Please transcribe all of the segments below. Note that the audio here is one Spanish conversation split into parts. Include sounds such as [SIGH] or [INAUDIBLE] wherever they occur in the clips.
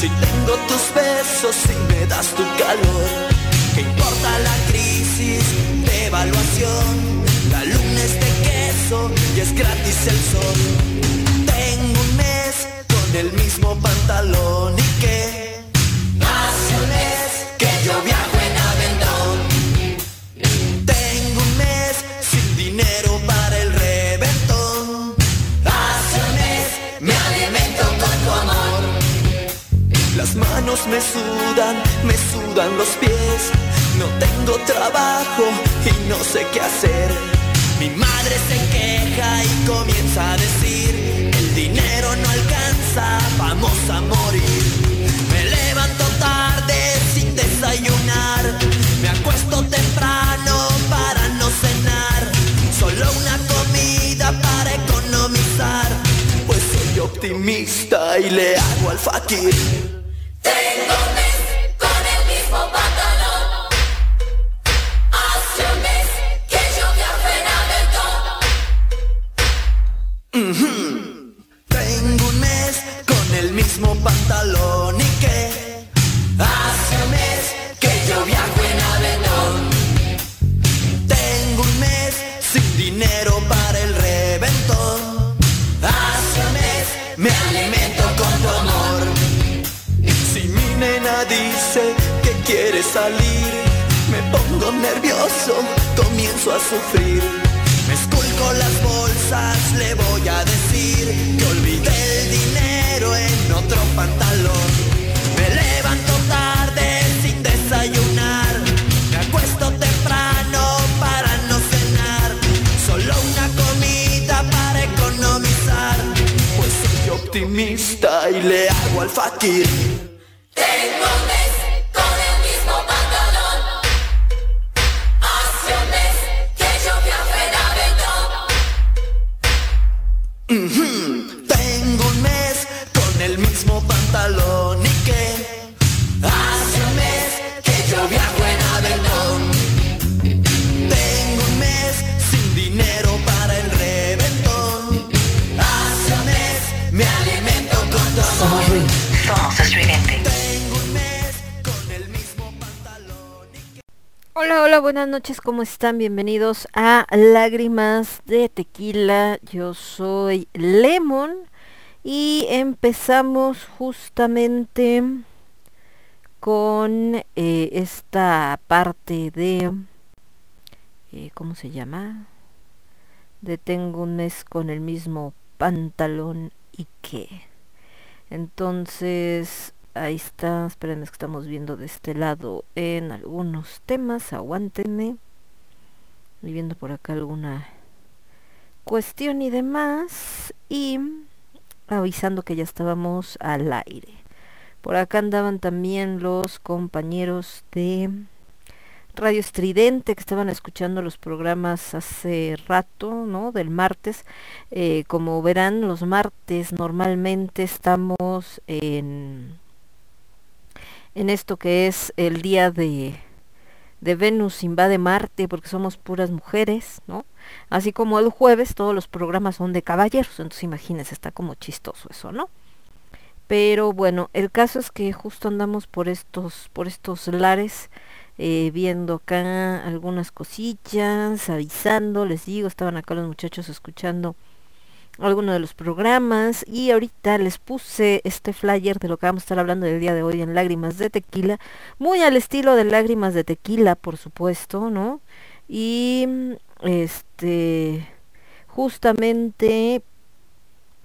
Si tengo tus besos y me das tu calor. ¿Qué importa la crisis de evaluación? La luna es de queso y es gratis el sol. Tengo un mes con el mismo pantalón y que hace un mes que yo me sudan, me sudan los pies. No tengo trabajo y no sé qué hacer. Mi madre se queja y comienza a decir, el dinero no alcanza, vamos a morir. Me levanto tarde sin desayunar, me acuesto temprano para no cenar. Solo una comida para economizar, pues soy optimista y le hago al fakir. Tengo un mes con el mismo pantalón. Nervioso, comienzo a sufrir. Me esculco las bolsas, le voy a decir que olvidé el dinero en otro pantalón. Me levanto tarde sin desayunar, me acuesto temprano para no cenar. Solo una comida para economizar, pues soy optimista y le hago al fakir. Tengo Tengo un mes con el mismo pantalón Hola, hola, buenas noches, ¿cómo están? Bienvenidos a Lágrimas de Tequila. Yo soy Lemon y empezamos justamente con eh, esta parte de... eh, ¿Cómo se llama? De tengo un mes con el mismo pantalón y qué. Entonces, ahí está. Esperen, es que estamos viendo de este lado en algunos temas. Aguántenme. Y viendo por acá alguna cuestión y demás. Y avisando que ya estábamos al aire. Por acá andaban también los compañeros de Radio Estridente que estaban escuchando los programas hace rato, ¿no? Del martes. Eh, como verán, los martes normalmente estamos en, en esto que es el día de, de Venus invade Marte, porque somos puras mujeres, ¿no? Así como el jueves todos los programas son de caballeros, entonces imagínense, está como chistoso eso, ¿no? Pero bueno, el caso es que justo andamos por estos, por estos lares, eh, viendo acá algunas cosillas, avisando, les digo, estaban acá los muchachos escuchando algunos de los programas y ahorita les puse este flyer de lo que vamos a estar hablando del día de hoy en Lágrimas de Tequila, muy al estilo de Lágrimas de Tequila, por supuesto, ¿no? Y este justamente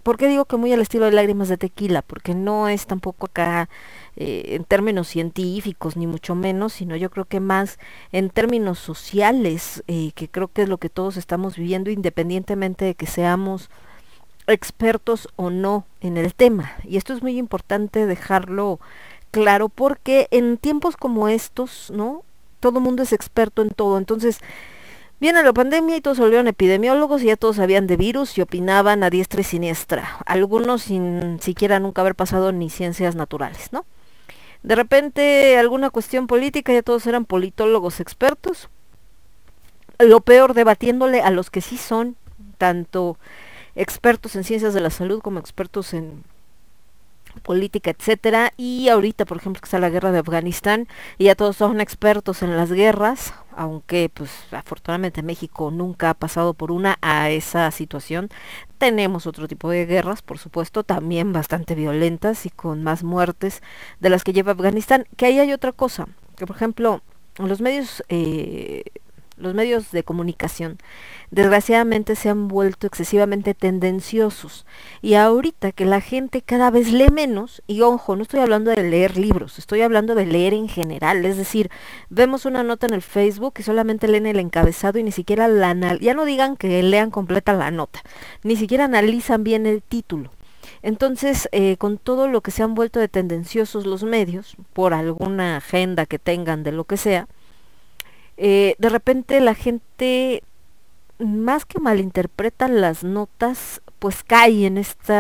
¿Por qué digo que muy al estilo de lágrimas de tequila? Porque no es tampoco acá eh, en términos científicos, ni mucho menos, sino yo creo que más en términos sociales, eh, que creo que es lo que todos estamos viviendo, independientemente de que seamos expertos o no en el tema. Y esto es muy importante dejarlo claro porque en tiempos como estos, ¿no? Todo mundo es experto en todo. Entonces, Viene la pandemia y todos volvieron epidemiólogos y ya todos sabían de virus y opinaban a diestra y siniestra. Algunos sin siquiera nunca haber pasado ni ciencias naturales, ¿no? De repente alguna cuestión política, ya todos eran politólogos expertos. Lo peor, debatiéndole a los que sí son, tanto expertos en ciencias de la salud como expertos en política, etcétera. Y ahorita, por ejemplo, que está la guerra de Afganistán y ya todos son expertos en las guerras, aunque pues afortunadamente México nunca ha pasado por una a esa situación. Tenemos otro tipo de guerras, por supuesto, también bastante violentas y con más muertes de las que lleva Afganistán. Que ahí hay otra cosa, que por ejemplo, los medios eh, los medios de comunicación desgraciadamente se han vuelto excesivamente tendenciosos y ahorita que la gente cada vez lee menos, y ojo, no estoy hablando de leer libros, estoy hablando de leer en general, es decir, vemos una nota en el Facebook y solamente leen el encabezado y ni siquiera la ya no digan que lean completa la nota, ni siquiera analizan bien el título. Entonces, eh, con todo lo que se han vuelto de tendenciosos los medios, por alguna agenda que tengan de lo que sea, eh, de repente la gente más que malinterpretan las notas, pues cae en este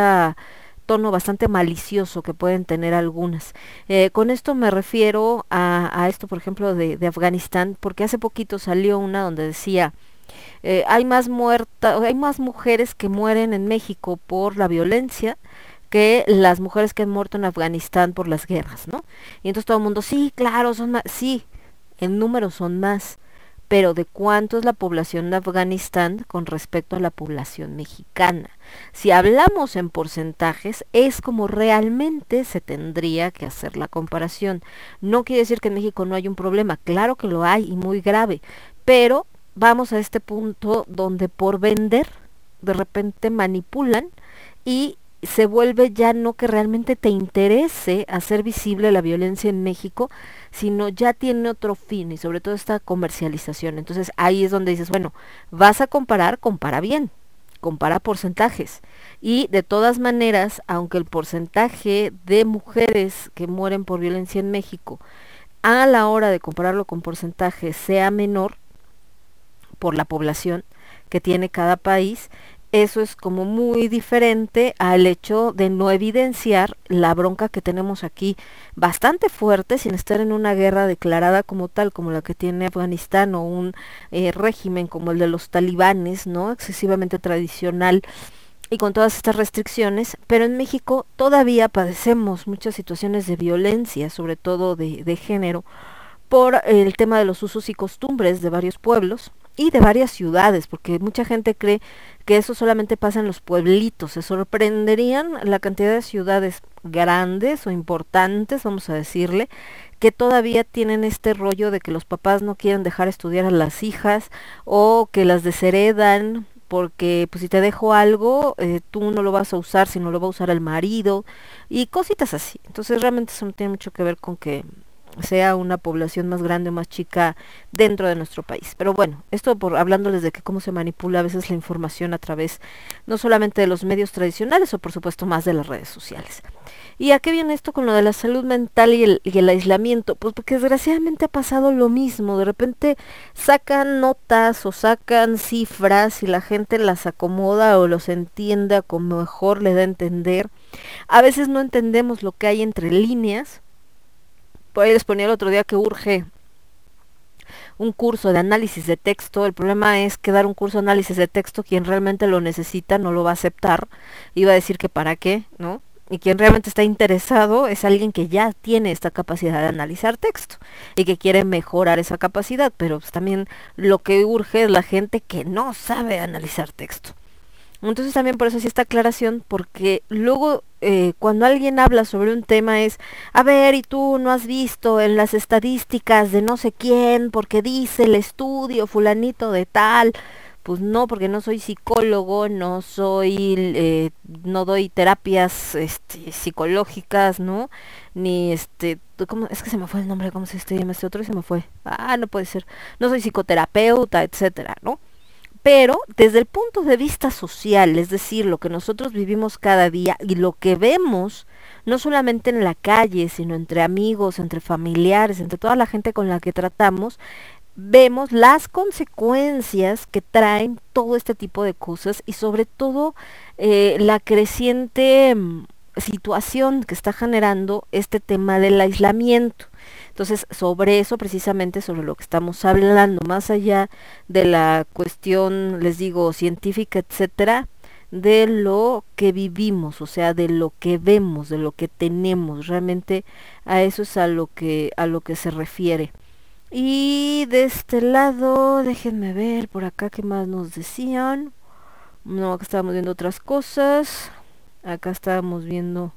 tono bastante malicioso que pueden tener algunas. Eh, con esto me refiero a, esto, por ejemplo, de, Afganistán, porque hace poquito salió una donde decía, eh, hay más muertas, hay más mujeres que mueren en México por la violencia que las mujeres que han muerto en Afganistán por las guerras, ¿no? Y entonces todo el mundo, sí, claro, son más, sí, en número son más, pero de cuánto es la población de Afganistán con respecto a la población mexicana. Si hablamos en porcentajes, es como realmente se tendría que hacer la comparación. No quiere decir que en México no hay un problema, claro que lo hay y muy grave, pero vamos a este punto donde por vender de repente manipulan y se vuelve ya no que realmente te interese hacer visible la violencia en México, sino ya tiene otro fin y sobre todo esta comercialización. Entonces ahí es donde dices, bueno, vas a comparar, compara bien, compara porcentajes. Y de todas maneras, aunque el porcentaje de mujeres que mueren por violencia en México, a la hora de compararlo con porcentajes sea menor por la población que tiene cada país, eso es como muy diferente al hecho de no evidenciar la bronca que tenemos aquí bastante fuerte sin estar en una guerra declarada como tal como la que tiene Afganistán o un eh, régimen como el de los talibanes, ¿no? excesivamente tradicional y con todas estas restricciones, pero en México todavía padecemos muchas situaciones de violencia, sobre todo de, de género, por el tema de los usos y costumbres de varios pueblos y de varias ciudades, porque mucha gente cree que eso solamente pasa en los pueblitos. Se sorprenderían la cantidad de ciudades grandes o importantes, vamos a decirle, que todavía tienen este rollo de que los papás no quieren dejar estudiar a las hijas o que las desheredan porque pues si te dejo algo, eh, tú no lo vas a usar, sino lo va a usar el marido y cositas así. Entonces realmente eso no tiene mucho que ver con que sea una población más grande o más chica dentro de nuestro país. Pero bueno, esto por hablándoles de que cómo se manipula a veces la información a través no solamente de los medios tradicionales o por supuesto más de las redes sociales. ¿Y a qué viene esto con lo de la salud mental y el, y el aislamiento? Pues porque desgraciadamente ha pasado lo mismo. De repente sacan notas o sacan cifras y la gente las acomoda o los entiende como mejor le da a entender. A veces no entendemos lo que hay entre líneas por ahí les ponía el otro día que urge un curso de análisis de texto. El problema es que dar un curso de análisis de texto, quien realmente lo necesita no lo va a aceptar. Iba a decir que para qué, ¿no? Y quien realmente está interesado es alguien que ya tiene esta capacidad de analizar texto y que quiere mejorar esa capacidad, pero pues también lo que urge es la gente que no sabe analizar texto. Entonces también por eso sí esta aclaración, porque luego eh, cuando alguien habla sobre un tema es, a ver, y tú no has visto en las estadísticas de no sé quién, porque dice el estudio fulanito de tal, pues no, porque no soy psicólogo, no soy, eh, no doy terapias este, psicológicas, ¿no? Ni este, es que se me fue el nombre, ¿cómo se llama este otro? Y se me fue. Ah, no puede ser. No soy psicoterapeuta, etcétera, ¿no? Pero desde el punto de vista social, es decir, lo que nosotros vivimos cada día y lo que vemos, no solamente en la calle, sino entre amigos, entre familiares, entre toda la gente con la que tratamos, vemos las consecuencias que traen todo este tipo de cosas y sobre todo eh, la creciente mm, situación que está generando este tema del aislamiento. Entonces, sobre eso, precisamente sobre lo que estamos hablando, más allá de la cuestión, les digo, científica, etcétera, de lo que vivimos, o sea, de lo que vemos, de lo que tenemos, realmente a eso es a lo que a lo que se refiere. Y de este lado, déjenme ver por acá qué más nos decían. No, acá estábamos viendo otras cosas. Acá estábamos viendo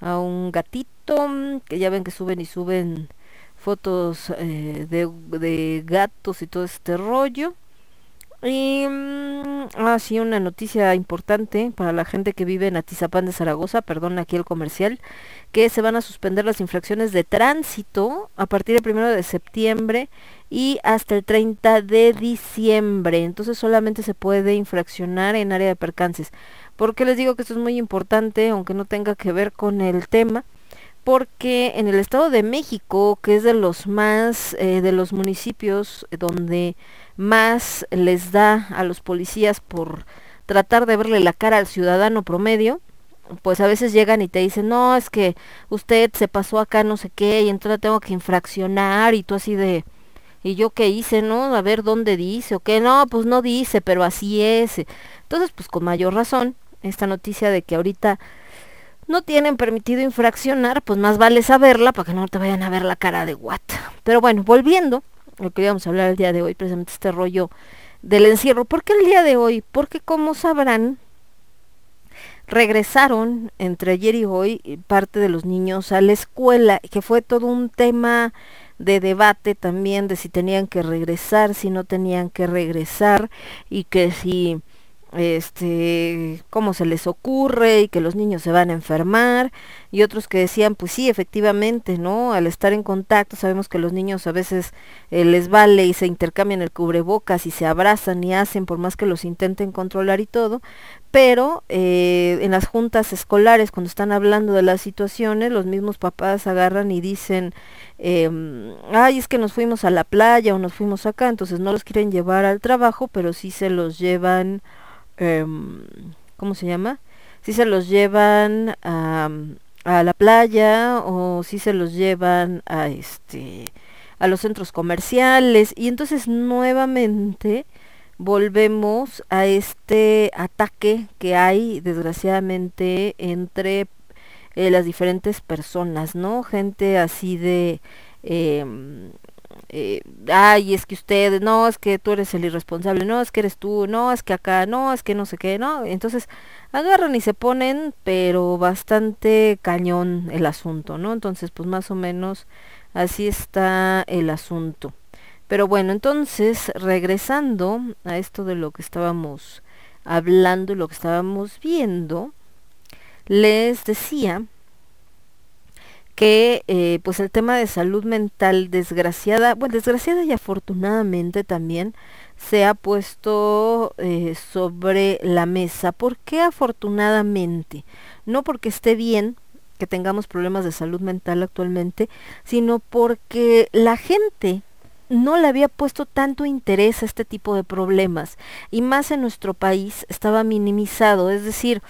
a un gatito, que ya ven que suben y suben fotos eh, de, de gatos y todo este rollo. Y mm, ah, sí, una noticia importante para la gente que vive en Atizapán de Zaragoza, perdón aquí el comercial, que se van a suspender las infracciones de tránsito a partir del primero de septiembre y hasta el 30 de diciembre. Entonces solamente se puede infraccionar en área de percances. ¿Por qué les digo que esto es muy importante, aunque no tenga que ver con el tema? Porque en el Estado de México, que es de los más, eh, de los municipios donde más les da a los policías por tratar de verle la cara al ciudadano promedio, pues a veces llegan y te dicen, no, es que usted se pasó acá no sé qué y entonces tengo que infraccionar y tú así de, ¿y yo qué hice, no? A ver dónde dice o qué, no, pues no dice, pero así es. Entonces, pues con mayor razón, esta noticia de que ahorita no tienen permitido infraccionar, pues más vale saberla para que no te vayan a ver la cara de guata. Pero bueno, volviendo lo que íbamos a hablar el día de hoy, precisamente este rollo del encierro. ¿Por qué el día de hoy? Porque como sabrán, regresaron entre ayer y hoy parte de los niños a la escuela, que fue todo un tema de debate también de si tenían que regresar, si no tenían que regresar y que si este, cómo se les ocurre y que los niños se van a enfermar y otros que decían, pues sí, efectivamente, ¿no? Al estar en contacto sabemos que los niños a veces eh, les vale y se intercambian el cubrebocas y se abrazan y hacen por más que los intenten controlar y todo, pero eh, en las juntas escolares cuando están hablando de las situaciones, los mismos papás agarran y dicen, em, ay, es que nos fuimos a la playa o nos fuimos acá, entonces no los quieren llevar al trabajo, pero sí se los llevan Em, ¿cómo se llama? Si se los llevan a, la playa o si se los llevan a este a los centros comerciales y entonces nuevamente volvemos a este ataque que hay desgraciadamente entre eh, las diferentes personas, ¿no? Gente así de eh, eh, ay, es que usted, no, es que tú eres el irresponsable, no, es que eres tú, no, es que acá, no, es que no sé qué, no. Entonces agarran y se ponen, pero bastante cañón el asunto, ¿no? Entonces, pues más o menos así está el asunto. Pero bueno, entonces, regresando a esto de lo que estábamos hablando lo que estábamos viendo, les decía que eh, pues el tema de salud mental desgraciada, bueno, desgraciada y afortunadamente también se ha puesto eh, sobre la mesa. ¿Por qué afortunadamente? No porque esté bien que tengamos problemas de salud mental actualmente, sino porque la gente no le había puesto tanto interés a este tipo de problemas y más en nuestro país estaba minimizado, es decir,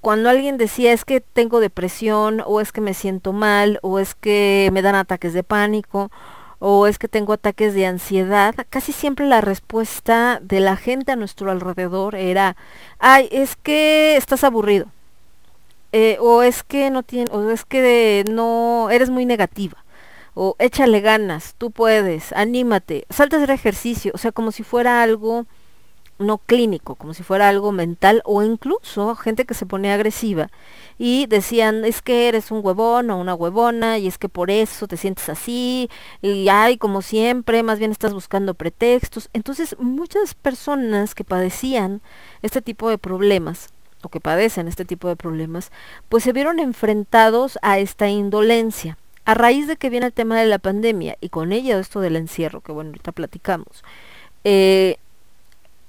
cuando alguien decía es que tengo depresión o es que me siento mal o es que me dan ataques de pánico o es que tengo ataques de ansiedad, casi siempre la respuesta de la gente a nuestro alrededor era, ay, es que estás aburrido. Eh, o es que no tiene, o es que no eres muy negativa o échale ganas, tú puedes, anímate, salta a hacer ejercicio, o sea, como si fuera algo no clínico, como si fuera algo mental o incluso gente que se pone agresiva y decían, es que eres un huevón o una huevona y es que por eso te sientes así y ay, como siempre, más bien estás buscando pretextos. Entonces, muchas personas que padecían este tipo de problemas o que padecen este tipo de problemas, pues se vieron enfrentados a esta indolencia. A raíz de que viene el tema de la pandemia y con ella esto del encierro, que bueno, ahorita platicamos, eh,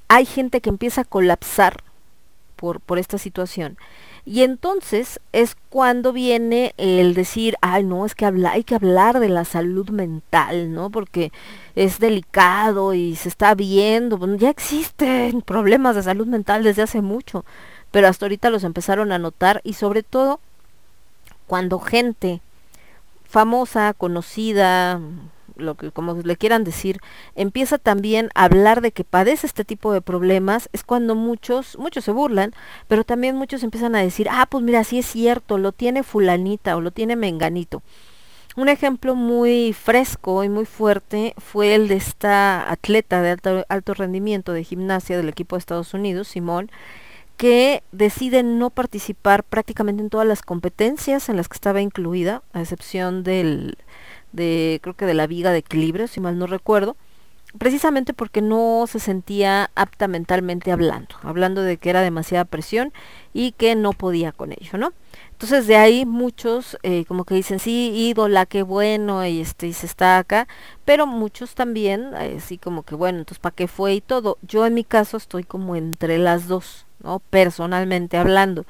hay gente que empieza a colapsar por, por esta situación. Y entonces es cuando viene el decir, ay, no, es que habla, hay que hablar de la salud mental, ¿no? Porque es delicado y se está viendo, bueno, ya existen [LAUGHS] problemas de salud mental desde hace mucho, pero hasta ahorita los empezaron a notar y sobre todo cuando gente famosa, conocida, lo que como le quieran decir, empieza también a hablar de que padece este tipo de problemas, es cuando muchos, muchos se burlan, pero también muchos empiezan a decir, ah, pues mira, sí es cierto, lo tiene fulanita o lo tiene menganito. Un ejemplo muy fresco y muy fuerte fue el de esta atleta de alto, alto rendimiento de gimnasia del equipo de Estados Unidos, Simón, que decide no participar prácticamente en todas las competencias en las que estaba incluida, a excepción del, de creo que de la viga de equilibrio, si mal no recuerdo, precisamente porque no se sentía apta mentalmente hablando, hablando de que era demasiada presión y que no podía con ello, ¿no? Entonces de ahí muchos eh, como que dicen, sí, ídola, qué bueno, y este, y se está acá, pero muchos también, así como que bueno, entonces ¿para qué fue y todo? Yo en mi caso estoy como entre las dos, ¿no? Personalmente hablando.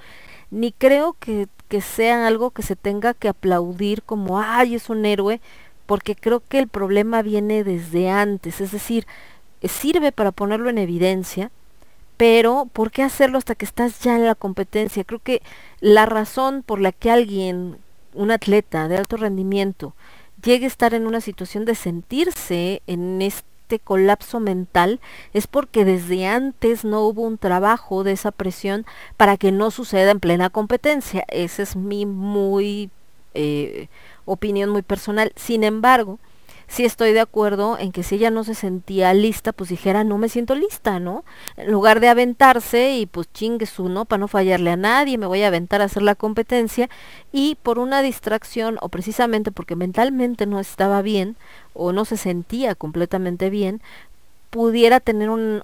Ni creo que que sea algo que se tenga que aplaudir como, ay, es un héroe, porque creo que el problema viene desde antes, es decir, sirve para ponerlo en evidencia, pero ¿por qué hacerlo hasta que estás ya en la competencia? Creo que la razón por la que alguien, un atleta de alto rendimiento, llegue a estar en una situación de sentirse en este este colapso mental es porque desde antes no hubo un trabajo de esa presión para que no suceda en plena competencia. Esa es mi muy eh, opinión muy personal. Sin embargo, sí estoy de acuerdo en que si ella no se sentía lista, pues dijera, no me siento lista, ¿no? En lugar de aventarse y pues chingue su, ¿no? Para no fallarle a nadie, me voy a aventar a hacer la competencia y por una distracción o precisamente porque mentalmente no estaba bien o no se sentía completamente bien, pudiera tener un,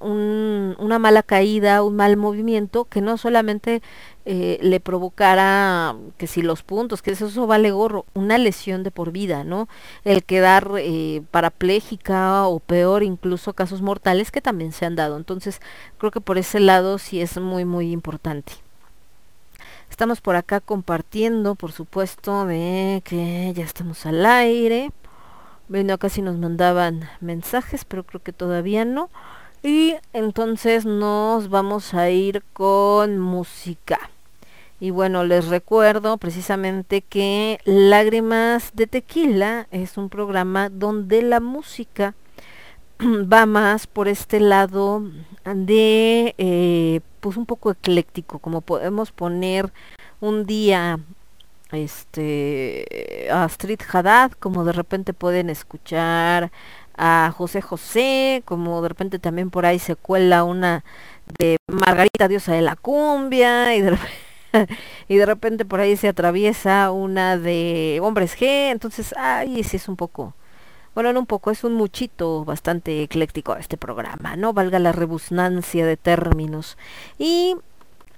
una mala caída, un mal movimiento, que no solamente eh, le provocara que si los puntos, que eso vale gorro, una lesión de por vida, ¿no? El quedar eh, parapléjica o peor, incluso casos mortales que también se han dado. Entonces, creo que por ese lado sí es muy, muy importante. Estamos por acá compartiendo, por supuesto, de que ya estamos al aire. Bueno, casi nos mandaban mensajes, pero creo que todavía no. Y entonces nos vamos a ir con música. Y bueno, les recuerdo precisamente que Lágrimas de Tequila es un programa donde la música [CLEARS THROAT] va más por este lado de eh, pues un poco ecléctico, como podemos poner un día este a Street Haddad, como de repente pueden escuchar a José José, como de repente también por ahí se cuela una de Margarita Diosa de la Cumbia [LAUGHS] y de repente, por ahí se atraviesa una de Hombres G, entonces, ay, sí es un poco, bueno, no un poco, es un muchito bastante ecléctico este programa, ¿no? Valga la rebusnancia de términos. Y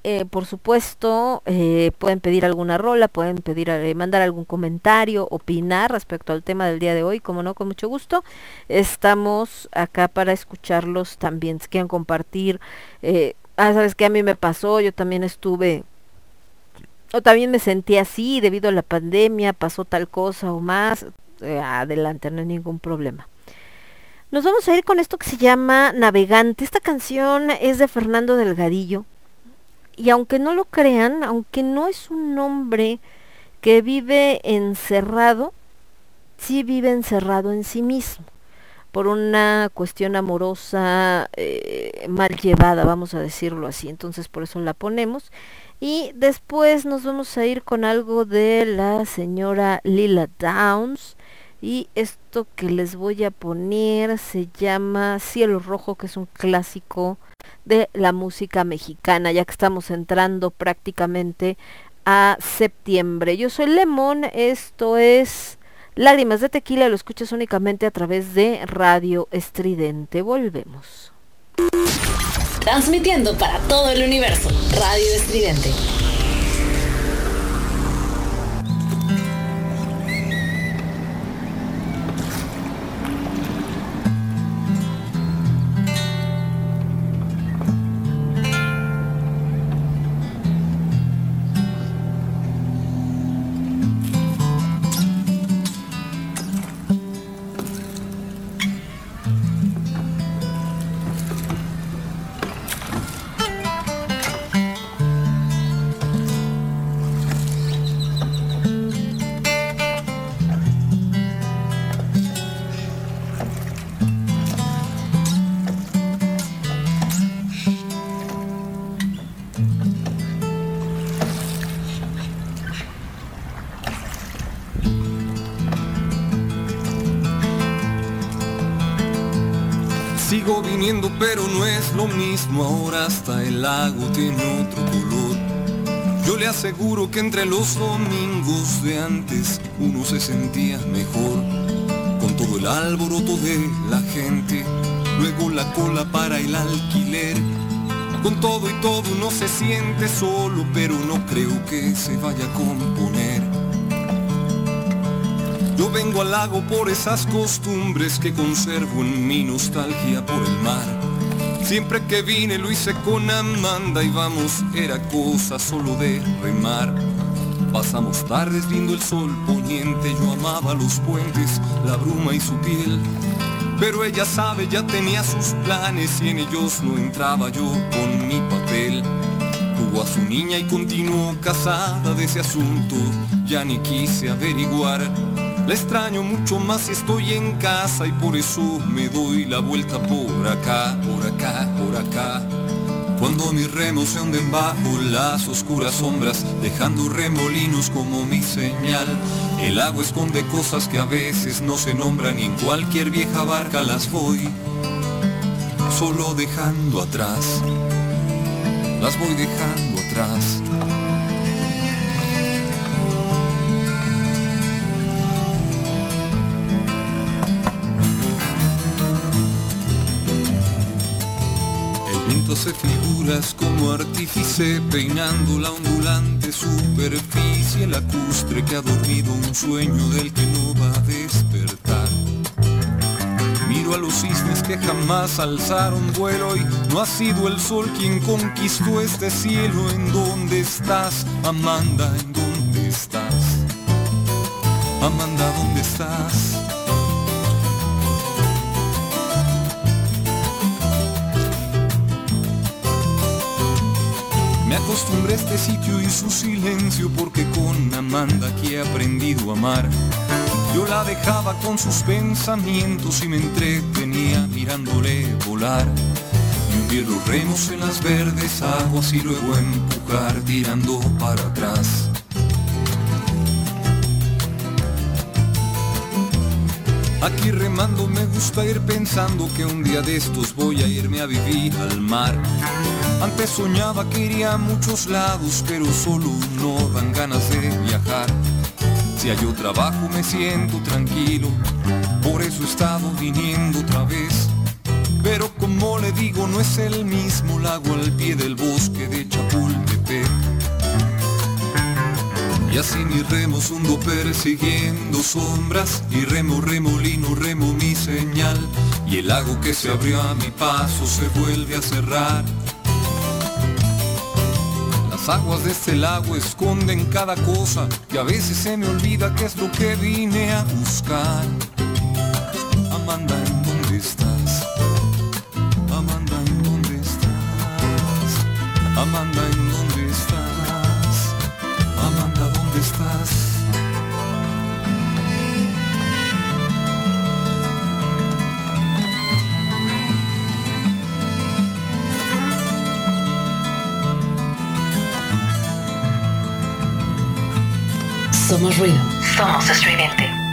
eh, por supuesto, eh, pueden pedir alguna rola, pueden pedir, eh, mandar algún comentario, opinar respecto al tema del día de hoy, como no, con mucho gusto. Estamos acá para escucharlos también, si quieren compartir. ah, sabes que a mí me pasó, yo también estuve, o también me sentí así debido a la pandemia, pasó tal cosa o más. adelante, no hay ningún problema. Nos vamos a ir con esto que se llama Navegante. Esta canción es de Fernando Delgadillo y aunque no lo crean, aunque no es un hombre que vive encerrado, sí vive encerrado en sí mismo por una cuestión amorosa eh, mal llevada, vamos a decirlo así. Entonces por eso la ponemos. Y después nos vamos a ir con algo de la señora Lila Downs, Y esto que les voy a poner se llama Cielo Rojo, que es un clásico de la música mexicana, ya que estamos entrando prácticamente a septiembre. Yo soy Lemon, esto es Lágrimas de Tequila, lo escuchas únicamente a través de Radio Estridente. Volvemos. Transmitiendo para todo el universo, Radio Estridente. Es lo mismo ahora hasta el lago tiene otro color. Yo le aseguro que entre los domingos de antes uno se sentía mejor, con todo el alboroto de la gente, luego la cola para el alquiler. Con todo y todo uno se siente solo, pero no creo que se vaya a componer. Yo vengo al lago por esas costumbres que conservo en mi nostalgia por el mar. Siempre que vine lo hice con Amanda y vamos, era cosa solo de remar. Pasamos tardes viendo el sol poniente, yo amaba los puentes, la bruma y su piel. Pero ella sabe, ya tenía sus planes y en ellos no entraba yo con mi papel. Tuvo a su niña y continuó casada de ese asunto, ya ni quise averiguar la extraño mucho más si estoy en casa y por eso me doy la vuelta por acá, por acá, por acá. Cuando mis remos se hunden bajo las oscuras sombras, dejando remolinos como mi señal. El agua esconde cosas que a veces no se nombran y en cualquier vieja barca las voy, solo dejando atrás. Las voy dejando atrás. Hace figuras como artífice peinando la ondulante superficie lacustre que ha dormido un sueño del que no va a despertar. Miro a los cisnes que jamás alzaron vuelo y no ha sido el sol quien conquistó este cielo. ¿En dónde estás, Amanda? ¿En dónde estás? Amanda, ¿dónde estás? Acostumbré a este sitio y su silencio porque con Amanda que he aprendido a amar. Yo la dejaba con sus pensamientos y me entretenía mirándole volar. Y hundir los remos en las verdes aguas y luego empujar tirando para atrás. Aquí remando me gusta ir pensando que un día de estos voy a irme a vivir al mar. Antes soñaba que iría a muchos lados, pero solo no dan ganas de viajar. Si hay trabajo me siento tranquilo, por eso he estado viniendo otra vez. Pero como le digo, no es el mismo lago al pie del bosque de Chapultepec. Y así mi remo hundo persiguiendo sombras y remo, remolino, remo mi señal. Y el lago que se abrió a mi paso se vuelve a cerrar las aguas de este lago esconden cada cosa que a veces se me olvida que es lo que vine a buscar. Somos ruido. Somos estridente.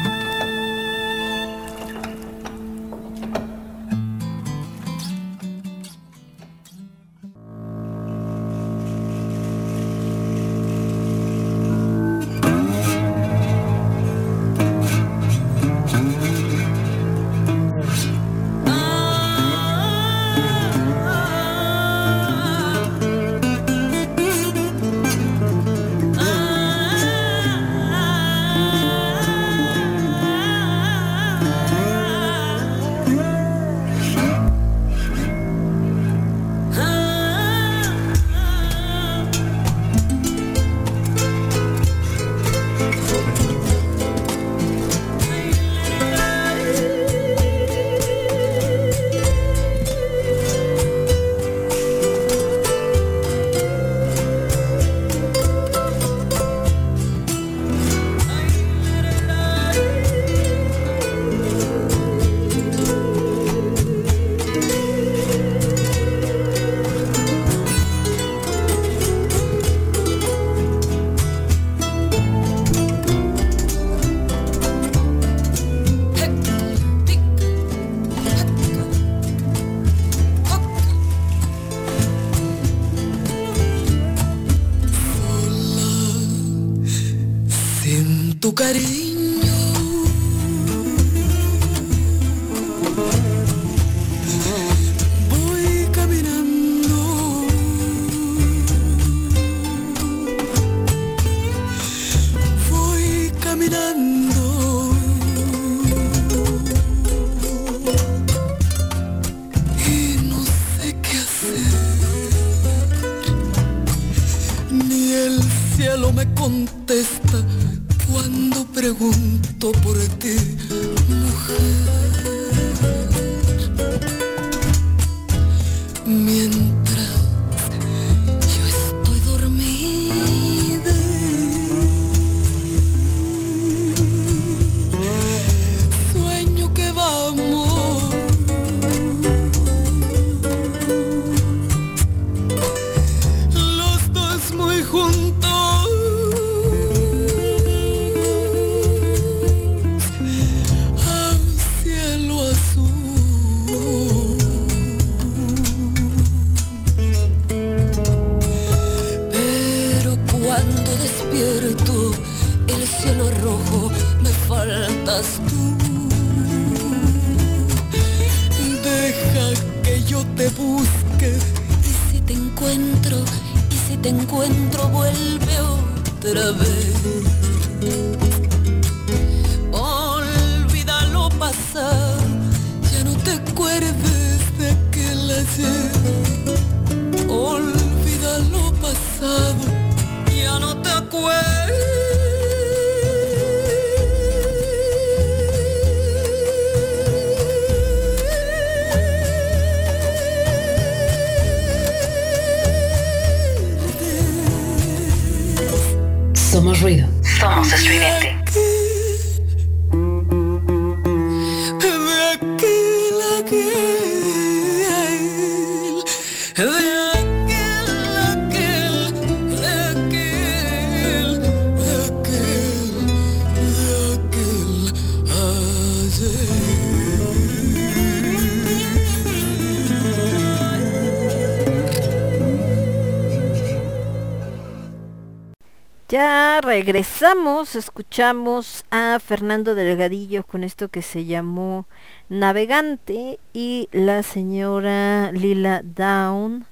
Regresamos, escuchamos a Fernando Delgadillo con esto que se llamó Navegante y la señora Lila Down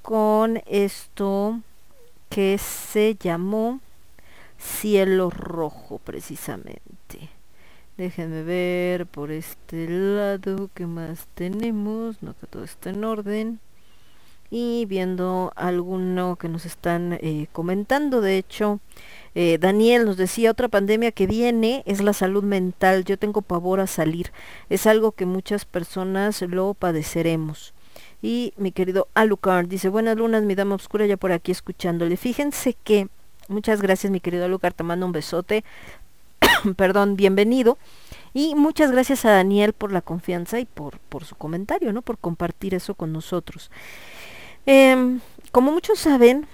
con esto que se llamó Cielo Rojo precisamente. Déjenme ver por este lado qué más tenemos, no que todo está en orden y viendo alguno que nos están eh, comentando. De hecho, eh, Daniel nos decía, otra pandemia que viene es la salud mental. Yo tengo pavor a salir. Es algo que muchas personas lo padeceremos. Y mi querido Alucard dice, buenas lunas, mi dama oscura, ya por aquí escuchándole. Fíjense que, muchas gracias mi querido Alucard, te mando un besote. [COUGHS] Perdón, bienvenido. Y muchas gracias a Daniel por la confianza y por, por su comentario, ¿no? Por compartir eso con nosotros. Em, como muchos saben,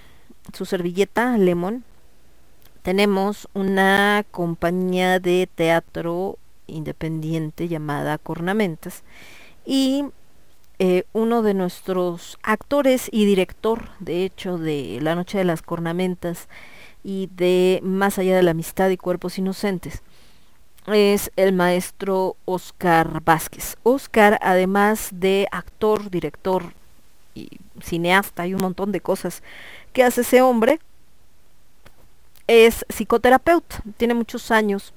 su servilleta Lemon, tenemos una compañía de teatro independiente llamada Cornamentas y eh, uno de nuestros actores y director, de hecho, de La Noche de las Cornamentas y de Más allá de la amistad y cuerpos inocentes, es el maestro Oscar Vázquez. Oscar, además de actor, director y cineasta y un montón de cosas que hace ese hombre, es psicoterapeuta, tiene muchos años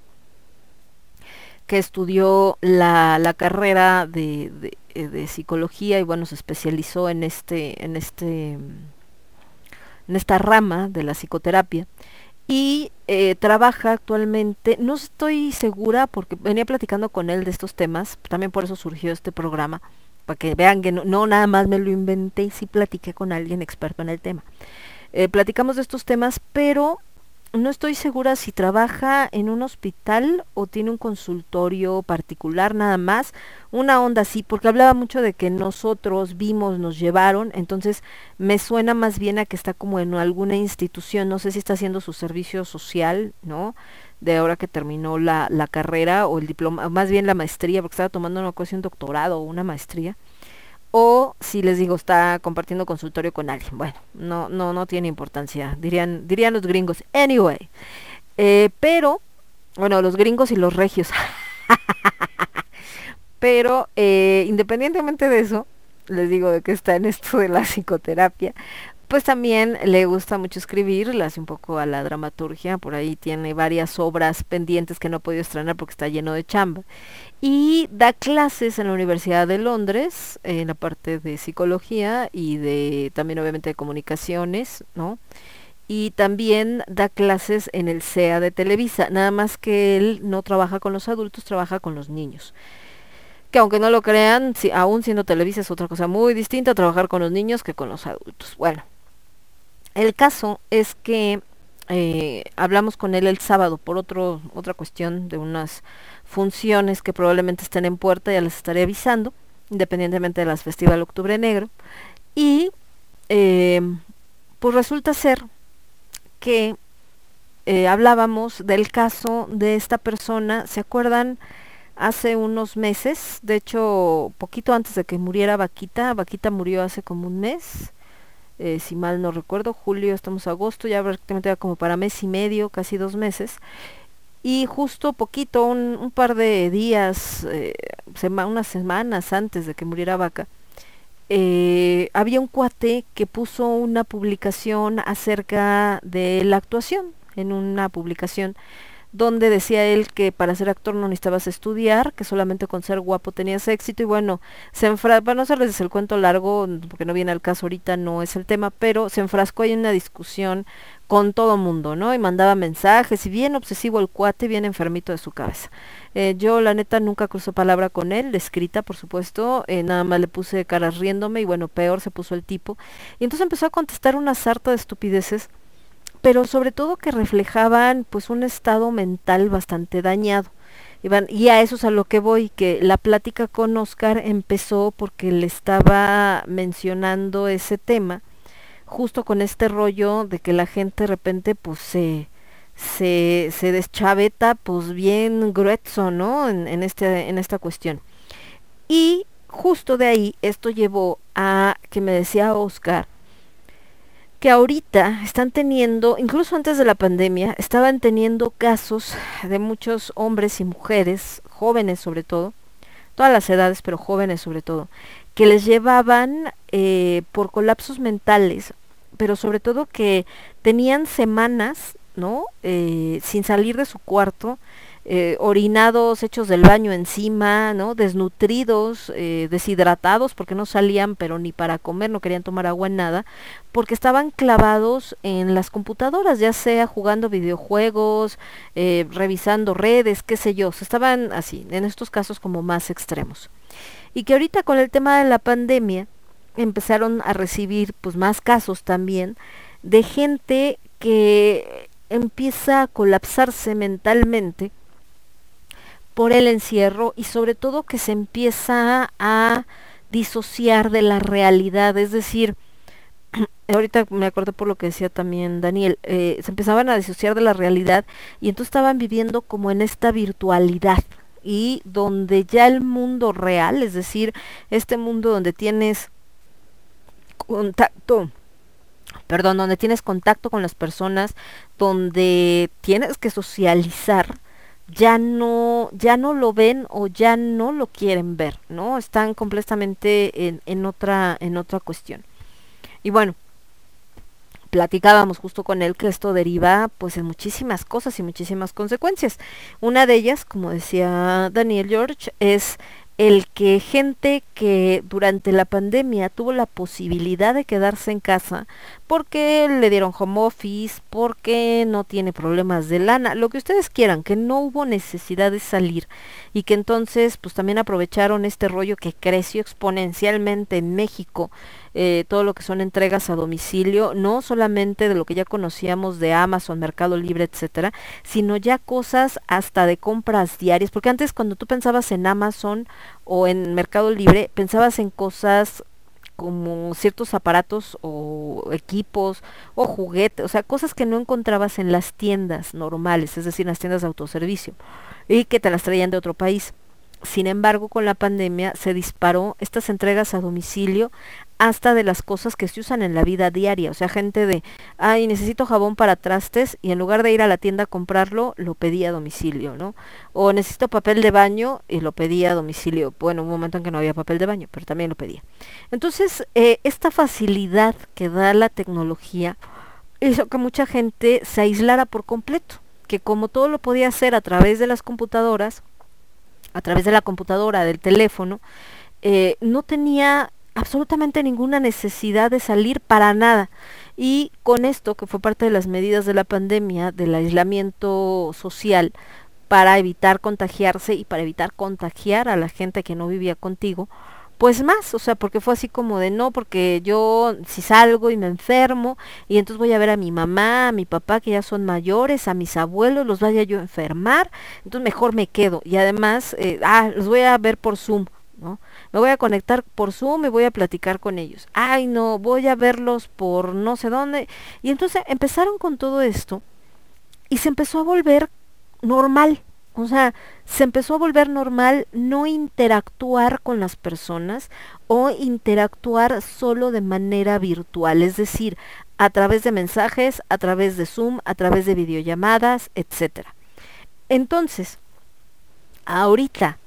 que estudió la, la carrera de, eh, de, psicología y bueno, se especializó en este, en este, en esta rama de la psicoterapia y eh, trabaja actualmente, no estoy segura porque venía platicando con él de estos temas, también por eso surgió este programa, para que vean que no, nada más me lo inventé, sí platiqué con alguien experto en el tema. Eh, platicamos de estos temas, pero no estoy segura si trabaja en un hospital o tiene un consultorio particular nada más, una onda así, porque hablaba mucho de que nosotros vimos, nos llevaron, entonces me suena más bien a que está como en alguna institución, no sé si está haciendo su servicio social, ¿no? De ahora que terminó la, la carrera o el diploma, más bien la maestría, porque estaba tomando una ocasión doctorado o una maestría o si les digo está compartiendo consultorio con alguien. Bueno, no, no, no tiene importancia, dirían, dirían los gringos. Anyway, eh, pero, bueno, los gringos y los regios. [LAUGHS] pero eh, independientemente de eso, les digo de que está en esto de la psicoterapia, pues también le gusta mucho escribir, le hace un poco a la dramaturgia, por ahí tiene varias obras pendientes que no ha podido estrenar porque está lleno de chamba. Y da clases en la Universidad de Londres, en la parte de psicología y de también obviamente de comunicaciones, ¿no? Y también da clases en el CEA de Televisa, nada más que él no trabaja con los adultos, trabaja con los niños que aunque no lo crean, si, aún siendo Televisa es otra cosa muy distinta trabajar con los niños que con los adultos. Bueno, el caso es que eh, hablamos con él el sábado por otra cuestión de unas funciones que probablemente estén en puerta, ya les estaré avisando, independientemente de las Festival Octubre Negro. Y eh, pues resulta ser que eh, hablábamos del caso de esta persona, ¿se acuerdan? Hace unos meses, de hecho, poquito antes de que muriera Vaquita, Vaquita murió hace como un mes, eh, si mal no recuerdo, julio, estamos agosto, ya prácticamente como para mes y medio, casi dos meses. Y justo poquito, un, par de días, eh, unas semanas antes de que muriera Vaca, eh, había un cuate que puso una publicación acerca de la actuación, en una publicación donde decía él que para ser actor no necesitabas estudiar, que solamente con ser guapo tenías éxito y bueno, se enfra para no hacerles el cuento largo, porque no viene al caso ahorita, no es el tema, pero se enfrascó ahí en una discusión con todo mundo, ¿no? Y mandaba mensajes y bien obsesivo el cuate, bien enfermito de su cabeza. Eh, yo la neta nunca cruzo palabra con él, escrita por supuesto, eh, nada más le puse caras riéndome y bueno, peor se puso el tipo. Y entonces empezó a contestar una sarta de estupideces pero sobre todo que reflejaban pues un estado mental bastante dañado. Y a eso es a lo que voy, que la plática con Oscar empezó porque le estaba mencionando ese tema, justo con este rollo de que la gente de repente pues se, se, se deschaveta pues bien grueso, ¿no? En, en, este, en esta cuestión. Y justo de ahí esto llevó a que me decía Oscar que ahorita están teniendo, incluso antes de la pandemia, estaban teniendo casos de muchos hombres y mujeres, jóvenes sobre todo, todas las edades, pero jóvenes sobre todo, que les llevaban eh, por colapsos mentales, pero sobre todo que tenían semanas, ¿no? Eh, sin salir de su cuarto, eh, orinados, hechos del baño encima, ¿no? Desnutridos, eh, deshidratados, porque no salían, pero ni para comer, no querían tomar agua, nada, porque estaban clavados en las computadoras, ya sea jugando videojuegos, eh, revisando redes, qué sé yo, estaban así, en estos casos como más extremos. Y que ahorita con el tema de la pandemia empezaron a recibir pues más casos también de gente que empieza a colapsarse mentalmente por el encierro y sobre todo que se empieza a disociar de la realidad, es decir, [CLEARS THROAT] ahorita me acuerdo por lo que decía también Daniel, eh, se empezaban a disociar de la realidad y entonces estaban viviendo como en esta virtualidad y donde ya el mundo real, es decir, este mundo donde tienes contacto, perdón, donde tienes contacto con las personas, donde tienes que socializar, ya no, ya no lo ven o ya no lo quieren ver, ¿no? Están completamente en, en otra, en otra cuestión. Y bueno, platicábamos justo con él que esto deriva pues en muchísimas cosas y muchísimas consecuencias. Una de ellas, como decía Daniel George, es el que gente que durante la pandemia tuvo la posibilidad de quedarse en casa porque le dieron home office, porque no tiene problemas de lana, lo que ustedes quieran, que no hubo necesidad de salir y que entonces pues también aprovecharon este rollo que creció exponencialmente en México eh, todo lo que son entregas a domicilio, no solamente de lo que ya conocíamos de Amazon, Mercado Libre, etcétera, sino ya cosas hasta de compras diarias, porque antes cuando tú pensabas en Amazon o en Mercado Libre, pensabas en cosas como ciertos aparatos o equipos o juguetes, o sea, cosas que no encontrabas en las tiendas normales, es decir, en las tiendas de autoservicio, y que te las traían de otro país. Sin embargo, con la pandemia se disparó estas entregas a domicilio hasta de las cosas que se usan en la vida diaria. O sea, gente de, ay, necesito jabón para trastes y en lugar de ir a la tienda a comprarlo, lo pedía a domicilio, ¿no? O necesito papel de baño y lo pedía a domicilio. Bueno, un momento en que no había papel de baño, pero también lo pedía. Entonces, eh, esta facilidad que da la tecnología hizo que mucha gente se aislara por completo, que como todo lo podía hacer a través de las computadoras, a través de la computadora, del teléfono, eh, no tenía absolutamente ninguna necesidad de salir para nada. Y con esto, que fue parte de las medidas de la pandemia, del aislamiento social, para evitar contagiarse y para evitar contagiar a la gente que no vivía contigo, pues más, o sea, porque fue así como de no, porque yo si salgo y me enfermo y entonces voy a ver a mi mamá, a mi papá que ya son mayores, a mis abuelos, los vaya yo a enfermar, entonces mejor me quedo y además, eh, ah, los voy a ver por Zoom, ¿no? Me voy a conectar por Zoom y voy a platicar con ellos. Ay, no, voy a verlos por no sé dónde. Y entonces empezaron con todo esto y se empezó a volver normal. O sea, se empezó a volver normal no interactuar con las personas o interactuar solo de manera virtual, es decir, a través de mensajes, a través de Zoom, a través de videollamadas, etc. Entonces, ahorita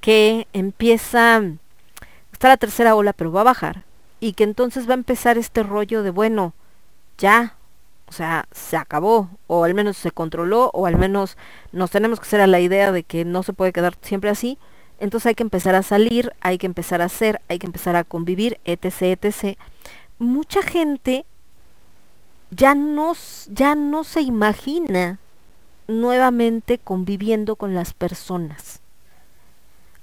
que empieza, está la tercera ola, pero va a bajar, y que entonces va a empezar este rollo de, bueno, ya, o sea, se acabó, o al menos se controló, o al menos nos tenemos que hacer a la idea de que no se puede quedar siempre así, entonces hay que empezar a salir, hay que empezar a hacer, hay que empezar a convivir, etc., etc. Mucha gente ya no, ya no se imagina nuevamente conviviendo con las personas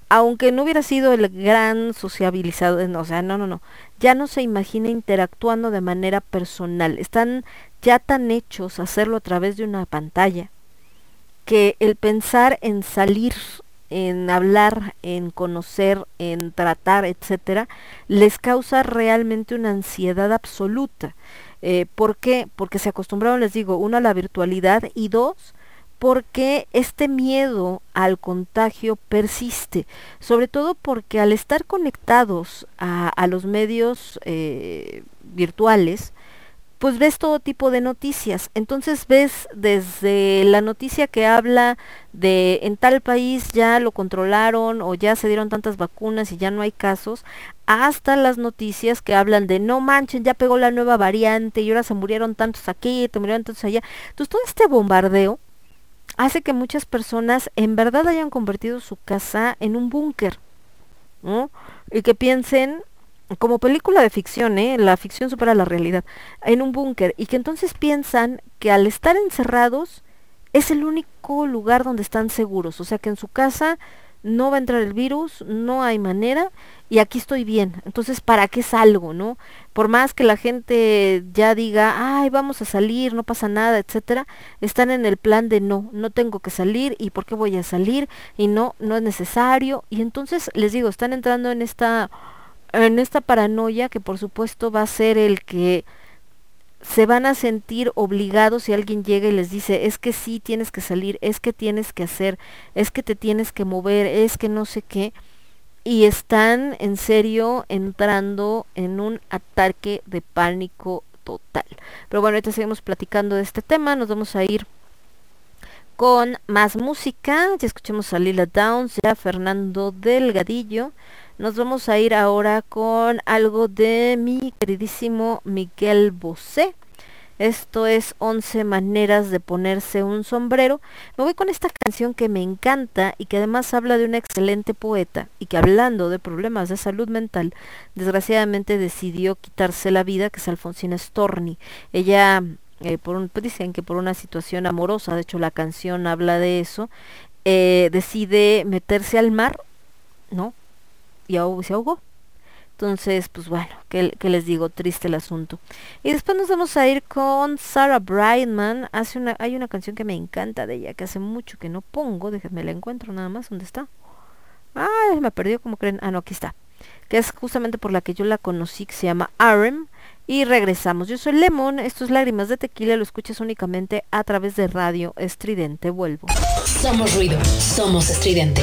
aunque no hubiera sido el gran sociabilizado, o sea, no, no, no, ya no se imagina interactuando de manera personal, están ya tan hechos hacerlo a través de una pantalla, que el pensar en salir, en hablar, en conocer, en tratar, etcétera, les causa realmente una ansiedad absoluta. Eh, ¿Por qué? Porque se acostumbraron, les digo, uno a la virtualidad y dos, porque este miedo al contagio persiste, sobre todo porque al estar conectados a, los medios eh, virtuales, pues ves todo tipo de noticias. Entonces ves desde la noticia que habla de en tal país ya lo controlaron o ya se dieron tantas vacunas y ya no hay casos, hasta las noticias que hablan de no manchen, ya pegó la nueva variante y ahora se murieron tantos aquí, te murieron tantos allá. Entonces todo este bombardeo hace que muchas personas en verdad hayan convertido su casa en un búnker, ¿no? Y que piensen, como película de ficción, ¿eh? la ficción supera la realidad, en un búnker, y que entonces piensan que al estar encerrados es el único lugar donde están seguros, o sea que en su casa no va a entrar el virus, no hay manera y aquí estoy bien. Entonces, ¿para qué salgo, no? Por más que la gente ya diga, ay, vamos a salir, no pasa nada, etcétera, están en el plan de no, no tengo que salir y por qué voy a salir y no, no es necesario. Y entonces les digo, están entrando en esta en esta paranoia que por supuesto va a ser el que se van a sentir obligados si alguien llega y les dice, es que sí tienes que salir, es que tienes que hacer, es que te tienes que mover, es que no sé qué. Y están en serio entrando en un ataque de pánico total. Pero bueno, ahorita seguimos platicando de este tema, nos vamos a ir con más música. Ya escuchemos a Lila Downs, ya Fernando Delgadillo. Nos vamos a ir ahora con algo de mi queridísimo Miguel Bosé. Esto es 11 maneras de ponerse un sombrero. Me voy con esta canción que me encanta y que además habla de una excelente poeta y que hablando de problemas de salud mental, desgraciadamente decidió quitarse la vida, que es Alfonsina Storni. Ella, eh, por un, pues dicen que por una situación amorosa, de hecho la canción habla de eso, eh, decide meterse al mar, ¿no? Y se ahogó. Entonces, pues bueno, ¿qué, les digo? Triste el asunto. Y después nos vamos a ir con Sarah Brightman. Hace una, hay una canción que me encanta de ella, que hace mucho que no pongo. Déjenme la encuentro nada más. ¿Dónde está? Ay, me perdió, como creen? Ah, no, aquí está. Que es justamente por la que yo la conocí, que se llama Arem. Y regresamos. Yo soy Lemon, esto es Lágrimas de Tequila, lo escuchas únicamente a través de Radio Estridente. Vuelvo. Somos ruido, somos estridente.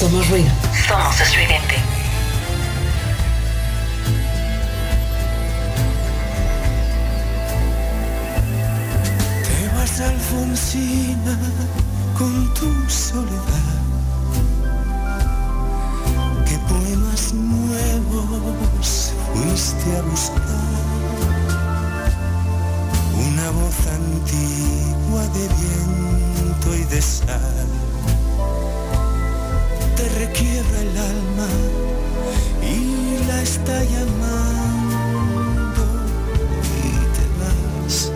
Somos ruido. Somos estridente. Te vas Alfonsina con tu soledad. ¿Qué poemas nuevos fuiste a buscar? Una voz antigua de viento y de sal te requiebra el alma y la está llamando y te vas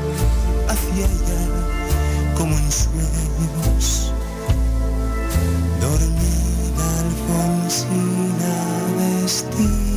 hacia allá como en sueños. Dormida Alfonsina vestida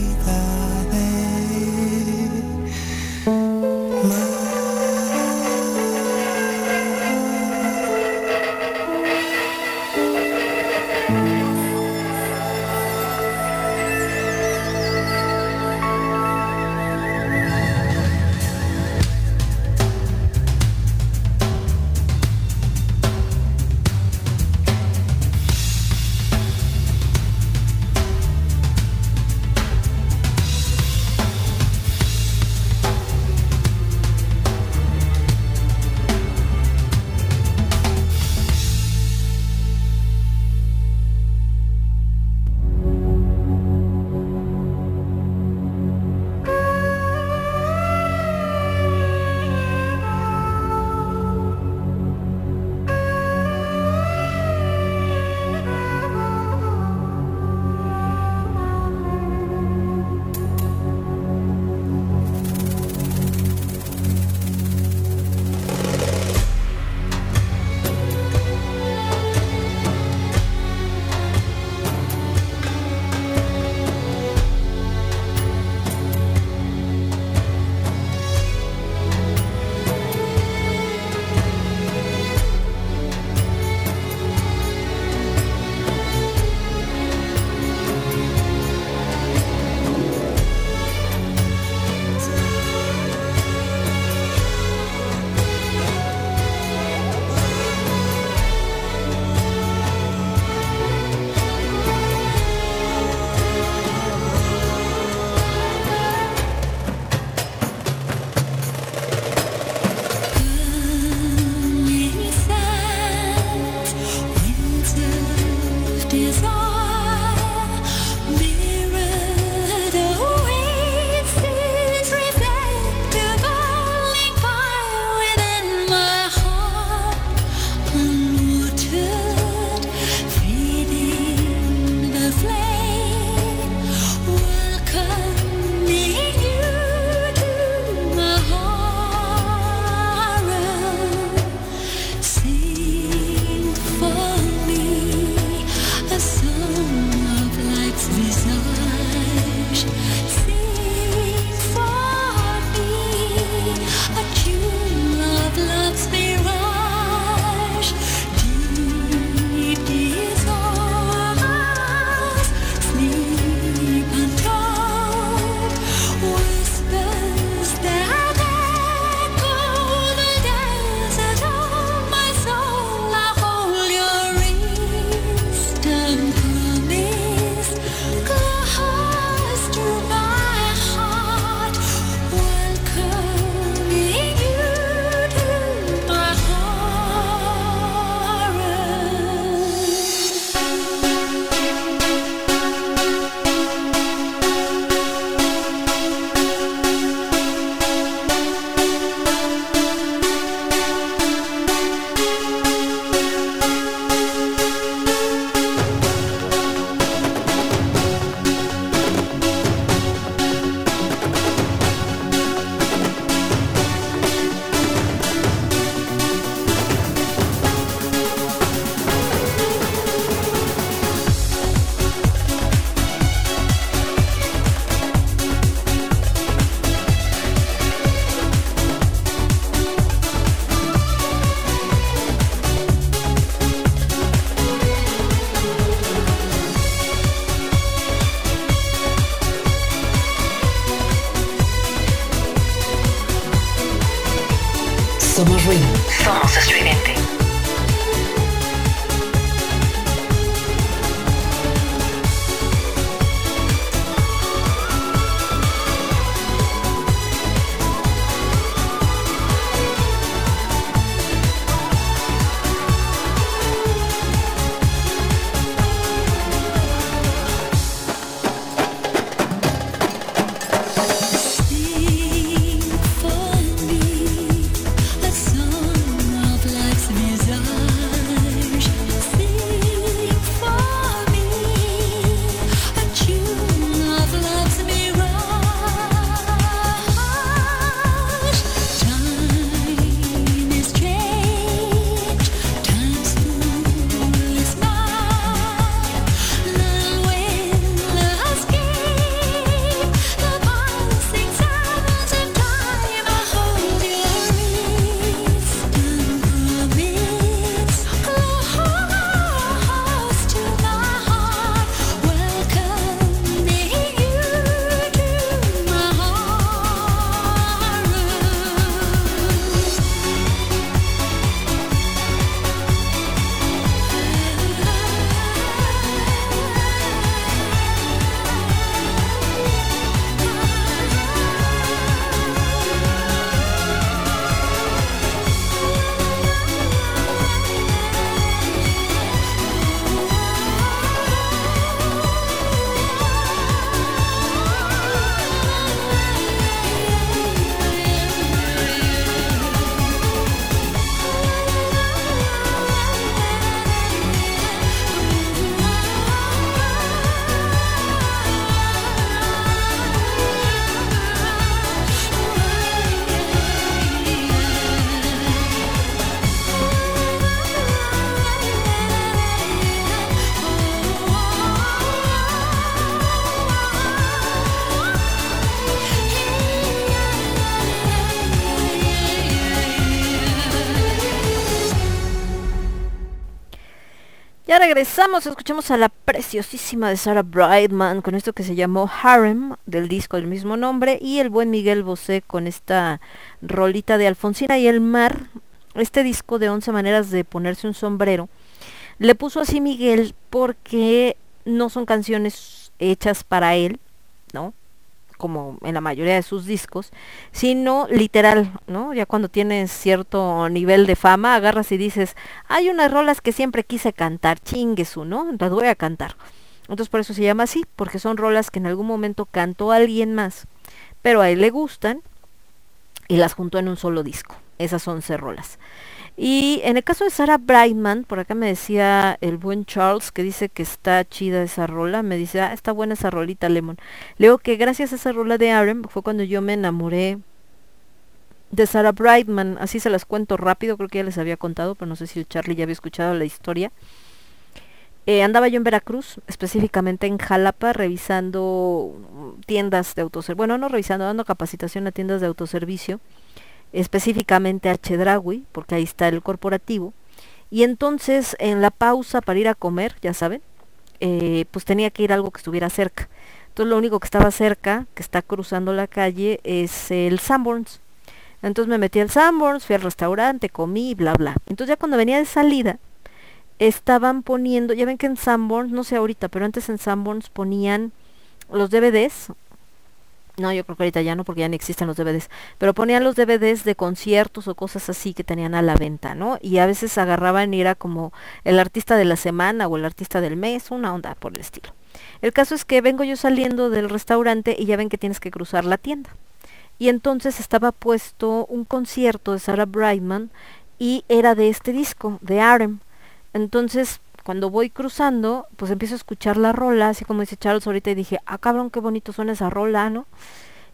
Somos estridente. Regresamos, escuchamos a la preciosísima de Sarah Brightman con esto que se llamó Harem del disco del mismo nombre y el buen Miguel Bosé con esta rolita de Alfonsina y el mar, este disco de 11 maneras de ponerse un sombrero. Le puso así Miguel porque no son canciones hechas para él, ¿no? Como en la mayoría de sus discos, sino literal, ¿no? Ya cuando tienes cierto nivel de fama, agarras y dices, hay unas rolas que siempre quise cantar, chinguesu, ¿no? Las voy a cantar. Entonces por eso se llama así, porque son rolas que en algún momento cantó alguien más, pero a él le gustan y las juntó en un solo disco. Esas 11 rolas. Y en el caso de Sarah Brightman, por acá me decía el buen Charles que dice que está chida esa rola, me dice, ah, está buena esa rolita Lemon. Leo que gracias a esa rola de Aaron fue cuando yo me enamoré de Sarah Brightman, así se las cuento rápido, creo que ya les había contado, pero no sé si Charlie ya había escuchado la historia. Eh, andaba yo en Veracruz, específicamente en Jalapa, revisando tiendas de autoservicio, bueno, no revisando, dando capacitación a tiendas de autoservicio específicamente a Chedraui, porque ahí está el corporativo. Y entonces en la pausa para ir a comer, ya saben, eh, pues tenía que ir algo que estuviera cerca. Entonces lo único que estaba cerca, que está cruzando la calle, es el Sanborns. Entonces me metí al Sanborns, fui al restaurante, comí, bla, bla. Entonces ya cuando venía de salida, estaban poniendo, ya ven que en Sanborns, no sé ahorita, pero antes en Sanborns ponían los DVDs no, yo creo que ahorita ya no, porque ya no existen los DVDs. Pero ponían los DVDs de conciertos o cosas así que tenían a la venta, ¿no? Y a veces agarraban y era como el artista de la semana o el artista del mes, una onda por el estilo. El caso es que vengo yo saliendo del restaurante y ya ven que tienes que cruzar la tienda. Y entonces estaba puesto un concierto de Sarah Brightman y era de este disco, de Arem. Entonces cuando voy cruzando, pues empiezo a escuchar la rola, así como dice Charles ahorita, y dije, ah, cabrón, qué bonito suena esa rola, ¿no?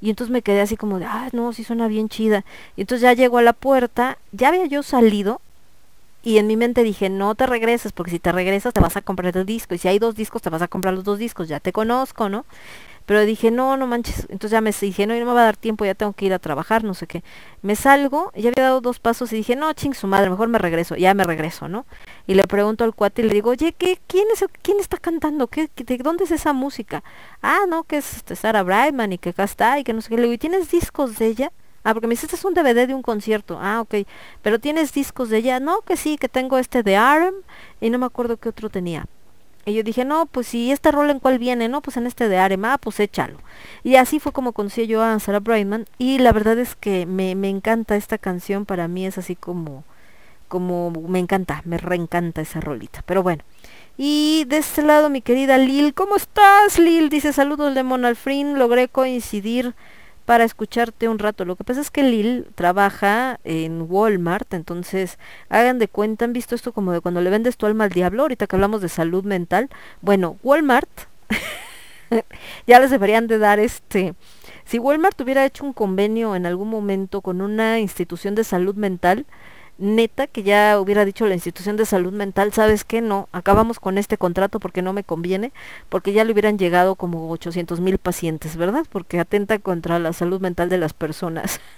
Y entonces me quedé así como de, ah, no, sí suena bien chida. Y entonces ya llego a la puerta, ya había yo salido, y en mi mente dije, no te regreses, porque si te regresas te vas a comprar el disco, y si hay dos discos te vas a comprar los dos discos, ya te conozco, ¿no? Pero dije, no, no manches. Entonces ya me dije, no, no me va a dar tiempo, ya tengo que ir a trabajar, no sé qué. Me salgo, ya había dado dos pasos y dije, no, ching su madre, mejor me regreso. Ya me regreso, ¿no? Y le pregunto al cuate y le digo, oye, ¿qué, quién, es, ¿quién está cantando? ¿Qué, ¿De dónde es esa música? Ah, no, que es este, Sarah Brightman y que acá está y que no sé qué. Le digo, ¿y tienes discos de ella? Ah, porque me dice, este es un DVD de un concierto. Ah, ok. Pero tienes discos de ella. No, que sí, que tengo este de Arm y no me acuerdo qué otro tenía. Y yo dije, no, pues si este rol en cuál viene, no, pues en este de Arema, pues échalo. Y así fue como conocí yo a Sarah Brightman. Y la verdad es que me, me encanta esta canción, para mí es así como, como, me encanta, me reencanta esa rolita. Pero bueno. Y de este lado, mi querida Lil, ¿cómo estás, Lil? Dice, saludos de Monalfrin, logré coincidir para escucharte un rato. Lo que pasa es que Lil trabaja en Walmart, entonces hagan de cuenta, han visto esto como de cuando le vendes tu alma al diablo, ahorita que hablamos de salud mental. Bueno, Walmart [LAUGHS] ya les deberían de dar este... Si Walmart hubiera hecho un convenio en algún momento con una institución de salud mental, neta que ya hubiera dicho la institución de salud mental, ¿sabes qué? No, acabamos con este contrato porque no me conviene, porque ya le hubieran llegado como 800 mil pacientes, ¿verdad? Porque atenta contra la salud mental de las personas. [LAUGHS]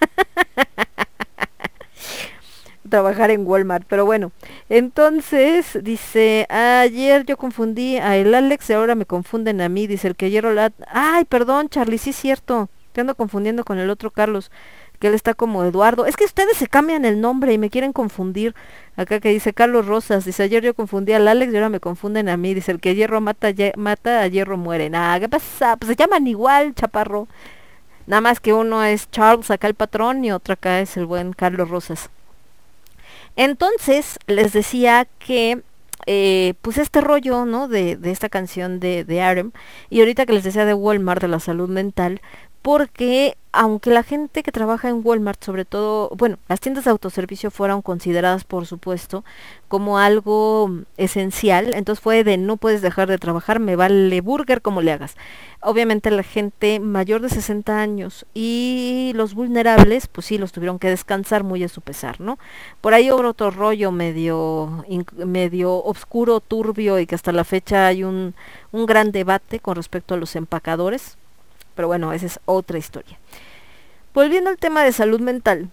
trabajar en Walmart, pero bueno, entonces dice, ayer yo confundí a el Alex y ahora me confunden a mí, dice el que ayer la... Ay, perdón, Charlie, sí es cierto, te ando confundiendo con el otro Carlos que él está como Eduardo. Es que ustedes se cambian el nombre y me quieren confundir. Acá que dice Carlos Rosas, dice ayer yo confundí al Alex y ahora me confunden a mí. Dice el que hierro mata, mata a hierro muere. Nada, ¿qué pasa? Pues se llaman igual, chaparro. Nada más que uno es Charles acá el patrón y otro acá es el buen Carlos Rosas. Entonces les decía que eh, pues este rollo, ¿no? De, de esta canción de, de Arem, y ahorita que les decía de Walmart, de la salud mental, porque aunque la gente que trabaja en Walmart, sobre todo, bueno, las tiendas de autoservicio fueron consideradas, por supuesto, como algo esencial, entonces fue de no puedes dejar de trabajar, me vale burger como le hagas. Obviamente la gente mayor de 60 años y los vulnerables, pues sí, los tuvieron que descansar muy a su pesar, ¿no? Por ahí hubo otro rollo medio, medio oscuro, turbio y que hasta la fecha hay un, un gran debate con respecto a los empacadores pero bueno, esa es otra historia. Volviendo al tema de salud mental,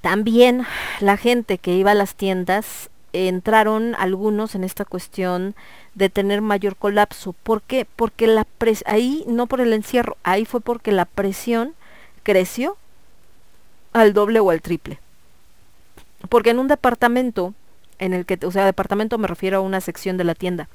también la gente que iba a las tiendas entraron algunos en esta cuestión de tener mayor colapso. ¿Por qué? Porque la pres ahí, no por el encierro, ahí fue porque la presión creció al doble o al triple. Porque en un departamento, en el que, o sea, departamento me refiero a una sección de la tienda,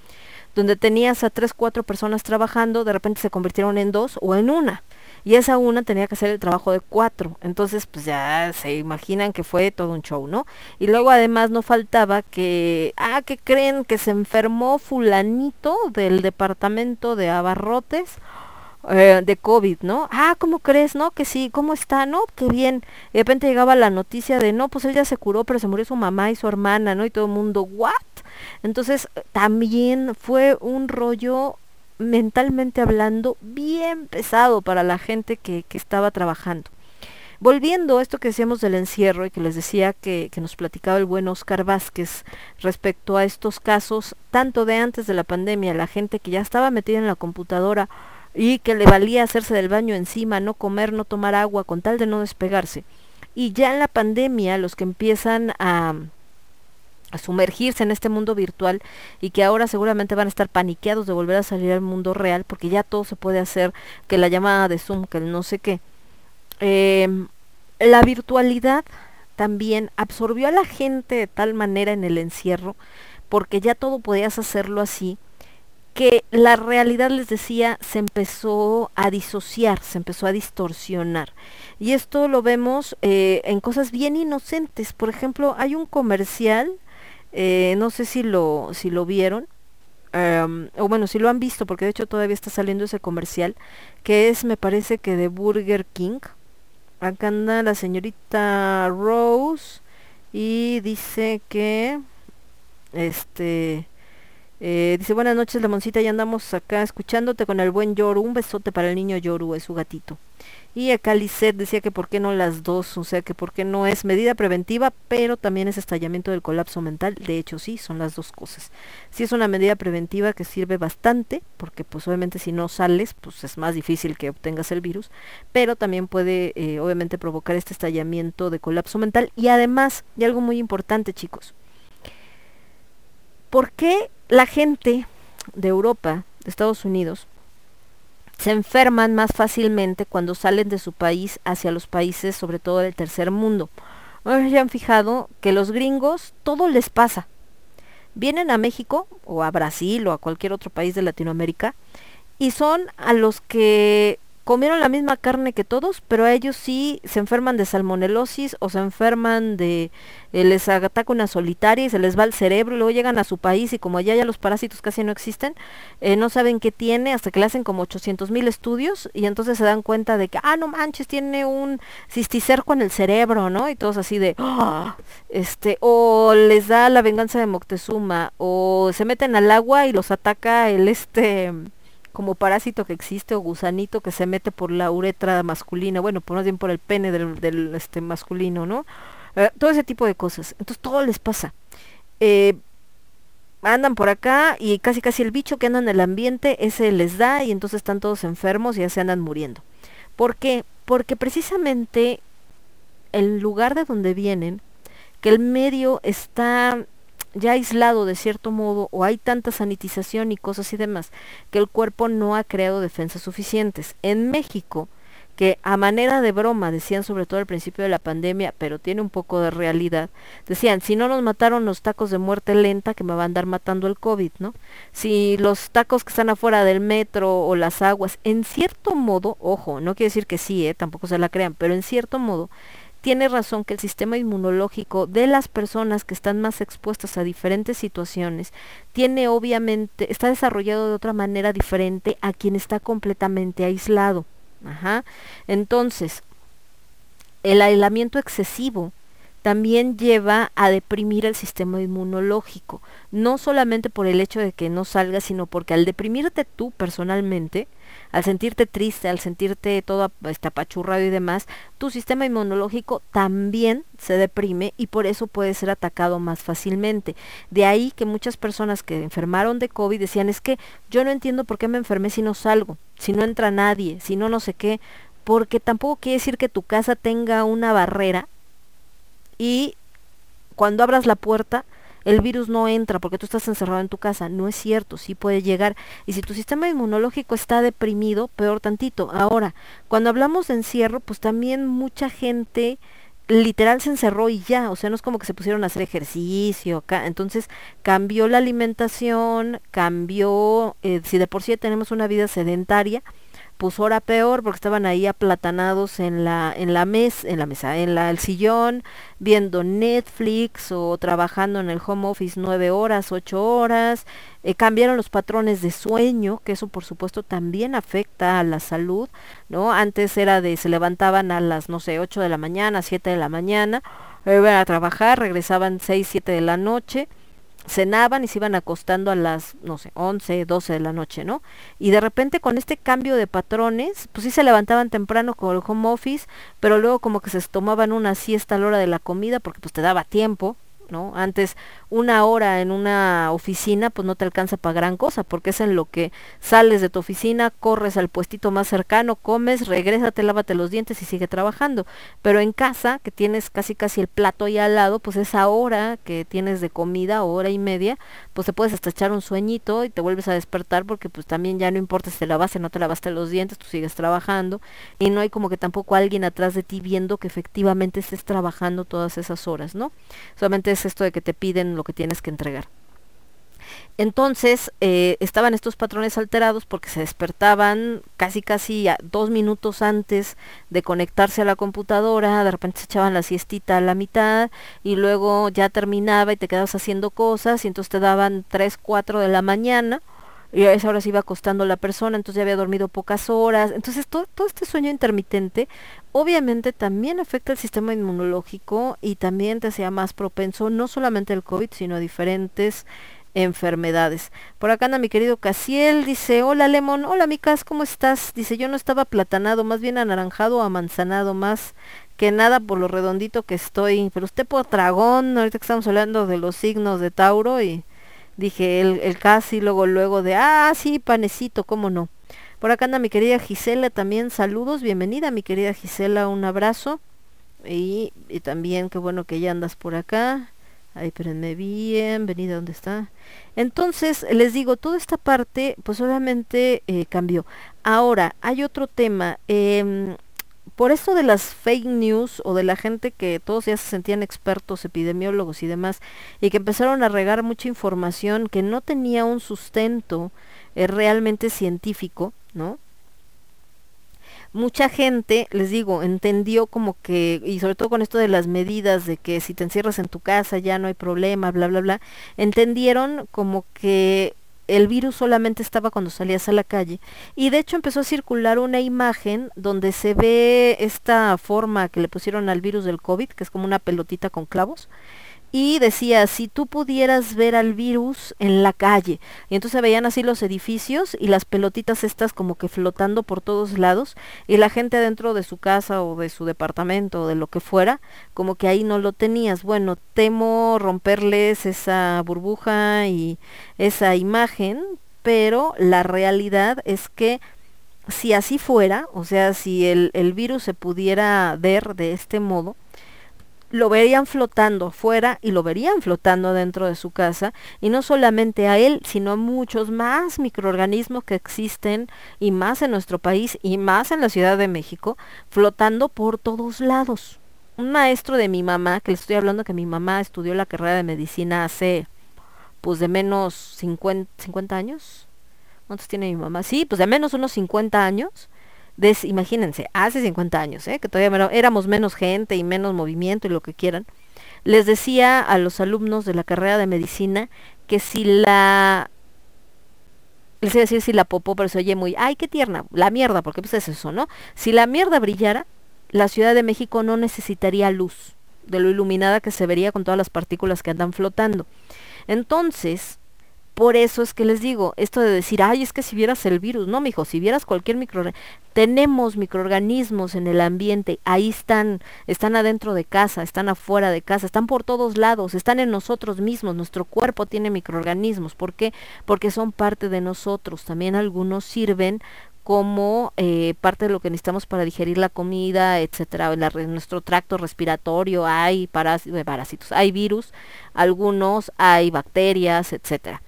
donde tenías a tres, cuatro personas trabajando, de repente se convirtieron en dos o en una. Y esa una tenía que hacer el trabajo de cuatro. Entonces, pues ya se imaginan que fue todo un show, ¿no? Y luego además no faltaba que, ah, que creen que se enfermó fulanito del departamento de abarrotes eh, de COVID, ¿no? Ah, ¿cómo crees, no? Que sí, ¿cómo está, no? Qué bien. Y de repente llegaba la noticia de, no, pues él ya se curó, pero se murió su mamá y su hermana, ¿no? Y todo el mundo, ¿what? Entonces, también fue un rollo mentalmente hablando bien pesado para la gente que, que estaba trabajando. Volviendo a esto que decíamos del encierro y que les decía que, que, nos platicaba el buen Oscar Vázquez respecto a estos casos, tanto de antes de la pandemia, la gente que ya estaba metida en la computadora y que le valía hacerse del baño encima, no comer, no tomar agua, con tal de no despegarse. Y ya en la pandemia, los que empiezan a, a sumergirse en este mundo virtual y que ahora seguramente van a estar paniqueados de volver a salir al mundo real porque ya todo se puede hacer, que la llamada de Zoom, que el no sé qué. Eh, la virtualidad también absorbió a la gente de tal manera en el encierro, porque ya todo podías hacerlo así, que la realidad, les decía, se empezó a disociar, se empezó a distorsionar. Y esto lo vemos eh, en cosas bien inocentes. Por ejemplo, hay un comercial, eh, no sé si lo, si lo vieron, um, o bueno, si lo han visto, porque de hecho todavía está saliendo ese comercial, que es, me parece que de Burger King. Acá anda la señorita Rose y dice que, este, eh, dice, buenas noches, Lemoncita, ya andamos acá escuchándote con el buen Yoru. Un besote para el niño Yoru, es su gatito. Y acá Lisette decía que por qué no las dos, o sea, que por qué no es medida preventiva, pero también es estallamiento del colapso mental. De hecho, sí, son las dos cosas. Sí es una medida preventiva que sirve bastante, porque pues obviamente si no sales, pues es más difícil que obtengas el virus, pero también puede eh, obviamente provocar este estallamiento de colapso mental. Y además, y algo muy importante, chicos, ¿por qué la gente de Europa, de Estados Unidos, se enferman más fácilmente cuando salen de su país hacia los países, sobre todo del tercer mundo. Ya han fijado que los gringos todo les pasa. Vienen a México o a Brasil o a cualquier otro país de Latinoamérica y son a los que comieron la misma carne que todos, pero a ellos sí se enferman de salmonelosis o se enferman de, eh, les ataca una solitaria y se les va el cerebro y luego llegan a su país y como allá ya los parásitos casi no existen, eh, no saben qué tiene hasta que le hacen como 800 mil estudios y entonces se dan cuenta de que, ah, no manches, tiene un cisticerco en el cerebro, ¿no? Y todos así de, ¡Ah! este, o les da la venganza de Moctezuma, o se meten al agua y los ataca el este como parásito que existe o gusanito que se mete por la uretra masculina, bueno, por más bien por el pene del, este masculino, ¿no? Eh, todo ese tipo de cosas. Entonces todo les pasa. Eh, andan por acá y casi casi el bicho que anda en el ambiente, ese les da y entonces están todos enfermos y ya se andan muriendo. ¿Por qué? Porque precisamente el lugar de donde vienen, que el medio está ya aislado de cierto modo o hay tanta sanitización y cosas y demás que el cuerpo no ha creado defensas suficientes. En México, que a manera de broma decían sobre todo al principio de la pandemia, pero tiene un poco de realidad, decían, si no nos mataron los tacos de muerte lenta, que me va a andar matando el COVID, ¿no? Si los tacos que están afuera del metro o las aguas, en cierto modo, ojo, no quiere decir que sí, ¿eh? tampoco se la crean, pero en cierto modo, tiene razón que el sistema inmunológico de las personas que están más expuestas a diferentes situaciones tiene obviamente, está desarrollado de otra manera diferente a quien está completamente aislado. Ajá. Entonces, el aislamiento excesivo también lleva a deprimir el sistema inmunológico, no solamente por el hecho de que no salga, sino porque al deprimirte tú personalmente, al sentirte triste, al sentirte todo este, apachurrado y demás, tu sistema inmunológico también se deprime y por eso puede ser atacado más fácilmente. De ahí que muchas personas que enfermaron de COVID decían, es que yo no entiendo por qué me enfermé si no salgo, si no entra nadie, si no no sé qué, porque tampoco quiere decir que tu casa tenga una barrera y cuando abras la puerta el virus no entra porque tú estás encerrado en tu casa. No es cierto, sí puede llegar. Y si tu sistema inmunológico está deprimido, peor tantito. Ahora, cuando hablamos de encierro, pues también mucha gente literal se encerró y ya, o sea, no es como que se pusieron a hacer ejercicio, entonces cambió la alimentación, cambió, eh, si de por sí tenemos una vida sedentaria, pues ahora peor porque estaban ahí aplatanados en la en la mesa en la mesa en la el sillón viendo Netflix o trabajando en el home office nueve horas ocho horas. Eh, cambiaron los patrones de sueño que eso por supuesto también afecta a la salud no antes era de se levantaban a las no sé ocho de la mañana siete de la mañana iban a trabajar regresaban seis siete de la noche cenaban y se iban acostando a las, no sé, 11, 12 de la noche, ¿no? Y de repente con este cambio de patrones, pues sí se levantaban temprano con el home office, pero luego como que se tomaban una siesta a la hora de la comida porque pues te daba tiempo, ¿no? Antes una hora en una oficina pues no te alcanza para gran cosa, porque es en lo que sales de tu oficina, corres al puestito más cercano, comes, regrésate, lávate los dientes y sigue trabajando. Pero en casa, que tienes casi casi el plato ahí al lado, pues esa hora que tienes de comida, hora y media, pues te puedes hasta echar un sueñito y te vuelves a despertar porque pues también ya no importa si te lavaste o no te lavaste los dientes, tú sigues trabajando y no hay como que tampoco alguien atrás de ti viendo que efectivamente estés trabajando todas esas horas, ¿no? Solamente es esto de que te piden que tienes que entregar. Entonces eh, estaban estos patrones alterados porque se despertaban casi casi dos minutos antes de conectarse a la computadora, de repente se echaban la siestita a la mitad y luego ya terminaba y te quedabas haciendo cosas y entonces te daban 3, 4 de la mañana y a esa hora se iba acostando la persona, entonces ya había dormido pocas horas. Entonces todo, todo este sueño intermitente obviamente también afecta el sistema inmunológico y también te hacía más propenso no solamente al COVID, sino diferentes enfermedades. Por acá anda mi querido Casiel, dice, hola Lemon, hola Micas, ¿cómo estás? Dice, yo no estaba platanado, más bien anaranjado o amanzanado, más que nada por lo redondito que estoy, pero usted por dragón, ahorita que estamos hablando de los signos de Tauro y dije el, el casi, luego, luego de, ah, sí, panecito, ¿cómo no? Por acá anda mi querida Gisela también, saludos, bienvenida mi querida Gisela, un abrazo. Y, y también qué bueno que ya andas por acá. Ay, espérenme bien, venida, ¿dónde está? Entonces, les digo, toda esta parte, pues obviamente eh, cambió. Ahora, hay otro tema. Eh, por esto de las fake news o de la gente que todos ya se sentían expertos, epidemiólogos y demás, y que empezaron a regar mucha información que no tenía un sustento eh, realmente científico, ¿no? Mucha gente, les digo, entendió como que, y sobre todo con esto de las medidas de que si te encierras en tu casa ya no hay problema, bla, bla, bla, entendieron como que el virus solamente estaba cuando salías a la calle y de hecho empezó a circular una imagen donde se ve esta forma que le pusieron al virus del COVID, que es como una pelotita con clavos, y decía, si tú pudieras ver al virus en la calle, y entonces veían así los edificios y las pelotitas estas como que flotando por todos lados, y la gente dentro de su casa o de su departamento o de lo que fuera, como que ahí no lo tenías. Bueno, temo romperles esa burbuja y esa imagen, pero la realidad es que si así fuera, o sea, si el, el virus se pudiera ver de este modo, lo verían flotando fuera y lo verían flotando dentro de su casa y no solamente a él, sino a muchos más microorganismos que existen y más en nuestro país y más en la Ciudad de México, flotando por todos lados. Un maestro de mi mamá, que le estoy hablando que mi mamá estudió la carrera de medicina hace pues de menos 50, 50 años. ¿Cuántos tiene mi mamá? Sí, pues de menos unos 50 años imagínense, hace 50 años, ¿eh? que todavía éramos menos gente y menos movimiento y lo que quieran, les decía a los alumnos de la carrera de medicina que si la les iba a decir si la popó, pero se oye muy, ay, qué tierna, la mierda, porque pues es eso, ¿no? Si la mierda brillara, la Ciudad de México no necesitaría luz, de lo iluminada que se vería con todas las partículas que andan flotando. Entonces, por eso es que les digo, esto de decir, ay, es que si vieras el virus, no, mijo, si vieras cualquier microorganismo, tenemos microorganismos en el ambiente, ahí están, están adentro de casa, están afuera de casa, están por todos lados, están en nosotros mismos, nuestro cuerpo tiene microorganismos, ¿por qué? Porque son parte de nosotros, también algunos sirven como eh, parte de lo que necesitamos para digerir la comida, etcétera. En, nuestro tracto respiratorio hay eh, parásitos, hay virus, algunos hay bacterias, etcétera.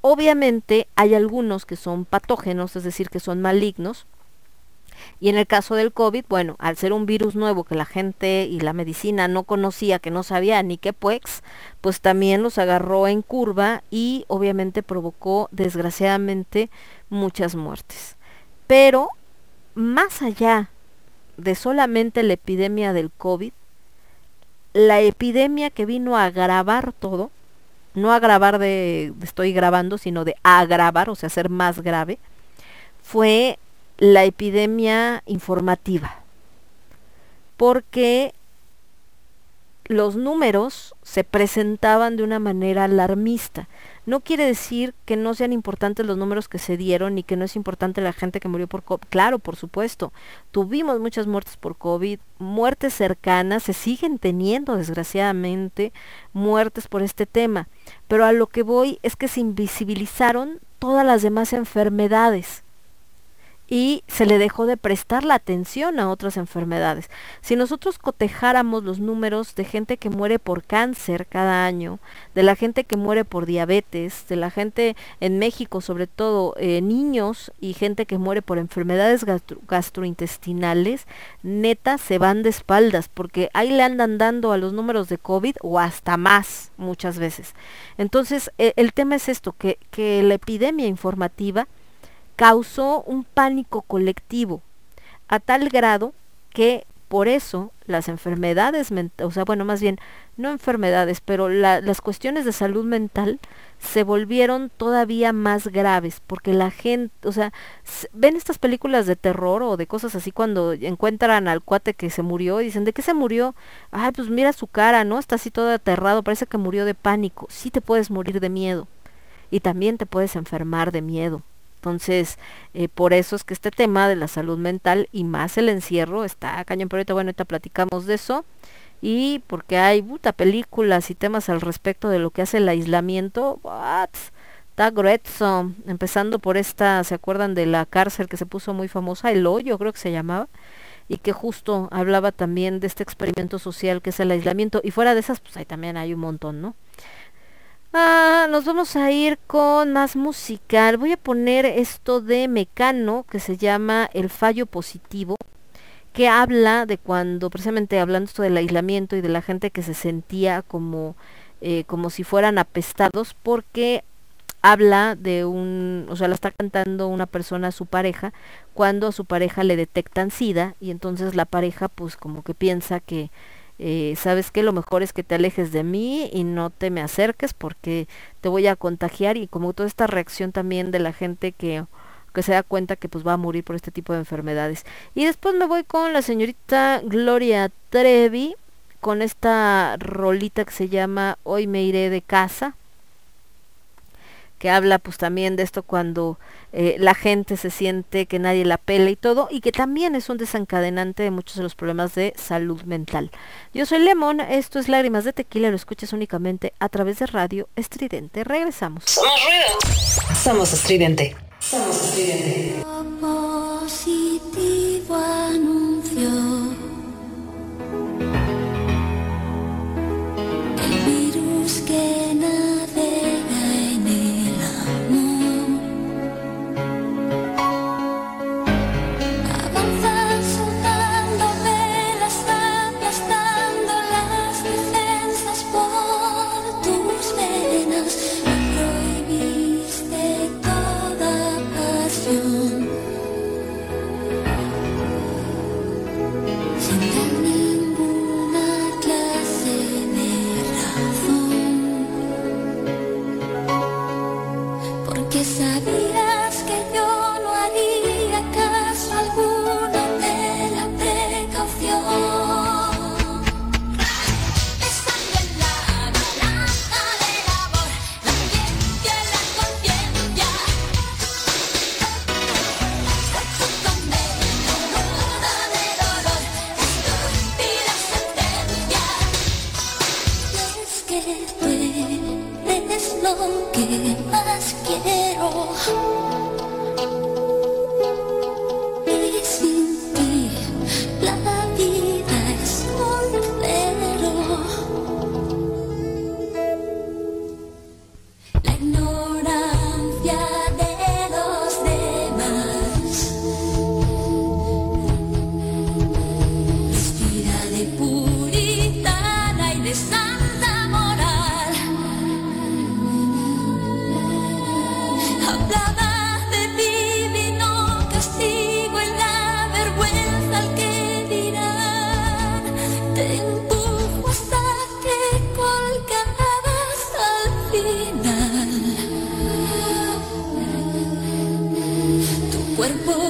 Obviamente hay algunos que son patógenos, es decir, que son malignos, y en el caso del COVID, bueno, al ser un virus nuevo que la gente y la medicina no conocía, que no sabía ni qué pues, pues también los agarró en curva y obviamente provocó desgraciadamente muchas muertes. Pero más allá de solamente la epidemia del COVID, la epidemia que vino a agravar todo, no agravar de, de estoy grabando, sino de agravar, o sea, ser más grave, fue la epidemia informativa, porque los números se presentaban de una manera alarmista. No quiere decir que no sean importantes los números que se dieron y que no es importante la gente que murió por COVID. Claro, por supuesto. Tuvimos muchas muertes por COVID, muertes cercanas, se siguen teniendo desgraciadamente muertes por este tema. Pero a lo que voy es que se invisibilizaron todas las demás enfermedades y se le dejó de prestar la atención a otras enfermedades. Si nosotros cotejáramos los números de gente que muere por cáncer cada año, de la gente que muere por diabetes, de la gente en México, sobre todo eh, niños y gente que muere por enfermedades gastrointestinales, neta se van de espaldas porque ahí le andan dando a los números de COVID o hasta más muchas veces. Entonces, e, el tema es esto, que, que la epidemia informativa causó un pánico colectivo a tal grado que por eso las enfermedades, o sea, bueno, más bien, no enfermedades, pero las cuestiones de salud mental se volvieron todavía más graves, porque la gente, o sea, ven estas películas de terror o de cosas así cuando encuentran al cuate que se murió y dicen, ¿de qué se murió? Ay, pues mira su cara, ¿no? Está así todo aterrado, parece que murió de pánico. Sí te puedes morir de miedo y también te puedes enfermar de miedo. Entonces, eh, por eso es que este tema de la salud mental y más el encierro está cañón. Pero ahorita, bueno, ahorita platicamos de eso. Y porque hay puta películas y temas al respecto de lo que hace el aislamiento. What? Está grueso. Empezando por esta, ¿se acuerdan de la cárcel que se puso muy famosa? El hoyo, creo que se llamaba. Y que justo hablaba también de este experimento social que es el aislamiento. Y fuera de esas, pues ahí también hay un montón, ¿no? Ah, nos vamos a ir con más musical. Voy a poner esto de Mecano que se llama El fallo positivo, que habla de cuando, precisamente hablando esto del aislamiento y de la gente que se sentía como, eh, como si fueran apestados, porque habla de un, o sea, la está cantando una persona a su pareja, cuando a su pareja le detectan sida y entonces la pareja pues como que piensa que eh, sabes que lo mejor es que te alejes de mí y no te me acerques porque te voy a contagiar y como toda esta reacción también de la gente que que se da cuenta que pues va a morir por este tipo de enfermedades. Y después me voy con la señorita Gloria Trevi con esta rolita que se llama Hoy me iré de casa que habla pues también de esto cuando eh, la gente se siente que nadie la pela y todo, y que también es un desencadenante de muchos de los problemas de salud mental. Yo soy Lemon, esto es Lágrimas de Tequila, lo escuchas únicamente a través de Radio Estridente. Regresamos. Somos ruido. Somos estridente. Somos estridente. Positivo anuncio. El virus que Yeah. 我不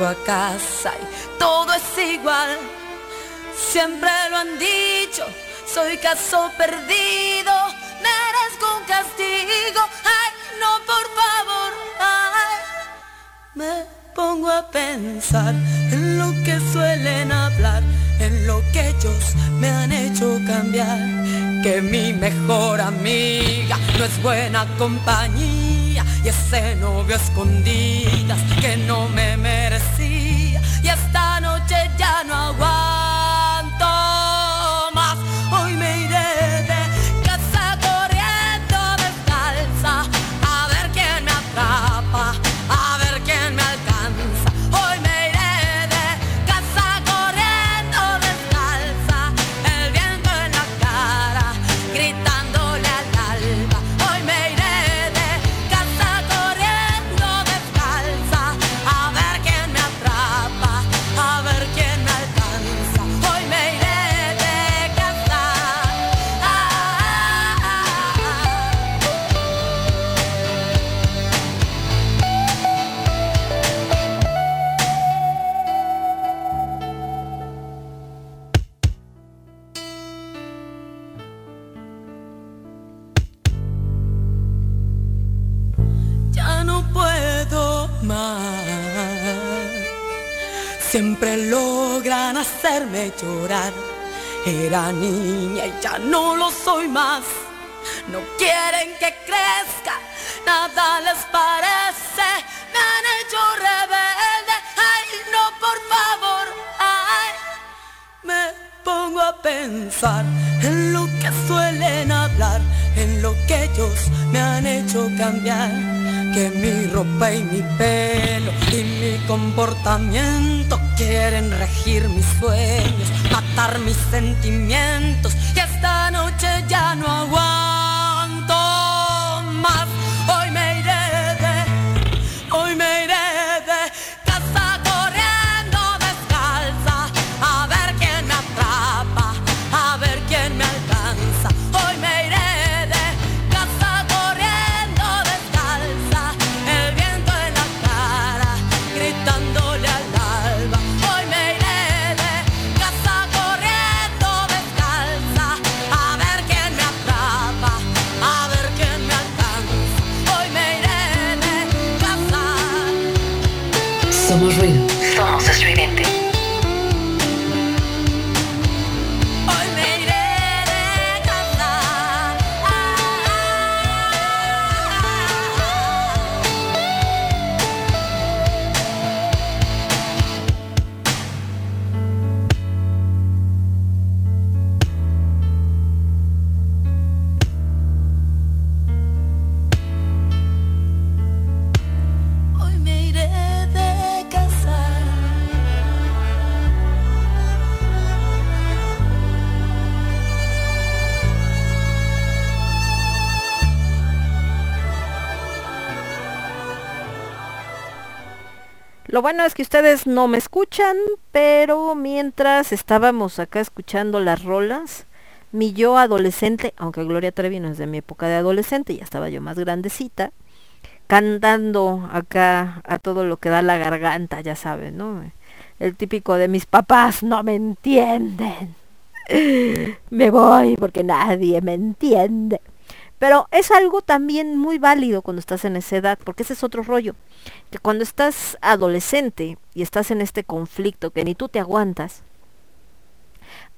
llego a casa y todo es igual. Siempre lo han dicho, soy caso perdido, merezco un castigo. Ay, no, por favor, ay. Me pongo a pensar en lo que suelen hablar, en lo que ellos me han hecho cambiar. Que mi mejor amiga no es buena compañía y ese novio escondidas que no me merecía llorar. Era niña y ya no lo soy más. No quieren que crezca, nada les parece. Me han hecho rebelde. Ay, no, por favor, ay. Me pongo a pensar en lo que suelen hablar, en lo que ellos me han hecho cambiar que mi ropa y mi pelo y mi comportamiento quieren regir mis sueños, matar mis sentimientos y esta noche ya no aguanto más. Bueno es que ustedes no me escuchan, pero mientras estábamos acá escuchando las rolas, mi yo adolescente, aunque Gloria Trevi no es de mi época de adolescente, ya estaba yo más grandecita, cantando acá a todo lo que da la garganta, ya saben, ¿no? El típico de mis papás no me entienden. [LAUGHS] Me voy porque nadie me entiende. Pero es algo también muy válido cuando estás en esa edad, porque ese es otro rollo. Que cuando estás adolescente y estás en este conflicto que ni tú te aguantas,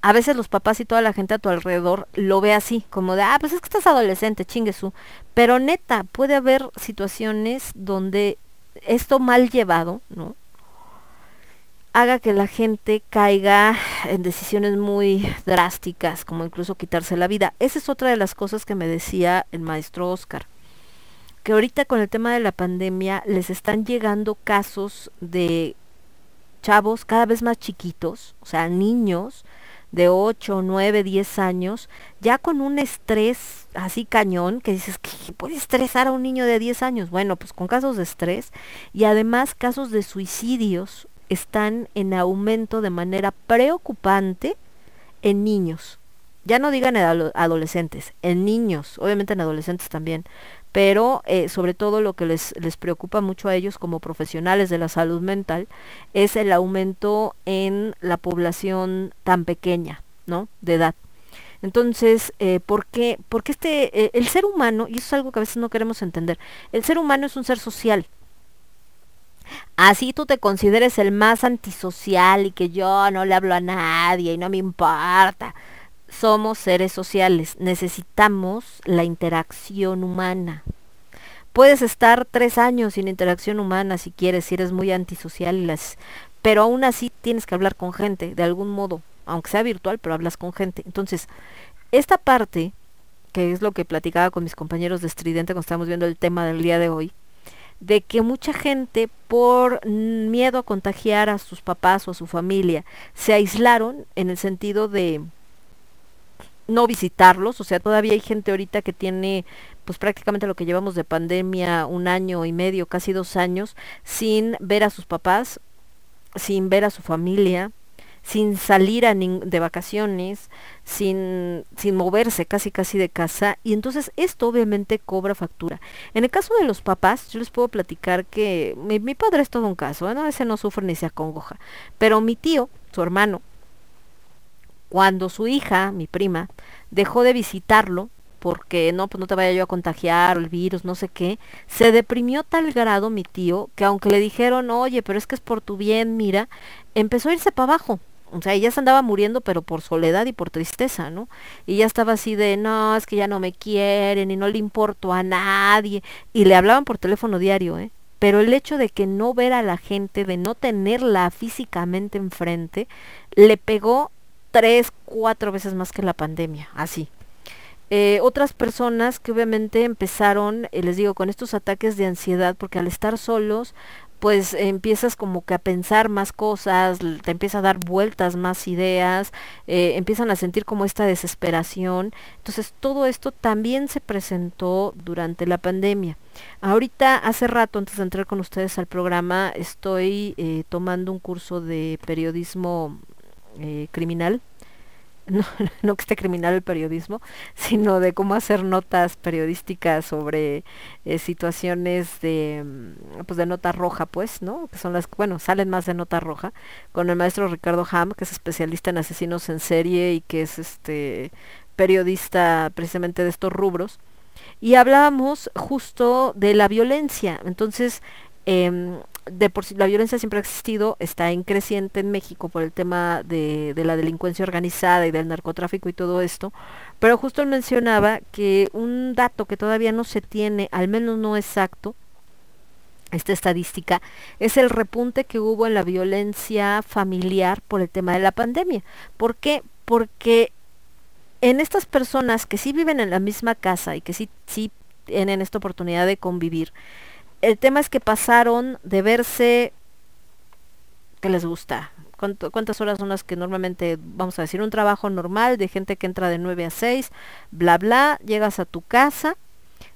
a veces los papás y toda la gente a tu alrededor lo ve así, como de, ah, pues es que estás adolescente, chingue su. Pero neta, puede haber situaciones donde esto mal llevado, ¿no? Haga que la gente caiga en decisiones muy drásticas, como incluso quitarse la vida. Esa es otra de las cosas que me decía el maestro Oscar, que ahorita con el tema de la pandemia les están llegando casos de chavos cada vez más chiquitos, o sea, niños de 8, 9, 10 años, ya con un estrés así cañón, que dices, ¿qué puede estresar a un niño de 10 años? Bueno, pues con casos de estrés y además casos de suicidios están en aumento de manera preocupante en niños. Ya no digan en ado- adolescentes, en niños, obviamente en adolescentes también, pero eh, sobre todo lo que les, les preocupa mucho a ellos como profesionales de la salud mental es el aumento en la población tan pequeña, ¿no? De edad. Entonces, eh, ¿por qué? Porque este, eh, el ser humano, y eso es algo que a veces no queremos entender, el ser humano es un ser social, así tú te consideres el más antisocial y que yo no le hablo a nadie y no me importa. Somos seres sociales, necesitamos la interacción humana. Puedes estar tres años sin interacción humana si quieres, si eres muy antisocial, pero aún así tienes que hablar con gente, de algún modo, aunque sea virtual, pero hablas con gente. Entonces, esta parte, que es lo que platicaba con mis compañeros de Estridente cuando estábamos viendo el tema del día de hoy, de que mucha gente por miedo a contagiar a sus papás o a su familia se aislaron en el sentido de no visitarlos, o sea, todavía hay gente ahorita que tiene pues prácticamente lo que llevamos de pandemia, un año y medio, casi dos años, sin ver a sus papás, sin ver a su familia, sin salir a de vacaciones, sin, sin moverse casi casi de casa y entonces esto obviamente cobra factura. En el caso de los papás, yo les puedo platicar que mi, mi padre es todo un caso, ¿eh? ¿no? ese no sufre ni se acongoja, pero mi tío, su hermano, cuando su hija, mi prima, dejó de visitarlo porque no, pues no te vaya yo a contagiar el virus, no sé qué, se deprimió tal grado mi tío que aunque le dijeron, oye, pero es que es por tu bien, mira, empezó a irse para abajo. O sea, ella se andaba muriendo, pero por soledad y por tristeza, ¿no? Y ya estaba así de, no, es que ya no me quieren y no le importo a nadie. Y le hablaban por teléfono diario, ¿eh? Pero el hecho de que no ver a la gente, de no tenerla físicamente enfrente, le pegó tres, cuatro veces más que la pandemia, así. Eh, otras personas que obviamente empezaron, eh, les digo, con estos ataques de ansiedad, porque al estar solos, pues empiezas como que a pensar más cosas, te empieza a dar vueltas más ideas, eh, empiezan a sentir como esta desesperación. Entonces todo esto también se presentó durante la pandemia. Ahorita, hace rato, antes de entrar con ustedes al programa, estoy eh, tomando un curso de periodismo eh, criminal [LAUGHS] no, que esté criminal el periodismo, sino de cómo hacer notas periodísticas sobre eh, situaciones de mm, pues de nota roja, pues, ¿no? Que son las que, bueno, salen más de nota roja, con el maestro Ricardo Ham, que es especialista en asesinos en serie y que es este periodista precisamente de estos rubros. Y hablábamos justo de la violencia. Entonces, em, de por sí la violencia siempre ha existido, está en creciente en México por el tema de, de, la delincuencia organizada y del narcotráfico y todo esto, pero justo mencionaba que un dato que todavía no se tiene, al menos no exacto, esta estadística, es el repunte que hubo en la violencia familiar por el tema de la pandemia. ¿Por qué? Porque en estas personas que sí viven en la misma casa y que sí, sí tienen esta oportunidad de convivir, el tema es que pasaron de verse que les gusta. ¿Cuántas horas son las que normalmente, vamos a decir, un trabajo normal de gente que entra de 9 a 6, bla, bla, llegas a tu casa,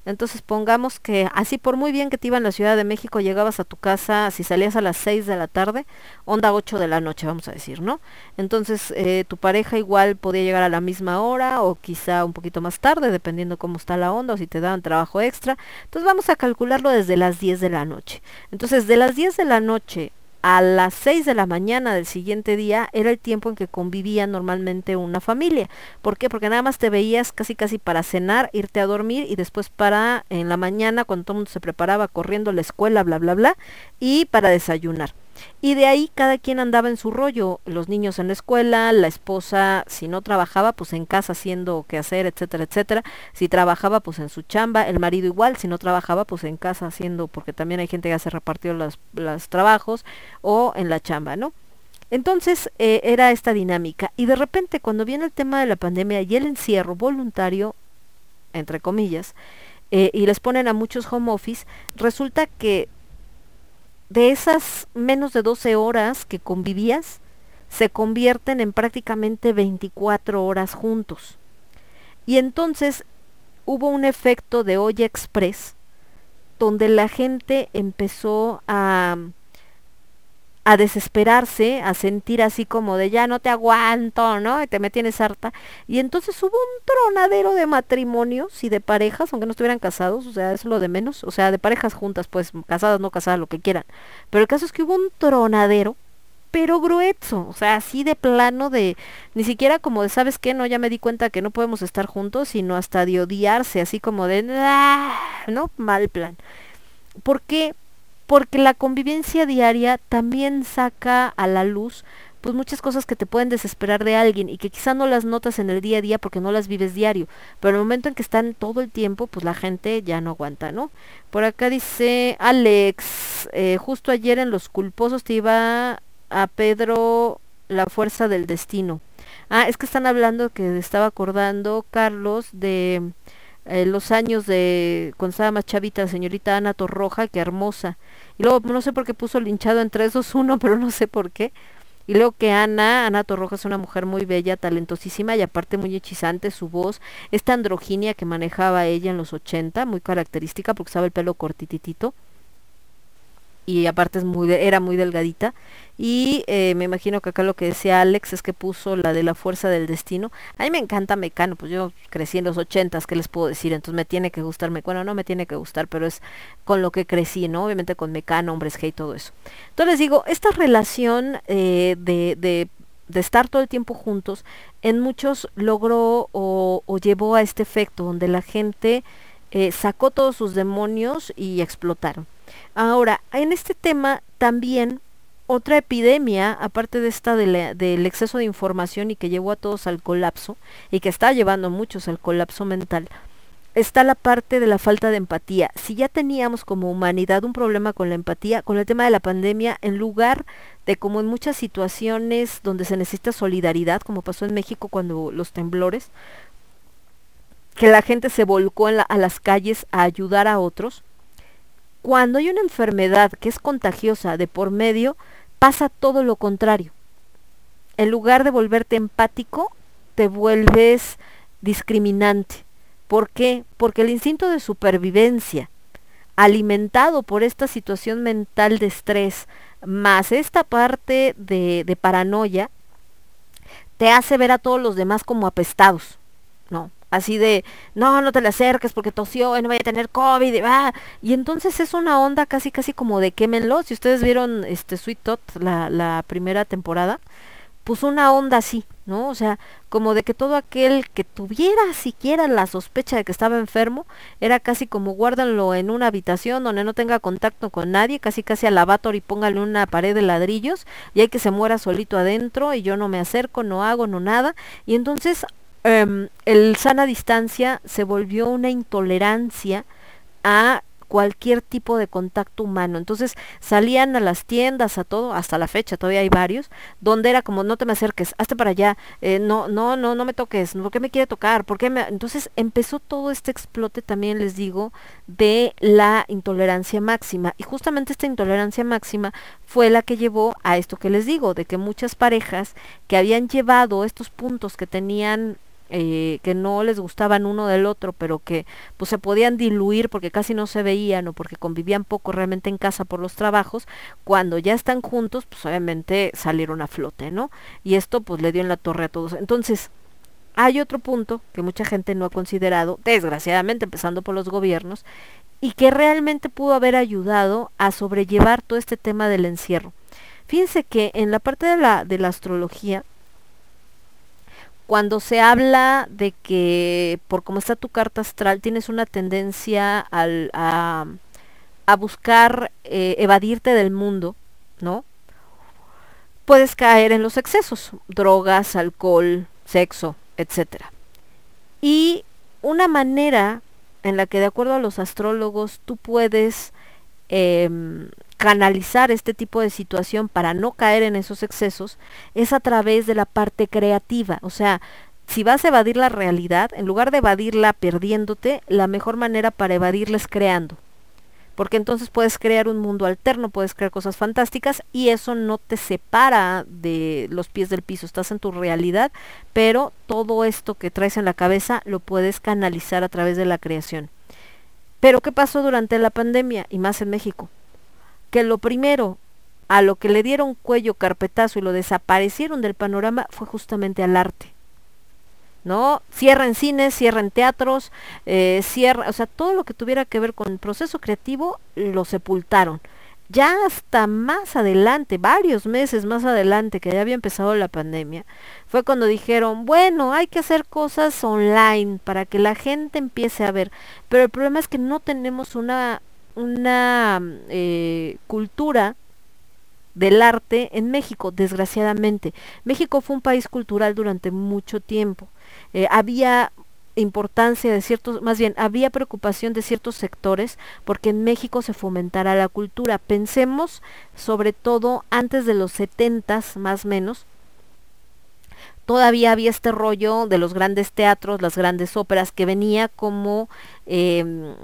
entonces pongamos que así por muy bien que te iba en la Ciudad de México, llegabas a tu casa, si salías a las 6 de la tarde, onda 8 de la noche, vamos a decir, ¿no? Entonces eh, tu pareja igual podía llegar a la misma hora o quizá un poquito más tarde, dependiendo cómo está la onda o si te dan trabajo extra. Entonces vamos a calcularlo desde las 10 de la noche. Entonces de las 10 de la noche a las 6 de la mañana del siguiente día era el tiempo en que convivía normalmente una familia. ¿Por qué? Porque nada más te veías casi casi para cenar, irte a dormir y después para en la mañana cuando todo el mundo se preparaba corriendo a la escuela, bla, bla, bla, y para desayunar. Y de ahí cada quien andaba en su rollo, los niños en la escuela, la esposa si no trabajaba pues en casa haciendo qué hacer, etcétera, etcétera. Si trabajaba pues en su chamba, el marido igual, si no trabajaba pues en casa haciendo, porque también hay gente que hace repartió los, los trabajos o en la chamba, ¿no? Entonces eh, era esta dinámica. Y de repente cuando viene el tema de la pandemia y el encierro voluntario, entre comillas, eh, y les ponen a muchos home office, resulta que de esas menos de 12 horas que convivías, se convierten en prácticamente 24 horas juntos. Y entonces hubo un efecto de olla express, donde la gente empezó a a desesperarse, a sentir así como de ya no te aguanto, ¿no? Y te me tienes harta. Y entonces hubo un tronadero de matrimonios y de parejas, aunque no estuvieran casados, o sea, es lo de menos, o sea, de parejas juntas, pues casadas, no casadas, lo que quieran. Pero el caso es que hubo un tronadero, pero grueso, o sea, así de plano de, ni siquiera como de, ¿sabes qué? No, ya me di cuenta que no podemos estar juntos, sino hasta de odiarse, así como de, ¿no? Mal plan. ¿Por qué? Porque la convivencia diaria también saca a la luz pues muchas cosas que te pueden desesperar de alguien y que quizá no las notas en el día a día porque no las vives diario, pero en el momento en que están todo el tiempo, pues la gente ya no aguanta, ¿no? Por acá dice Alex, eh, justo ayer en Los Culposos te iba a Pedro la fuerza del destino. Ah, es que están hablando que estaba acordando Carlos de eh, los años de cuando estaba más chavita la señorita Ana Torroja, que hermosa. Y luego no sé por qué puso linchado entre esos uno, [LAUGHS] pero no sé por qué. Y luego que Ana, Ana Torroja es una mujer muy bella, talentosísima y aparte muy hechizante su voz. Esta androginia que manejaba ella en los 80, muy característica porque usaba el pelo cortititito y aparte es muy era muy delgadita. Y eh, me imagino que acá lo que decía Alex es que puso la de la fuerza del destino. A mí me encanta Mecano pues yo crecí en los ochentas qué les puedo decir entonces me tiene que gustar bueno no me tiene que gustar pero es con lo que crecí no obviamente con Mecano hombres G y todo eso. Entonces les digo esta relación eh, de, de estar todo el tiempo juntos, en muchos logró o, o llevó a este efecto donde la gente eh, sacó todos sus demonios y explotaron. Ahora, en este tema también otra epidemia, aparte de esta del exceso de información y que llevó a todos al colapso, y que está llevando a muchos al colapso mental, está la parte de la falta de empatía. Si ya teníamos como humanidad un problema con la empatía, con el tema de la pandemia, en lugar de como en muchas situaciones donde se necesita solidaridad, como pasó en México cuando los temblores, que la gente se volcó a las calles a ayudar a otros, cuando hay una enfermedad que es contagiosa de por medio, pasa todo lo contrario. En lugar de volverte empático, te vuelves discriminante. ¿Por qué? Porque el instinto de supervivencia, alimentado por esta situación mental de estrés, más esta parte de, de paranoia, te hace ver a todos los demás como apestados. No, así de, no, no te le acerques porque tosió y no vaya a tener COVID, y, ah, y entonces es una onda casi, casi como de quémenlo, si ustedes vieron este Sweet Tot, la, la primera temporada, pues una onda así, ¿no? O sea, como de que todo aquel que tuviera siquiera la sospecha de que estaba enfermo, era casi como guárdanlo en una habitación donde no tenga contacto con nadie, casi casi al lavator y póngale una pared de ladrillos y hay que se muera solito adentro y yo no me acerco, no hago, no nada. Y entonces em, el sana distancia se volvió una intolerancia a cualquier tipo de contacto humano. Entonces salían a las tiendas, a todo, hasta la fecha, todavía hay varios, donde era como, no te me acerques, hazte para allá, eh, no, no, no, no me toques, ¿por qué me quiere tocar? ¿Por qué me...? Entonces empezó todo este explote, también les digo, de la intolerancia máxima. Y justamente esta intolerancia máxima fue la que llevó a esto que les digo, de que muchas parejas que habían llevado estos puntos que tenían eh, que no les gustaban uno del otro, pero que pues se podían diluir porque casi no se veían o porque convivían poco realmente en casa por los trabajos, cuando ya están juntos, pues obviamente salieron a flote, ¿no? Y esto pues le dio en la torre a todos. Entonces, hay otro punto que mucha gente no ha considerado, desgraciadamente empezando por los gobiernos, y que realmente pudo haber ayudado a sobrellevar todo este tema del encierro. Fíjense que en la parte de la, de la astrología, cuando se habla de que por cómo está tu carta astral tienes una tendencia al, a, a, buscar eh, evadirte del mundo, ¿no? Puedes caer en los excesos, drogas, alcohol, sexo, etc. Y una manera en la que de acuerdo a los astrólogos tú puedes eh, canalizar este tipo de situación para no caer en esos excesos es a través de la parte creativa. O sea, si vas a evadir la realidad, en lugar de evadirla perdiéndote, la mejor manera para evadirla es creando. Porque entonces puedes crear un mundo alterno, puedes crear cosas fantásticas y eso no te separa de los pies del piso, estás en tu realidad, pero todo esto que traes en la cabeza lo puedes canalizar a través de la creación. Pero ¿qué pasó durante la pandemia y más en México? Que lo primero a lo que le dieron cuello carpetazo y lo desaparecieron del panorama fue justamente al arte. ¿No? Cierran cines, cierran teatros, eh, cierra, o sea, todo lo que tuviera que ver con el proceso creativo lo sepultaron. Ya hasta más adelante, varios meses más adelante que ya había empezado la pandemia, fue cuando dijeron, bueno, hay que hacer cosas online para que la gente empiece a ver. Pero el problema es que no tenemos una una eh, cultura del arte en México, desgraciadamente. México fue un país cultural durante mucho tiempo. Eh, había importancia de ciertos, más bien, había preocupación de ciertos sectores porque en México se fomentara la cultura. Pensemos sobre todo antes de los setentas, más o menos, todavía había este rollo de los grandes teatros, las grandes óperas, que venía como eh,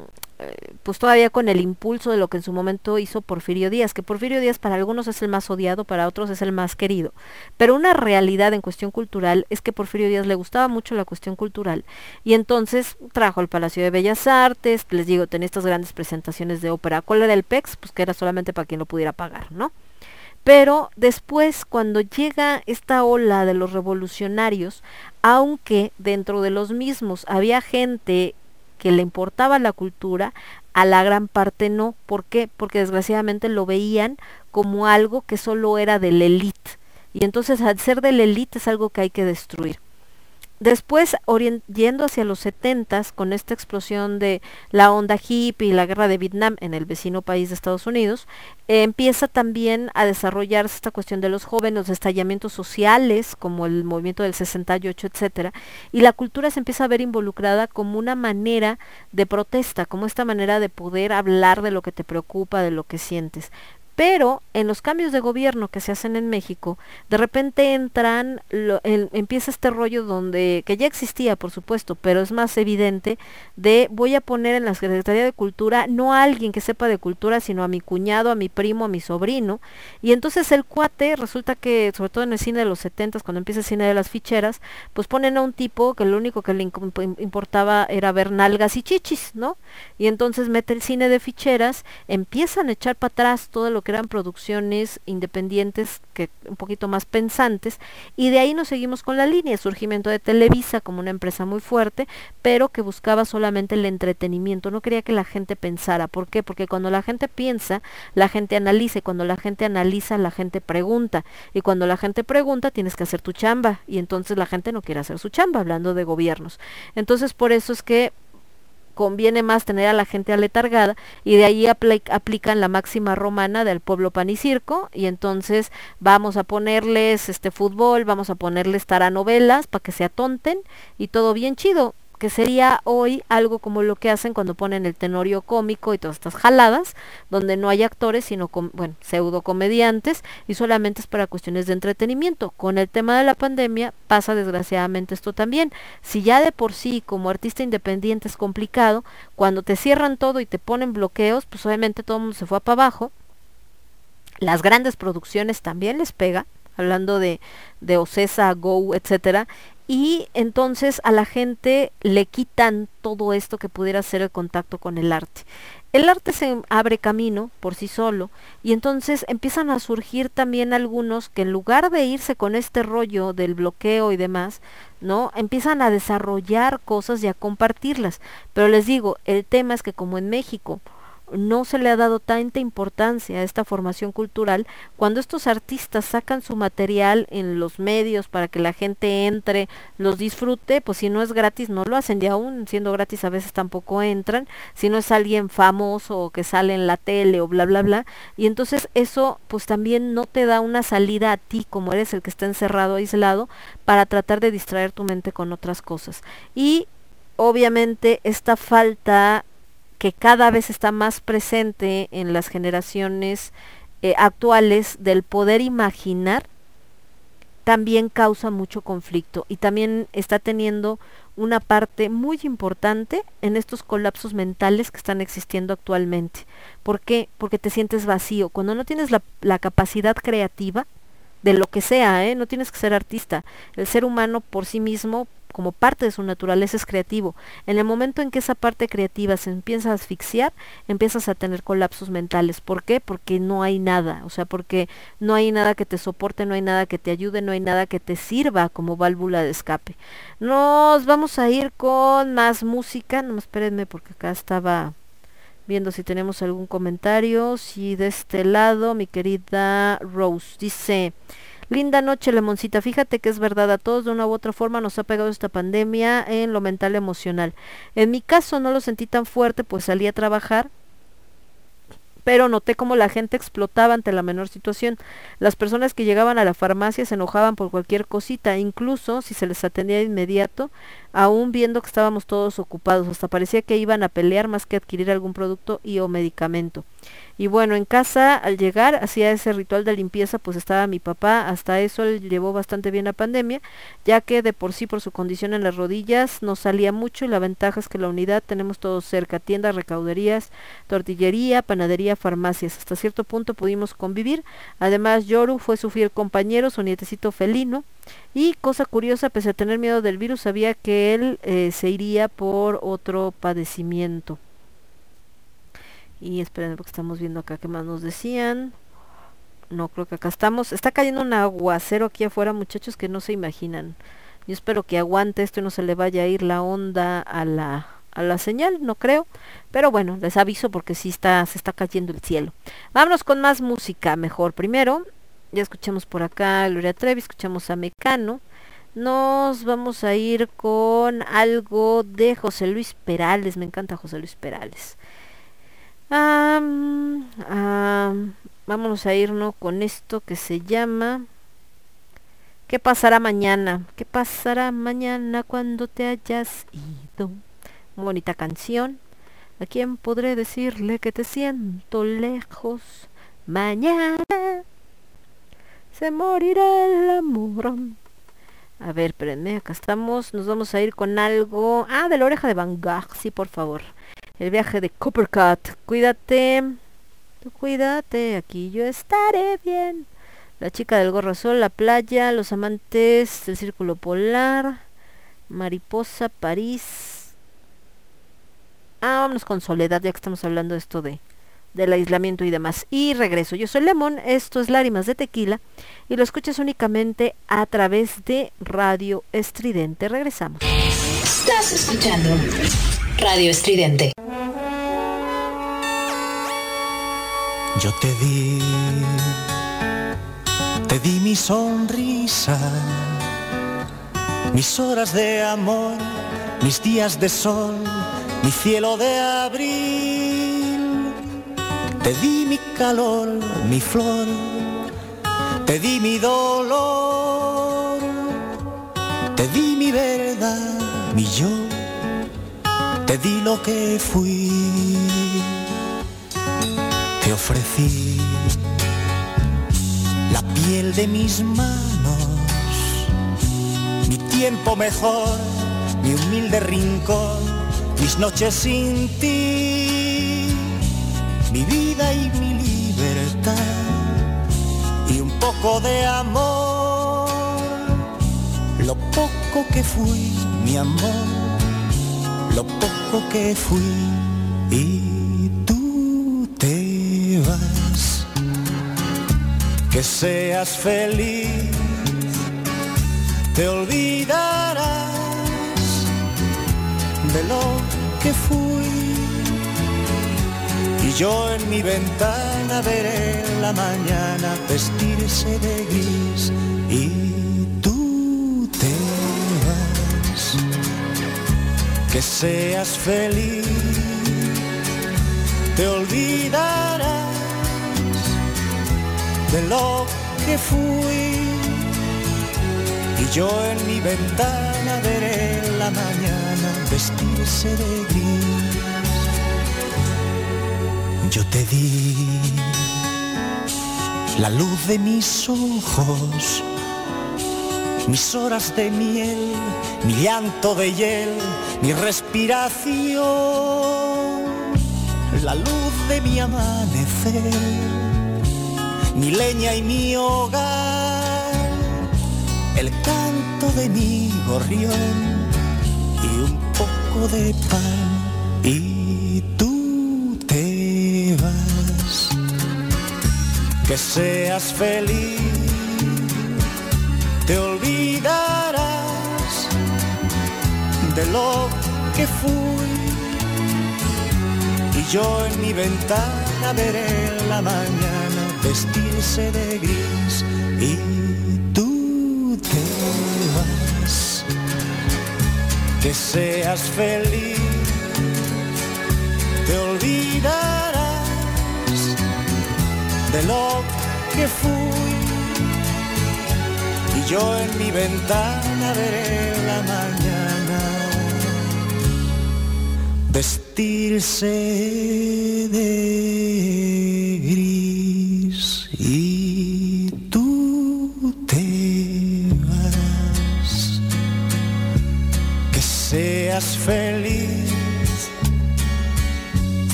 pues todavía con el impulso de lo que en su momento hizo Porfirio Díaz, que Porfirio Díaz para algunos es el más odiado, para otros es el más querido. Pero una realidad en cuestión cultural es que Porfirio Díaz le gustaba mucho la cuestión cultural y entonces trajo al Palacio de Bellas Artes, les digo, tenía estas grandes presentaciones de ópera. ¿Cuál era el PEX? Pues que era solamente para quien lo pudiera pagar, ¿no? Pero después, cuando llega esta ola de los revolucionarios, aunque dentro de los mismos había gente que le importaba la cultura, a la gran parte no. ¿Por qué? Porque desgraciadamente lo veían como algo que solo era del élite. Y entonces al ser del élite es algo que hay que destruir. Después, yendo hacia los setentas, con esta explosión de la onda hippie y la guerra de Vietnam en el vecino país de Estados Unidos, empieza también a desarrollarse esta cuestión de los jóvenes, los estallamientos sociales, como el movimiento del 68, etcétera, y la cultura se empieza a ver involucrada como una manera de protesta, como esta manera de poder hablar de lo que te preocupa, de lo que sientes. Pero en los cambios de gobierno que se hacen en México, de repente entran, empieza este rollo donde, que ya existía por supuesto, pero es más evidente, de voy a poner en la Secretaría de Cultura no a alguien que sepa de cultura, sino a mi cuñado, a mi primo, a mi sobrino. Y entonces el cuate, resulta que, sobre todo en el cine de los setentas, cuando empieza el cine de las ficheras, pues ponen a un tipo que lo único que le importaba era ver nalgas y chichis, ¿no? Y entonces mete el cine de ficheras, empiezan a echar para atrás todo lo que eran producciones independientes que un poquito más pensantes y de ahí nos seguimos con la línea, surgimiento de Televisa como una empresa muy fuerte, pero que buscaba solamente el entretenimiento, no quería que la gente pensara, ¿por qué? Porque cuando la gente piensa, la gente analiza y cuando la gente analiza, la gente pregunta y cuando la gente pregunta tienes que hacer tu chamba y entonces la gente no quiere hacer su chamba, hablando de gobiernos. Entonces por eso es que conviene más tener a la gente aletargada y de ahí aplican la máxima romana del pueblo pan y circo y entonces vamos a ponerles este fútbol, vamos a ponerles taranovelas para que se atonten y todo bien chido que sería hoy algo como lo que hacen cuando ponen el tenorio cómico y todas estas jaladas, donde no hay actores, sino, bueno, pseudo comediantes, y solamente es para cuestiones de entretenimiento. Con el tema de la pandemia pasa desgraciadamente esto también. Si ya de por sí como artista independiente es complicado, cuando te cierran todo y te ponen bloqueos, pues obviamente todo el mundo se fue para abajo. Las grandes producciones también les pega, hablando de, de Ocesa, Go, etcétera, y entonces a la gente le quitan todo esto que pudiera ser el contacto con el arte. El arte se abre camino por sí solo y entonces empiezan a surgir también algunos que en lugar de irse con este rollo del bloqueo y demás, ¿no? Empiezan a desarrollar cosas y a compartirlas. Pero les digo, el tema es que como en México no se le ha dado tanta importancia a esta formación cultural, cuando estos artistas sacan su material en los medios para que la gente entre, los disfrute, pues si no es gratis no lo hacen y aún siendo gratis a veces tampoco entran, si no es alguien famoso o que sale en la tele o bla bla bla, y entonces eso pues también no te da una salida a ti como eres el que está encerrado, aislado, para tratar de distraer tu mente con otras cosas. Y obviamente esta falta que cada vez está más presente en las generaciones eh, actuales del poder imaginar, también causa mucho conflicto y también está teniendo una parte muy importante en estos colapsos mentales que están existiendo actualmente. ¿Por qué? Porque te sientes vacío. Cuando no tienes la, capacidad creativa, de lo que sea, ¿eh? no tienes que ser artista. El ser humano por sí mismo como parte de su naturaleza es creativo. En el momento en que esa parte creativa se empieza a asfixiar, empiezas a tener colapsos mentales. ¿Por qué? Porque no hay nada, o sea, porque no hay nada que te soporte, no hay nada que te ayude, no hay nada que te sirva como válvula de escape. Nos vamos a ir con más música, no espérenme porque acá estaba viendo si tenemos algún comentario. Si de este lado, mi querida Rose dice, Linda noche, Lemoncita. Fíjate que es verdad, a todos de una u otra forma nos ha pegado esta pandemia en lo mental emocional. En mi caso no lo sentí tan fuerte, pues salí a trabajar, pero noté cómo la gente explotaba ante la menor situación. Las personas que llegaban a la farmacia se enojaban por cualquier cosita, incluso si se les atendía de inmediato, aún viendo que estábamos todos ocupados. Hasta parecía que iban a pelear más que adquirir algún producto y o medicamento. Y bueno, en casa al llegar hacía ese ritual de limpieza, pues estaba mi papá, hasta eso llevó bastante bien la pandemia, ya que de por sí por su condición en las rodillas no salía mucho y la ventaja es que la unidad tenemos todo cerca, tiendas, recauderías, tortillería, panadería, farmacias. Hasta cierto punto pudimos convivir. Además, Yoru fue su fiel compañero, su nietecito felino. Y cosa curiosa, pese a tener miedo del virus, sabía que él eh, se iría por otro padecimiento. Y esperen porque estamos viendo acá qué más nos decían. No, creo que acá estamos. Está cayendo un aguacero aquí afuera, muchachos, que no se imaginan. Yo espero que aguante esto y no se le vaya a ir la onda a la, a la señal, no creo. Pero bueno, les aviso porque sí está, se está cayendo el cielo. Vámonos con más música, mejor. Primero, ya escuchamos por acá a Gloria Trevi, escuchamos a Mecano. Nos vamos a ir con algo de José Luis Perales. Me encanta José Luis Perales vámonos a irnos con esto que se llama ¿Qué pasará mañana? ¿Qué pasará mañana cuando te hayas ido? Una bonita canción. ¿A quién podré decirle que te siento lejos? Mañana se morirá el amor. A ver, espérenme, acá estamos. Nos vamos a ir con algo. Ah, de la oreja de Van Gogh, sí, por favor el viaje de Coppercut. Cuídate, cuídate, aquí yo estaré bien. La chica del gorro azul, la playa, los amantes del círculo polar, mariposa, París. Ah, vámonos con soledad, ya que estamos hablando de esto de del aislamiento y demás. Y regreso. Yo soy Lemón, esto es Lágrimas de Tequila y lo escuchas únicamente a través de Radio Estridente. Regresamos. Estás escuchando Radio Estridente. Yo te di, te di mi sonrisa, mis horas de amor, mis días de sol, mi cielo de abril. Te di mi calor, mi flor, te di mi dolor, te di mi verdad, mi yo, te di lo que fui. Te ofrecí la piel de mis manos, mi tiempo mejor, mi humilde rincón, mis noches sin ti, mi vida y mi libertad. Y un poco de amor, lo poco que fui, mi amor, lo poco que fui. Y tú te vas. Que seas feliz, te olvidarás de lo que fui. Y yo en mi ventana veré la mañana vestirse de gris y tú te vas. Que seas feliz te olvidarás de lo que fui. Y yo en mi ventana veré la mañana vestirse de gris. Yo te di la luz de mis ojos, mis horas de miel, mi llanto de hiel, mi respiración la luz de mi amanecer, mi leña y mi hogar, el canto de mi gorrión y un poco de pan. Que seas feliz, te olvidarás de lo que fui y yo en mi ventana veré la mañana vestirse de gris y tú te vas. Que seas feliz, te olvidarás de lo que fui. Y yo en mi ventana veré la mañana vestirse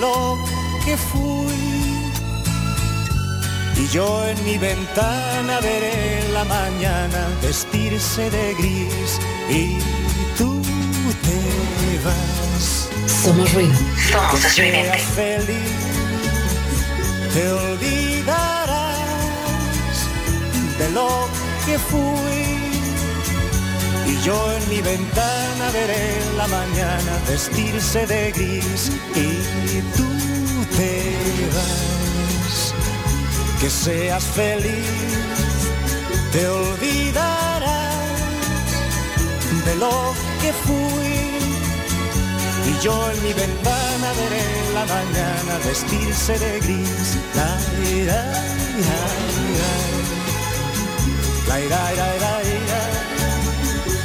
lo que fui. Y yo en mi ventana veré la mañana vestirse de gris y tú te vas. Somos ruido. Somos seas feliz, te olvidarás de lo que fui. Yo en mi ventana veré la mañana vestirse de gris y tú te vas. Que seas feliz, te olvidarás de lo que fui. Y yo en mi ventana veré la mañana vestirse de gris. La. La. La, la.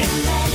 Yeah.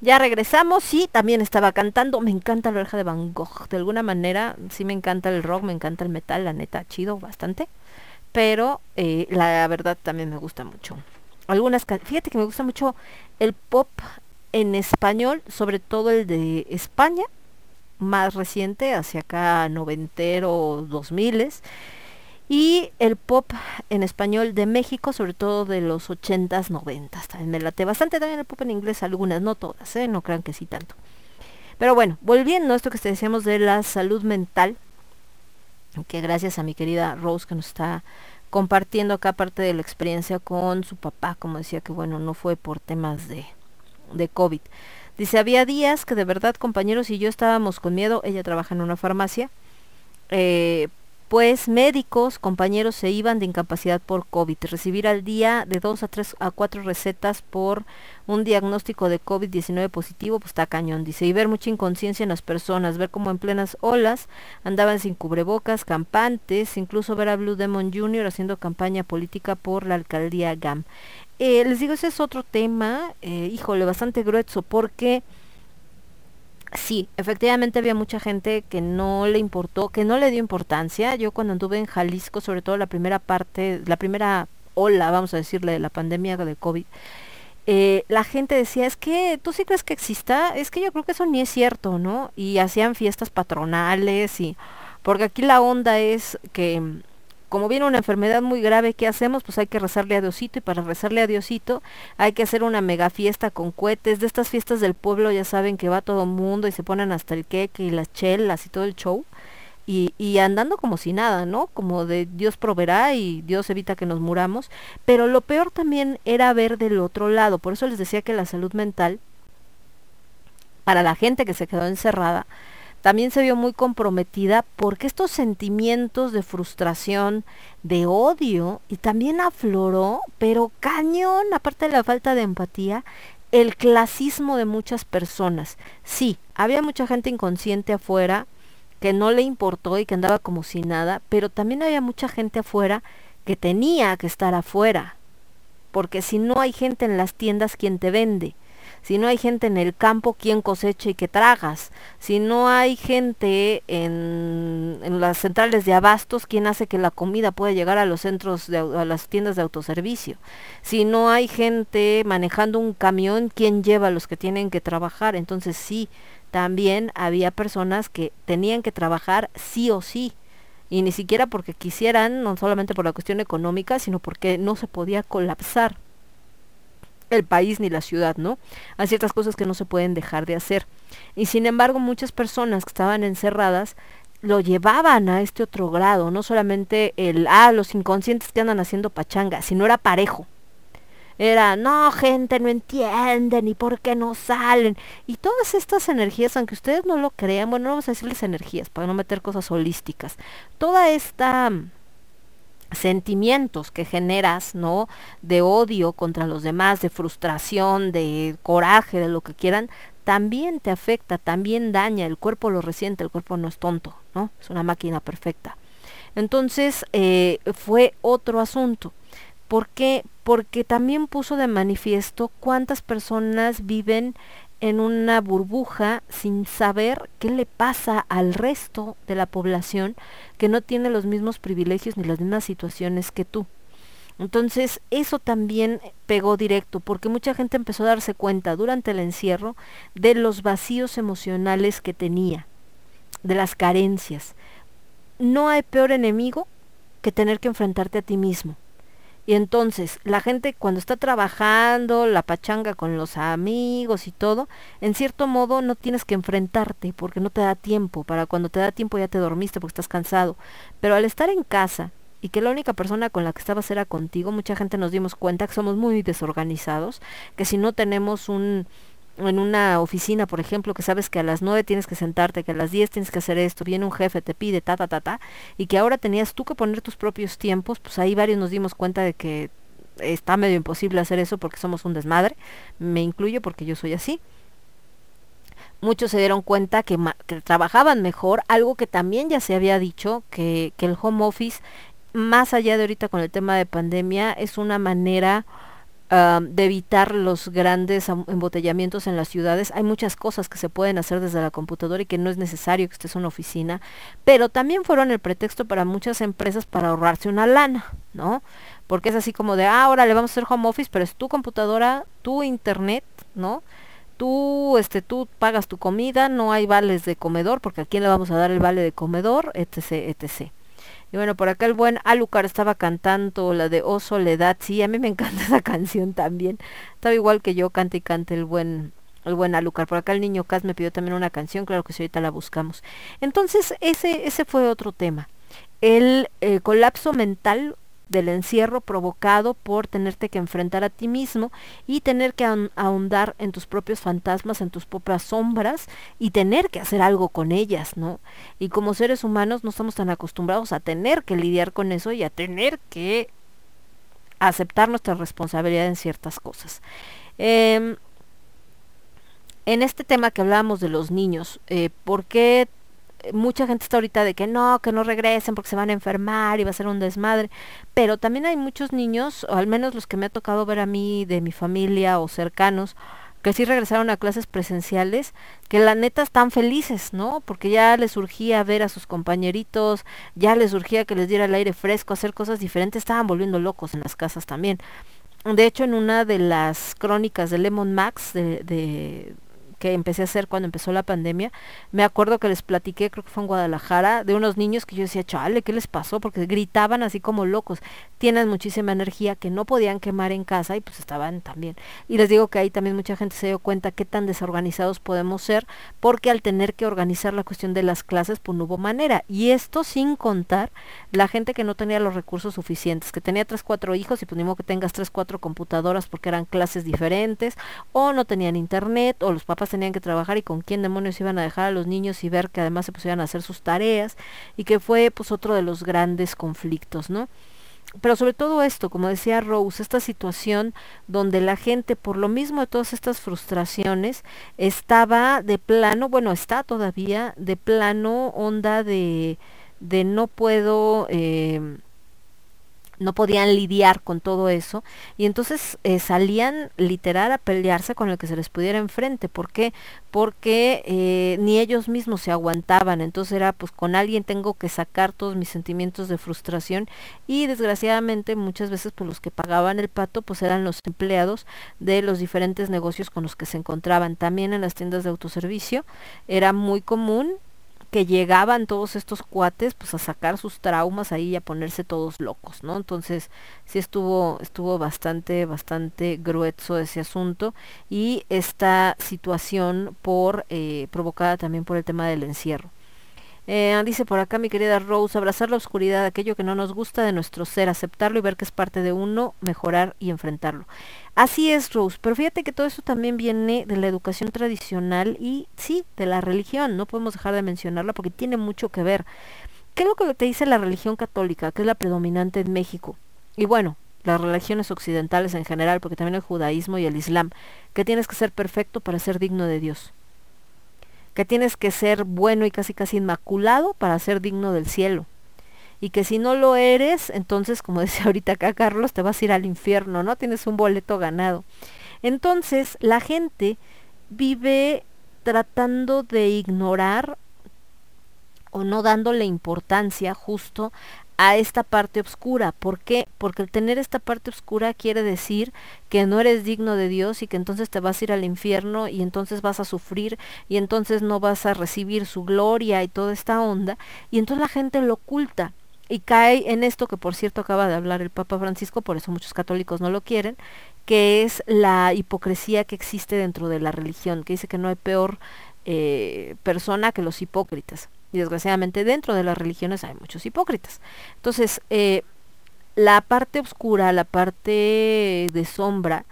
Ya regresamos y también estaba cantando. Me encanta la oreja de Van Gogh. De alguna manera, sí me encanta el rock, me encanta el metal, la neta, chido bastante. Pero eh, la verdad también me gusta mucho. Algunas, fíjate que me gusta mucho el pop en español, sobre todo el de España, más reciente, hacia acá noventero, dos miles y el pop en español de México, sobre todo de los 80s, 90 También me late bastante también el pop en inglés, algunas, no todas, ¿eh? no crean que sí tanto. Pero bueno, volviendo a esto que te decíamos de la salud mental, que gracias a mi querida Rose que nos está compartiendo acá parte de la experiencia con su papá, como decía que bueno, no fue por temas de, de COVID. Dice, había días que de verdad compañeros y yo estábamos con miedo, ella trabaja en una farmacia, eh, pues médicos, compañeros se iban de incapacidad por COVID. Recibir al día de dos a tres a cuatro recetas por un diagnóstico de COVID-19 positivo, pues está cañón, dice. Y ver mucha inconsciencia en las personas, ver cómo en plenas olas andaban sin cubrebocas, campantes, incluso ver a Blue Demon Jr. haciendo campaña política por la alcaldía GAM. Eh, les digo, ese es otro tema, eh, híjole, bastante grueso, porque Sí, efectivamente había mucha gente que no le importó, que no le dio importancia. Yo cuando anduve en Jalisco, sobre todo la primera parte, la primera ola, vamos a decirle, de la pandemia de COVID, eh, la gente decía, es que tú sí crees que exista, es que yo creo que eso ni es cierto, ¿no? Y hacían fiestas patronales y... Porque aquí la onda es que como viene una enfermedad muy grave, ¿qué hacemos? Pues hay que rezarle a Diosito y para rezarle a Diosito hay que hacer una mega fiesta con cohetes. De estas fiestas del pueblo ya saben que va todo el mundo y se ponen hasta el queque y las chelas y todo el show. Y, y, andando como si nada, ¿no? Como de Dios proveerá y Dios evita que nos muramos. Pero lo peor también era ver del otro lado. Por eso les decía que la salud mental, para la gente que se quedó encerrada, también se vio muy comprometida porque estos sentimientos de frustración, de odio, y también afloró, pero cañón, aparte de la falta de empatía, el clasismo de muchas personas. Sí, había mucha gente inconsciente afuera que no le importó y que andaba como si nada, pero también había mucha gente afuera que tenía que estar afuera, porque si no hay gente en las tiendas, ¿quién te vende? Si no hay gente en el campo, ¿quién cosecha y qué tragas? Si no hay gente en, las centrales de abastos, ¿quién hace que la comida pueda llegar a los centros, de, a las tiendas de autoservicio? Si no hay gente manejando un camión, ¿quién lleva a los que tienen que trabajar? Entonces sí, también había personas que tenían que trabajar sí o sí. Y ni siquiera porque quisieran, no solamente por la cuestión económica, sino porque no se podía colapsar el país ni la ciudad, ¿no? Hay ciertas cosas que no se pueden dejar de hacer. Y sin embargo, muchas personas que estaban encerradas lo llevaban a este otro grado, no solamente el, ah, los inconscientes que andan haciendo pachanga, sino era parejo. Era, no, gente, no entienden, y por qué no salen. Y todas estas energías, aunque ustedes no lo crean, bueno, no vamos a decirles energías, para no meter cosas holísticas. Toda esta sentimientos que generas, ¿no? De odio contra los demás, de frustración, de coraje, de lo que quieran, también te afecta, también daña, el cuerpo lo resiente, el cuerpo no es tonto, ¿no? Es una máquina perfecta. Entonces, eh, fue otro asunto. ¿Por qué? Porque también puso de manifiesto cuántas personas viven en una burbuja sin saber qué le pasa al resto de la población que no tiene los mismos privilegios ni las mismas situaciones que tú. Entonces, eso también pegó directo, porque mucha gente empezó a darse cuenta durante el encierro de los vacíos emocionales que tenía, de las carencias. No hay peor enemigo que tener que enfrentarte a ti mismo. Y entonces, la gente cuando está trabajando, la pachanga con los amigos y todo, en cierto modo no tienes que enfrentarte porque no te da tiempo. Para cuando te da tiempo ya te dormiste porque estás cansado. Pero al estar en casa y que la única persona con la que estabas era contigo, mucha gente nos dimos cuenta que somos muy desorganizados, que si no tenemos un en una oficina, por ejemplo, que sabes que a las 9 tienes que sentarte, que a las 10 tienes que hacer esto, viene un jefe, te pide, ta, ta, ta, ta, y que ahora tenías tú que poner tus propios tiempos, pues ahí varios nos dimos cuenta de que está medio imposible hacer eso porque somos un desmadre, me incluyo porque yo soy así. Muchos se dieron cuenta que, que trabajaban mejor, algo que también ya se había dicho, que, que el home office, más allá de ahorita con el tema de pandemia, es una manera de evitar los grandes embotellamientos en las ciudades. Hay muchas cosas que se pueden hacer desde la computadora y que no es necesario que estés en una oficina, pero también fueron el pretexto para muchas empresas para ahorrarse una lana, ¿no? Porque es así como de, ah, ahora le vamos a hacer home office, pero es tu computadora, tu internet, ¿no? Tú, este, tú pagas tu comida, no hay vales de comedor, porque a quién le vamos a dar el vale de comedor, etc, etc. Y bueno, por acá el buen Alucar estaba cantando la de Oh Soledad. Sí, a mí me [LAUGHS] encanta esa canción también. Estaba igual que yo, cante y cante el buen el buen Alucar. Por acá el niño Cas me pidió también una canción, claro que sí, ahorita la buscamos. Entonces, ese, ese fue otro tema. El eh, colapso mental del encierro provocado por tenerte que enfrentar a ti mismo y tener que ahondar en tus propios fantasmas, en tus propias sombras y tener que hacer algo con ellas, ¿no? Y como seres humanos no estamos tan acostumbrados a tener que lidiar con eso y a tener que aceptar nuestra responsabilidad en ciertas cosas. Eh, en este tema que hablábamos de los niños, eh, ¿por qué mucha gente está ahorita de que no, que no regresen porque se van a enfermar y va a ser un desmadre, pero también hay muchos niños, o al menos los que me ha tocado ver a mí de mi familia o cercanos, que sí regresaron a clases presenciales, que la neta están felices, ¿no? Porque ya les surgía ver a sus compañeritos, ya les surgía que les diera el aire fresco, hacer cosas diferentes, estaban volviendo locos en las casas también. De hecho, en una de las crónicas de Lemon Max, de, de que empecé a hacer cuando empezó la pandemia, me acuerdo que les platiqué, creo que fue en Guadalajara, de unos niños que yo decía, chale, ¿qué les pasó? Porque gritaban así como locos, tienen muchísima energía que no podían quemar en casa y pues estaban también. Y les digo que ahí también mucha gente se dio cuenta qué tan desorganizados podemos ser, porque al tener que organizar la cuestión de las clases, pues no hubo manera. Y esto sin contar la gente que no tenía los recursos suficientes, que tenía tres, cuatro hijos y pues ni modo que tengas tres, cuatro computadoras porque eran clases diferentes, o no tenían internet, o los papás tenían que trabajar y con quién demonios iban a dejar a los niños y ver que además se pusieran a hacer sus tareas y que fue pues otro de los grandes conflictos, ¿no? pero sobre todo esto, como decía Rose, esta situación donde la gente, por lo mismo de todas estas frustraciones, estaba de plano, bueno, está todavía de plano onda de, de no puedo... Eh, no podían lidiar con todo eso y entonces eh, salían literal a pelearse con el que se les pudiera enfrente. ¿Por qué? Porque eh, ni ellos mismos se aguantaban, entonces era pues con alguien tengo que sacar todos mis sentimientos de frustración y desgraciadamente muchas veces pues los que pagaban el pato pues eran los empleados de los diferentes negocios con los que se encontraban. También en las tiendas de autoservicio era muy común que llegaban todos estos cuates pues a sacar sus traumas ahí y a ponerse todos locos, ¿no? Entonces sí estuvo, estuvo bastante, bastante grueso ese asunto y esta situación por, eh, provocada también por el tema del encierro. Eh, dice por acá mi querida Rose, abrazar la oscuridad, aquello que no nos gusta de nuestro ser, aceptarlo y ver que es parte de uno, mejorar y enfrentarlo. Así es, Rose, pero fíjate que todo esto también viene de la educación tradicional y sí, de la religión, no podemos dejar de mencionarla porque tiene mucho que ver. ¿Qué es lo que te dice la religión católica, que es la predominante en México? Y bueno, las religiones occidentales en general, porque también el judaísmo y el islam, que tienes que ser perfecto para ser digno de Dios que tienes que ser bueno y casi casi inmaculado para ser digno del cielo. Y que si no lo eres, entonces, como [LAUGHS] decía ahorita acá Carlos, te vas a ir al infierno, ¿no? Tienes un boleto ganado. Entonces, la gente vive tratando de ignorar o no dándole importancia justo a esta parte oscura. ¿Por qué? Porque el tener esta parte oscura quiere decir que no eres digno de Dios y que entonces te vas a ir al infierno y entonces vas a sufrir y entonces no vas a recibir su gloria y toda esta onda. Y entonces la gente lo oculta y cae en esto que por cierto acaba de hablar el Papa Francisco, por eso muchos católicos no lo quieren, que es la hipocresía que existe dentro de la religión, que dice que no hay peor eh, persona que los hipócritas. Y desgraciadamente dentro de las religiones hay muchos hipócritas. Entonces, eh, la parte oscura, la parte de sombra,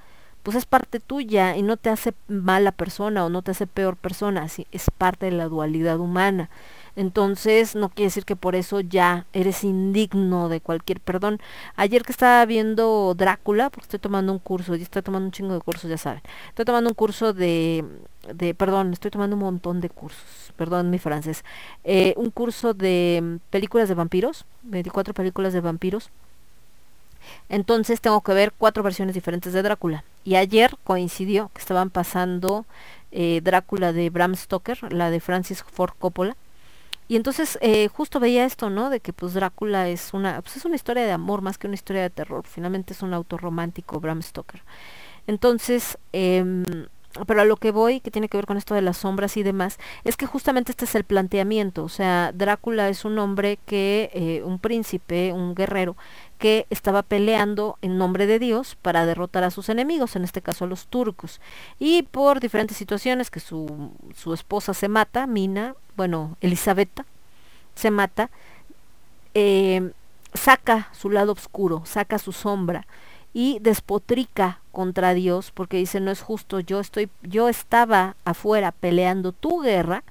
pues es parte tuya y no te hace mala persona o no te hace peor persona, es parte de la dualidad humana. Entonces, no quiere decir que por eso ya eres indigno de cualquier perdón. Ayer que estaba viendo Drácula, porque estoy tomando un curso, y estoy tomando un chingo de cursos, ya saben. Estoy tomando un curso de, de perdón, estoy tomando un montón de cursos, perdón mi francés. Eh, un curso de películas de vampiros, 24 películas de vampiros. Entonces tengo que ver cuatro versiones diferentes de Drácula. Y ayer coincidió que estaban pasando eh, Drácula de Bram Stoker, la de Francis Ford Coppola y entonces eh, justo veía esto, ¿no? De que pues Drácula es una, pues es una historia de amor más que una historia de terror. Finalmente es un autor romántico, Bram Stoker. Entonces, eh, pero a lo que voy, que tiene que ver con esto de las sombras y demás, es que justamente este es el planteamiento. O sea, Drácula es un hombre que, eh, un príncipe, un guerrero, que estaba peleando en nombre de Dios para derrotar a sus enemigos, en este caso a los turcos. Y por diferentes situaciones, que su, su esposa se mata, Mina, bueno, Elisabetta, se mata, eh, saca su lado oscuro, saca su sombra y despotrica contra Dios porque dice no es justo, yo estoy, yo estaba afuera peleando tu guerra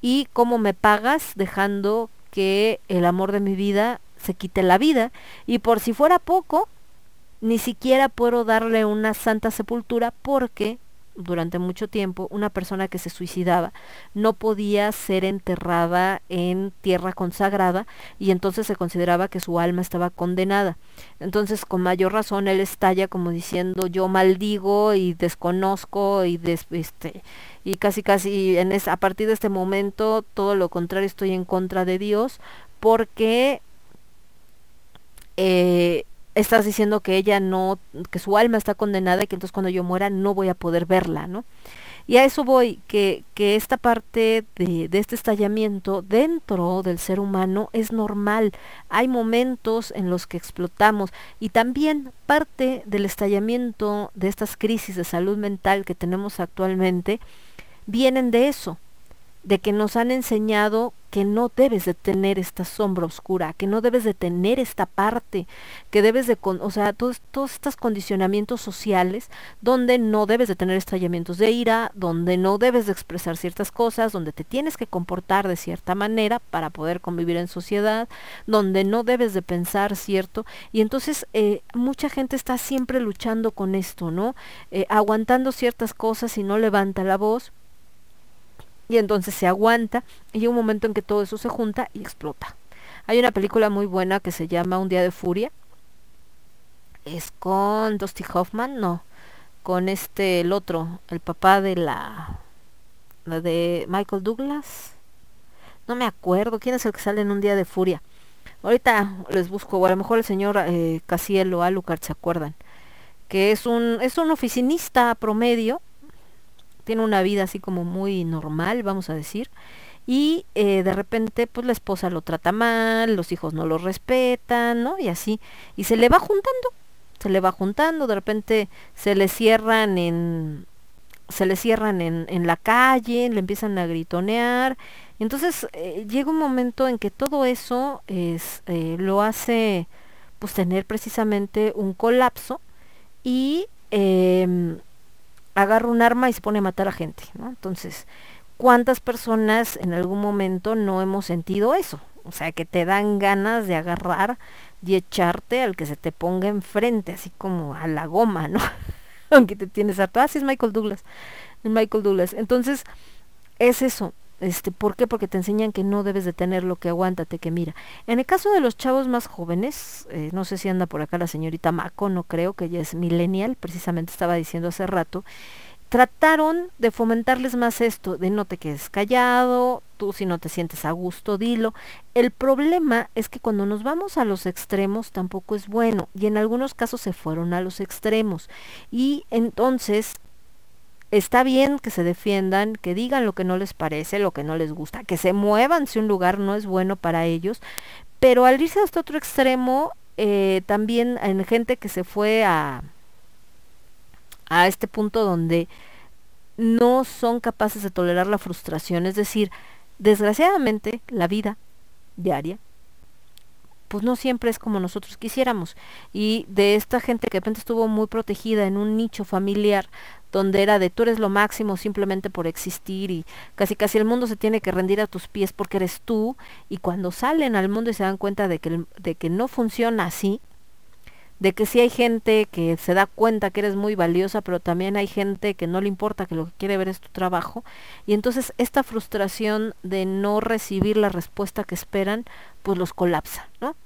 y cómo me pagas dejando que el amor de mi vida se quite la vida y por si fuera poco ni siquiera puedo darle una santa sepultura porque durante mucho tiempo una persona que se suicidaba no podía ser enterrada en tierra consagrada y entonces se consideraba que su alma estaba condenada. Entonces con mayor razón él estalla como diciendo yo maldigo y desconozco y este y casi casi en a partir de este momento todo lo contrario estoy en contra de Dios porque eh, estás diciendo que ella no, que su alma está condenada y que entonces cuando yo muera no voy a poder verla, ¿no? Y a eso voy, que, que esta parte de, de, este estallamiento dentro del ser humano es normal. Hay momentos en los que explotamos y también parte del estallamiento de estas crisis de salud mental que tenemos actualmente vienen de eso, de que nos han enseñado que no debes de tener esta sombra oscura, que no debes de tener esta parte, que debes de, o sea, todos, estos condicionamientos sociales donde no debes de tener estallamientos de ira, donde no debes de expresar ciertas cosas, donde te tienes que comportar de cierta manera para poder convivir en sociedad, donde no debes de pensar cierto, y entonces eh, mucha gente está siempre luchando con esto, ¿no? Eh, aguantando ciertas cosas y no levanta la voz y entonces se aguanta y hay un momento en que todo eso se junta y explota. Hay una película muy buena que se llama Un día de furia. Es con Dusty Hoffman, no, con este el otro, el papá de la, la de Michael Douglas. No me acuerdo quién es el que sale en Un día de furia. Ahorita les busco, o a lo mejor el señor eh, Casiel o Alucard se acuerdan, que es un es un oficinista promedio tiene una vida así como muy normal, vamos a decir, y eh, de repente pues la esposa lo trata mal, los hijos no lo respetan, ¿no? Y así, y se le va juntando, se le va juntando, de repente se le cierran en se le cierran en, en la calle, le empiezan a gritonear, entonces eh, llega un momento en que todo eso es, eh, lo hace pues tener precisamente un colapso y eh, agarra un arma y se pone a matar a gente, ¿no? Entonces, ¿cuántas personas en algún momento no hemos sentido eso? O sea, que te dan ganas de agarrar y echarte al que se te ponga enfrente, así como a la goma, ¿no? [LAUGHS] Aunque te tienes harto. Ah, sí, es Michael Douglas. Michael Douglas. Entonces, es eso. Este, ¿Por qué? Porque te enseñan que no debes de tener lo que aguántate, que mira. En el caso de los chavos más jóvenes, eh, no sé si anda por acá la señorita Maco, no creo que ella es millennial, precisamente estaba diciendo hace rato, trataron de fomentarles más esto, de no te quedes callado, tú si no te sientes a gusto, dilo. El problema es que cuando nos vamos a los extremos tampoco es bueno, y en algunos casos se fueron a los extremos. Y entonces está bien que se defiendan, que digan lo que no les parece, lo que no les gusta, que se muevan si un lugar no es bueno para ellos, pero al irse hasta otro extremo, eh, también en gente que se fue a, a este punto donde no son capaces de tolerar la frustración, es decir, desgraciadamente la vida diaria pues no siempre es como nosotros quisiéramos. Y de esta gente que de repente estuvo muy protegida en un nicho familiar, donde era de tú eres lo máximo simplemente por existir y casi casi el mundo se tiene que rendir a tus pies porque eres tú, y cuando salen al mundo y se dan cuenta de que, de que no funciona así, de que sí hay gente que se da cuenta que eres muy valiosa, pero también hay gente que no le importa, que lo que quiere ver es tu trabajo. Y entonces esta frustración de no recibir la respuesta que esperan, pues los colapsa, ¿no?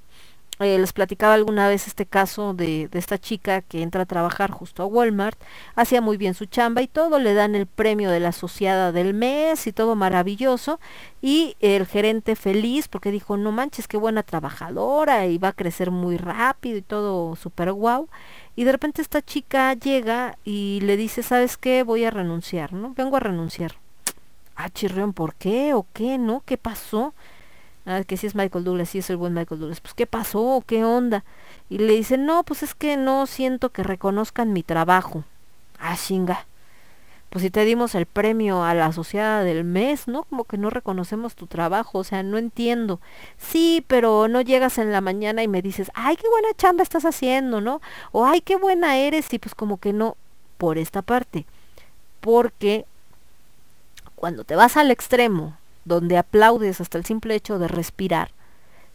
Eh, les platicaba alguna vez este caso de, esta chica que entra a trabajar justo a Walmart, hacía muy bien su chamba y todo, le dan el premio de la asociada del mes y todo maravilloso, y el gerente feliz porque dijo, no manches, qué buena trabajadora y va a crecer muy rápido y todo súper guau. Y de repente esta chica llega y le dice, ¿sabes qué? Voy a renunciar, ¿no? Vengo a renunciar. Ah, chirrión, ¿por qué? ¿O qué? ¿No? ¿Qué pasó? Ah, que si es Michael Douglas, sí es el buen Michael Douglas. Pues, ¿qué pasó? ¿Qué onda? Y le dice, no, pues es que no siento que reconozcan mi trabajo. Ah, chinga. Pues si te dimos el premio a la asociada del mes, ¿no? Como que no reconocemos tu trabajo, o sea, no entiendo. Sí, pero no llegas en la mañana y me dices, ay, qué buena chamba estás haciendo, ¿no? O ay, qué buena eres, y pues como que no, por esta parte. Porque cuando te vas al extremo donde aplaudes hasta el simple hecho de respirar,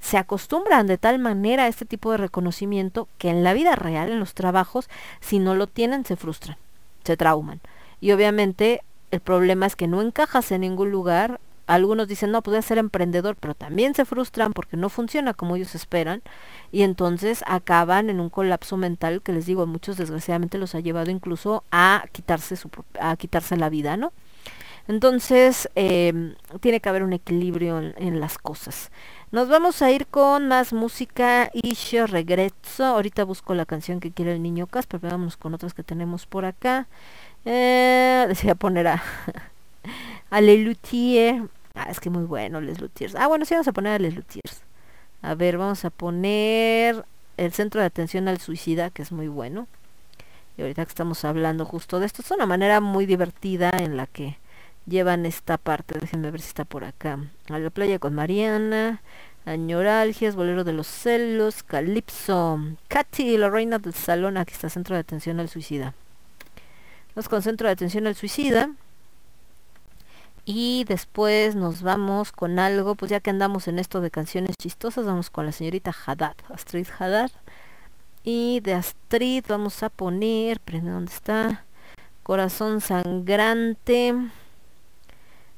se acostumbran de tal manera a este tipo de reconocimiento que en la vida real, en los trabajos, si no lo tienen, se frustran, se trauman. Y obviamente el problema es que no encajas en ningún lugar. Algunos dicen, no, pues ser emprendedor, pero también se frustran porque no funciona como ellos esperan. Y entonces acaban en un colapso mental que les digo, a muchos desgraciadamente los ha llevado incluso a quitarse, a quitarse la vida, ¿no? Entonces, eh, tiene que haber un equilibrio en, en, las cosas. Nos vamos a ir con más música y yo regreso. Ahorita busco la canción que quiere el niño Casper, pero vámonos con otras que tenemos por acá. Eh, decía poner a, [LAUGHS] a Les Luthiers. Ah, es que muy bueno Les Luthiers. Ah, bueno, sí vamos a poner a Les Luthiers. A ver, vamos a poner el Centro de Atención al Suicida, que es muy bueno. Y ahorita que estamos hablando justo de esto, es una manera muy divertida en la que llevan esta parte. Déjenme ver si está por acá. A la playa con Mariana. Añoralgias, Bolero de los Celos, Calipso, Katy, la reina del salón, aquí está Centro de Atención al Suicida. Vamos con Centro de Atención al Suicida. Y después nos vamos con algo, pues ya que andamos en esto de canciones chistosas, vamos con la señorita Haddad, Astrid Haddad. Y de Astrid vamos a poner, dónde está, Corazón Sangrante.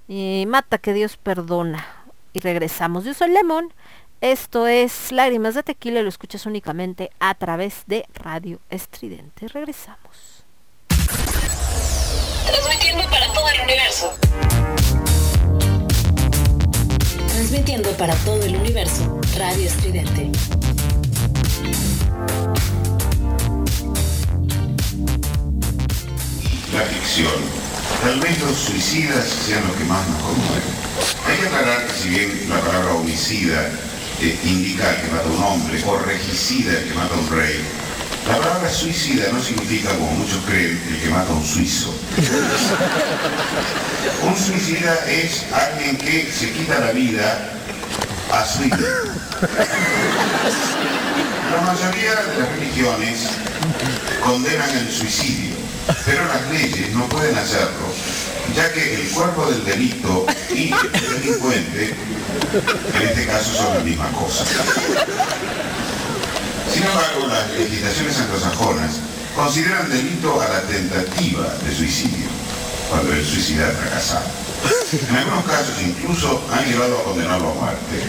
Y Mata que Dios perdona y regresamos. Yo soy Lemon. Esto es Lágrimas de Tequila. Lo escuchas únicamente a través de Radio Estridente. Regresamos. Transmitiendo para todo el universo. Transmitiendo para todo el universo. Radio Estridente. La ficción. Tal vez los suicidas sean los que más nos conmueven. Hay que aclarar que si bien la palabra homicida eh, indica que mata a un hombre o regicida el que mata a un rey, la palabra suicida no significa, como muchos creen, el que mata a un suizo. un suicida es alguien que se quita la vida a su La mayoría de las religiones condenan el suicidio, pero las leyes no pueden hacerlo ya que el cuerpo del delito y el delincuente, en este caso, son la misma cosa. Sin embargo, las legislaciones anglosajonas consideran delito a la tentativa de suicidio, cuando el suicida ha fracasado. En algunos casos incluso han llegado a condenarlo a muerte.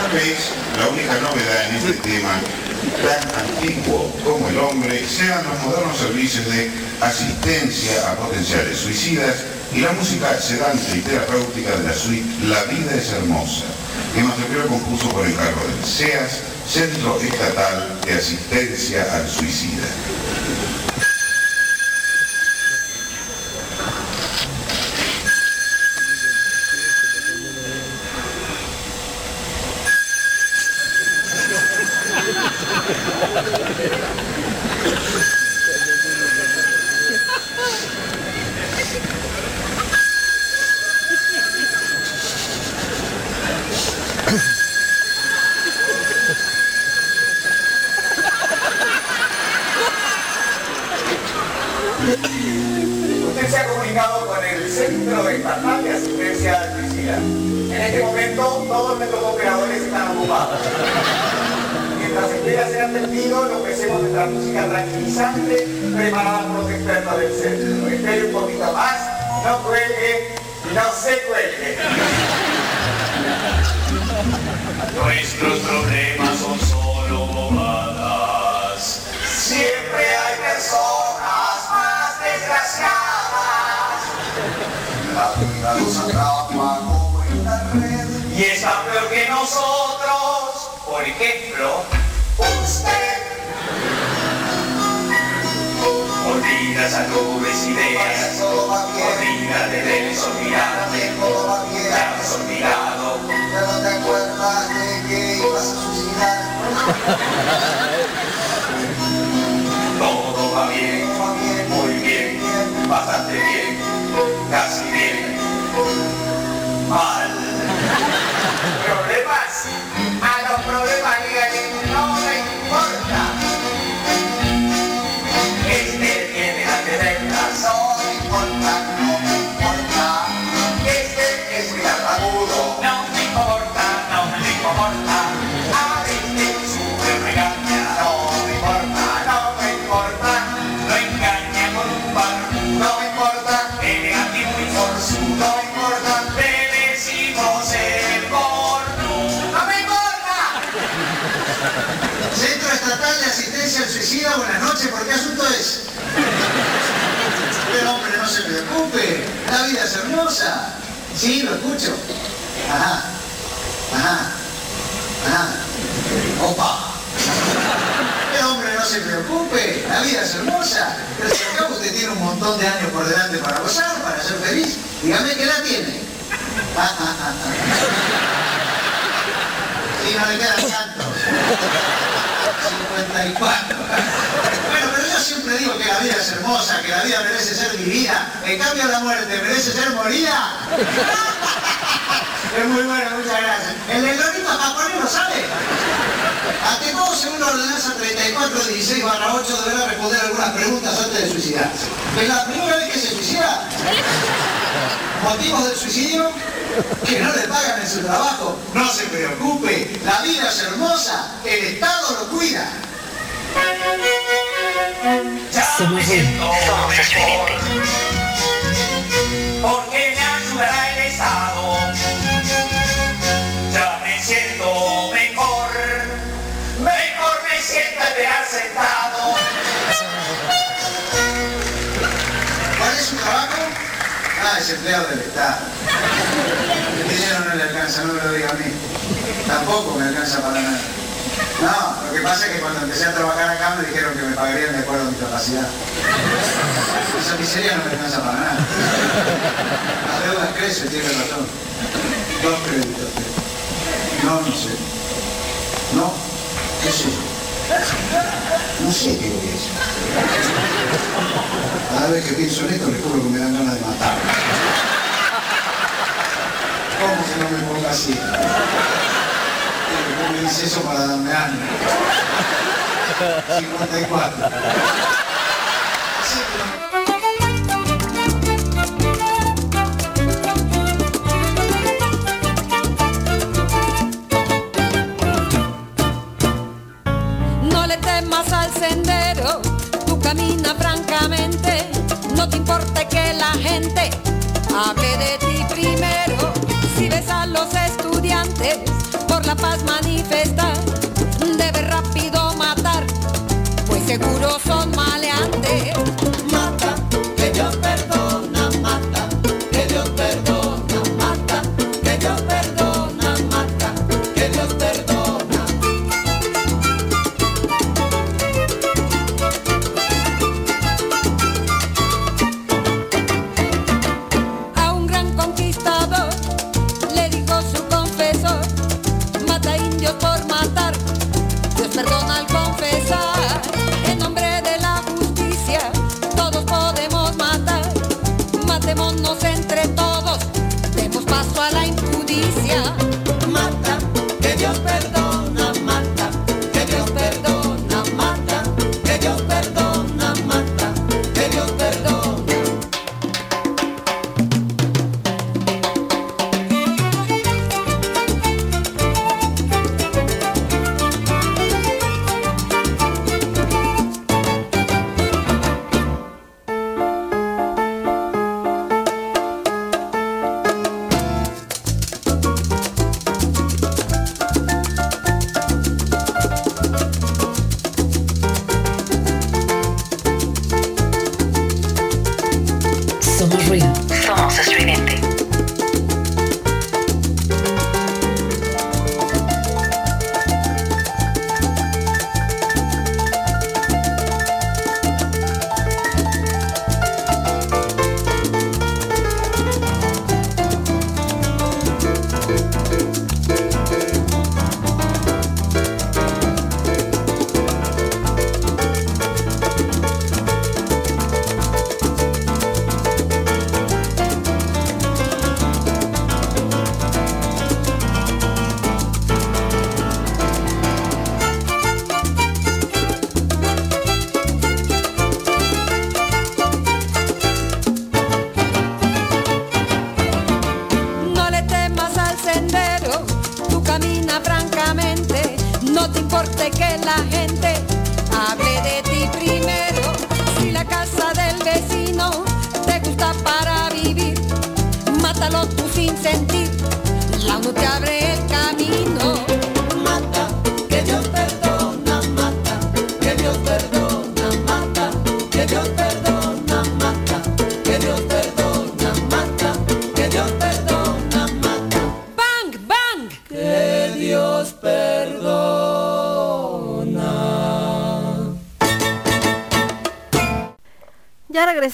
Tal vez la única novedad en este tema tan antiguo como el hombre sean los modernos servicios de asistencia a potenciales suicidas y la música sedante y terapéutica de la suite La vida es hermosa, que Master compuso por encargo del SEAS, Centro Estatal de Asistencia al Suicida. Usted se ha comunicado con el Centro de Estatal de Asistencia al Suicida. En este momento todos nuestros operadores están ocupados ustedes han entendido le ofrecemos nuestra música tranquilizante preparada por los expertos del centro. Espere un poquito más, no cuelgue y no se cuelgue. Nuestros problemas son solo bobadas. Siempre hay personas más desgraciadas. La vida nos atrapa como esta red. Y está peor que nosotros. Por ejemplo, usted. Olvida esas nubes ideas, olvídate de eso, olvídate, ya has olvidado. Pero te acuerdas de que ibas a suicidar. [LAUGHS] buenas noches, ¿por qué asunto es? Pero hombre, no se preocupe, la vida es hermosa. Sí, lo escucho. Ajá, ajá, ajá. Opa. Pero hombre, no se preocupe, la vida es hermosa. Pero si acá usted tiene un montón de años por delante para gozar, para ser feliz, dígame que la tiene. Ah, ah, ah, ah. No le quedan tantos. 54. Bueno, pero yo siempre digo que la vida es hermosa, que la vida merece ser vivida. En cambio la muerte merece ser morida. Es muy bueno, muchas gracias. El del lorito japonés no sabe. Ante todo, según la ordenanza 3416 barra 8, deberá responder algunas preguntas antes de suicidarse. ¿Es la primera vez que se suicida? ¿Motivos del suicidio? Que no le pagan en su trabajo. No se preocupe, la vida es hermosa, el Estado lo cuida. Ya mejor, porque me ayudará el Estado. Es empleado del Estado. El dinero no le alcanza, no me lo diga a mí. Tampoco me alcanza para nada. No, lo que pasa es que cuando empecé a trabajar acá me dijeron que me pagarían de acuerdo a mi capacidad. Esa miseria no me alcanza para nada. Las deudas crecen, tiene razón. Dos créditos. No, no sé. No, qué sé yo. No sé qué voy a hacer. Cada vez que pienso en esto, les juro que me dan ganas de matar. ¿Cómo que no me ponga así? ¿Cómo me dice eso para darme ánimo? 54. No le temas al sendero, tú camina francamente, no te importe que la gente hable de ti primero. Si ves a los estudiantes por la paz manifestar, debes rápido matar, pues seguro son maleantes.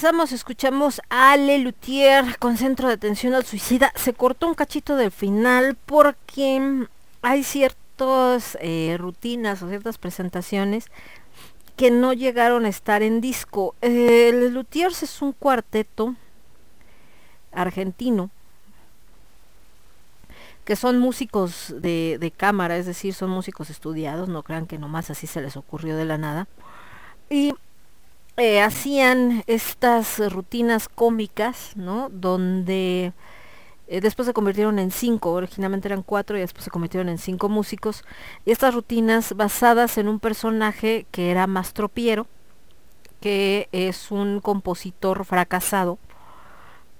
Escuchamos a Ale Luthier con Centro de Atención al Suicida. Se cortó un cachito del final porque hay ciertas eh, rutinas o ciertas presentaciones que no llegaron a estar en disco. Les Luthiers es un cuarteto argentino que son músicos de, de, cámara, es decir, son músicos estudiados, no crean que nomás así se les ocurrió de la nada. Y eh, hacían estas rutinas cómicas, ¿no? Donde eh, después se convirtieron en cinco, originalmente eran cuatro y después se convirtieron en cinco músicos. Y estas rutinas basadas en un personaje que era Mastropiero, que es un compositor fracasado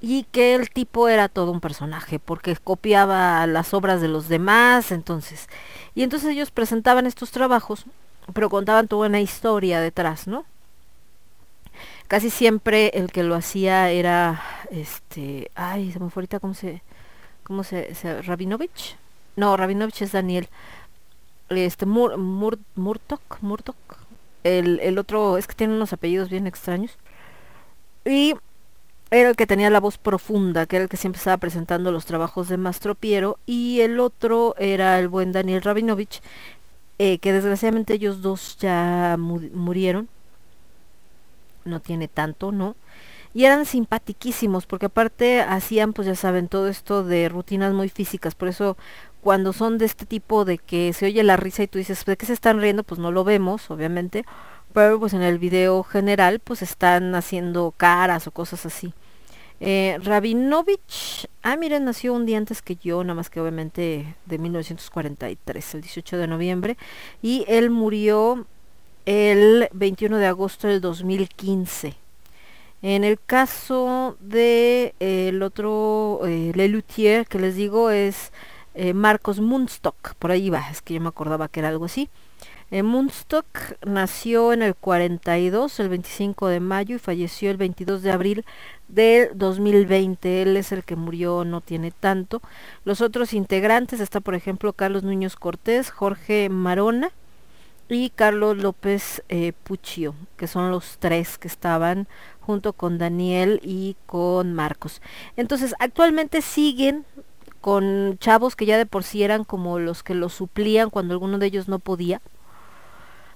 y que el tipo era todo un personaje porque copiaba las obras de los demás, entonces. Y entonces ellos presentaban estos trabajos, pero contaban toda una historia detrás, ¿no? Casi siempre el que lo hacía era este, ay, se me fue ahorita cómo se cómo se, se Rabinovich? No, Rabinovich es Daniel. Este Mur, Mur, Murtok, Murtok. El, el otro es que tiene unos apellidos bien extraños. Y era el que tenía la voz profunda, que era el que siempre estaba presentando los trabajos de Mastro Piero, y el otro era el buen Daniel Rabinovich, eh, que desgraciadamente ellos dos ya mu murieron. No tiene tanto, ¿no? Y eran simpatiquísimos, porque aparte hacían, pues ya saben, todo esto de rutinas muy físicas, por eso cuando son de este tipo de que se oye la risa y tú dices, ¿de qué se están riendo? Pues no lo vemos, obviamente, pero pues en el video general pues están haciendo caras o cosas así. Eh, Rabinovich, ah miren, nació un día antes que yo, nada más que obviamente de 1943, el 18 de noviembre, y él murió el 21 de agosto del 2015. En el caso de eh, el otro eh, Lelutier que les digo es eh, Marcos Munstock, por ahí va, es que yo me acordaba que era algo así. Eh, Munstock nació en el 42, el 25 de mayo, y falleció el 22 de abril del 2020. Él es el que murió, no tiene tanto. Los otros integrantes está, por ejemplo, Carlos Núñez Cortés, Jorge Marona y Carlos López eh, que son los tres que estaban junto con Daniel y con Marcos. Entonces, actualmente siguen con chavos que ya de por sí eran como los que los suplían cuando alguno de ellos no podía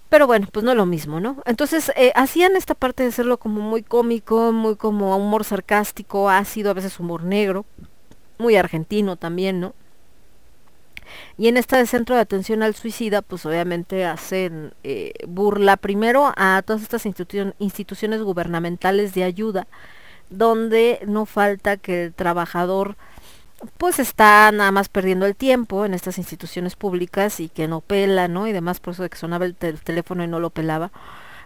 pero bueno, pues no es lo mismo, ¿no? Entonces eh, hacían esta parte de hacerlo como muy cómico, muy como humor sarcástico, ácido, a veces humor negro, muy argentino también, ¿no? Y en este centro de atención al suicida, pues obviamente hacen eh, burla primero a todas estas institu instituciones gubernamentales de ayuda, donde no falta que el trabajador pues está nada más perdiendo el tiempo en estas instituciones públicas y que no pela, ¿no? Y demás, por eso de que sonaba el, tel teléfono y no lo pelaba.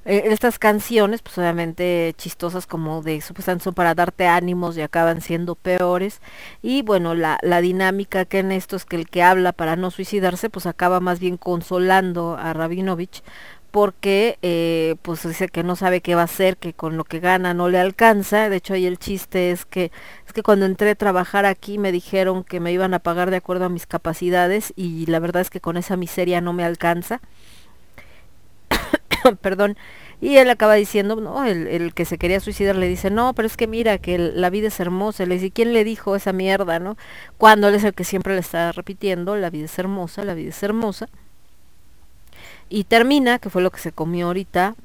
Eh, estas canciones, pues obviamente chistosas como de supuestamente son para darte ánimos y acaban siendo peores. Y bueno, la, la dinámica que en esto es que el que habla para no suicidarse, pues acaba más bien consolando a Rabinovich porque eh, pues dice que no sabe qué va a hacer, que con lo que gana no le alcanza. De hecho ahí el chiste es que es que cuando entré a trabajar aquí me dijeron que me iban a pagar de acuerdo a mis capacidades y la verdad es que con esa miseria no me alcanza. [LAUGHS] Perdón. Y él acaba diciendo, no, el, que se quería suicidar le dice, no, pero es que mira, que la vida es hermosa. Le dice, ¿quién le dijo esa mierda, no? Cuando él es el que siempre le está repitiendo, la vida es hermosa, la vida es hermosa y termina, que fue lo que se comió ahorita,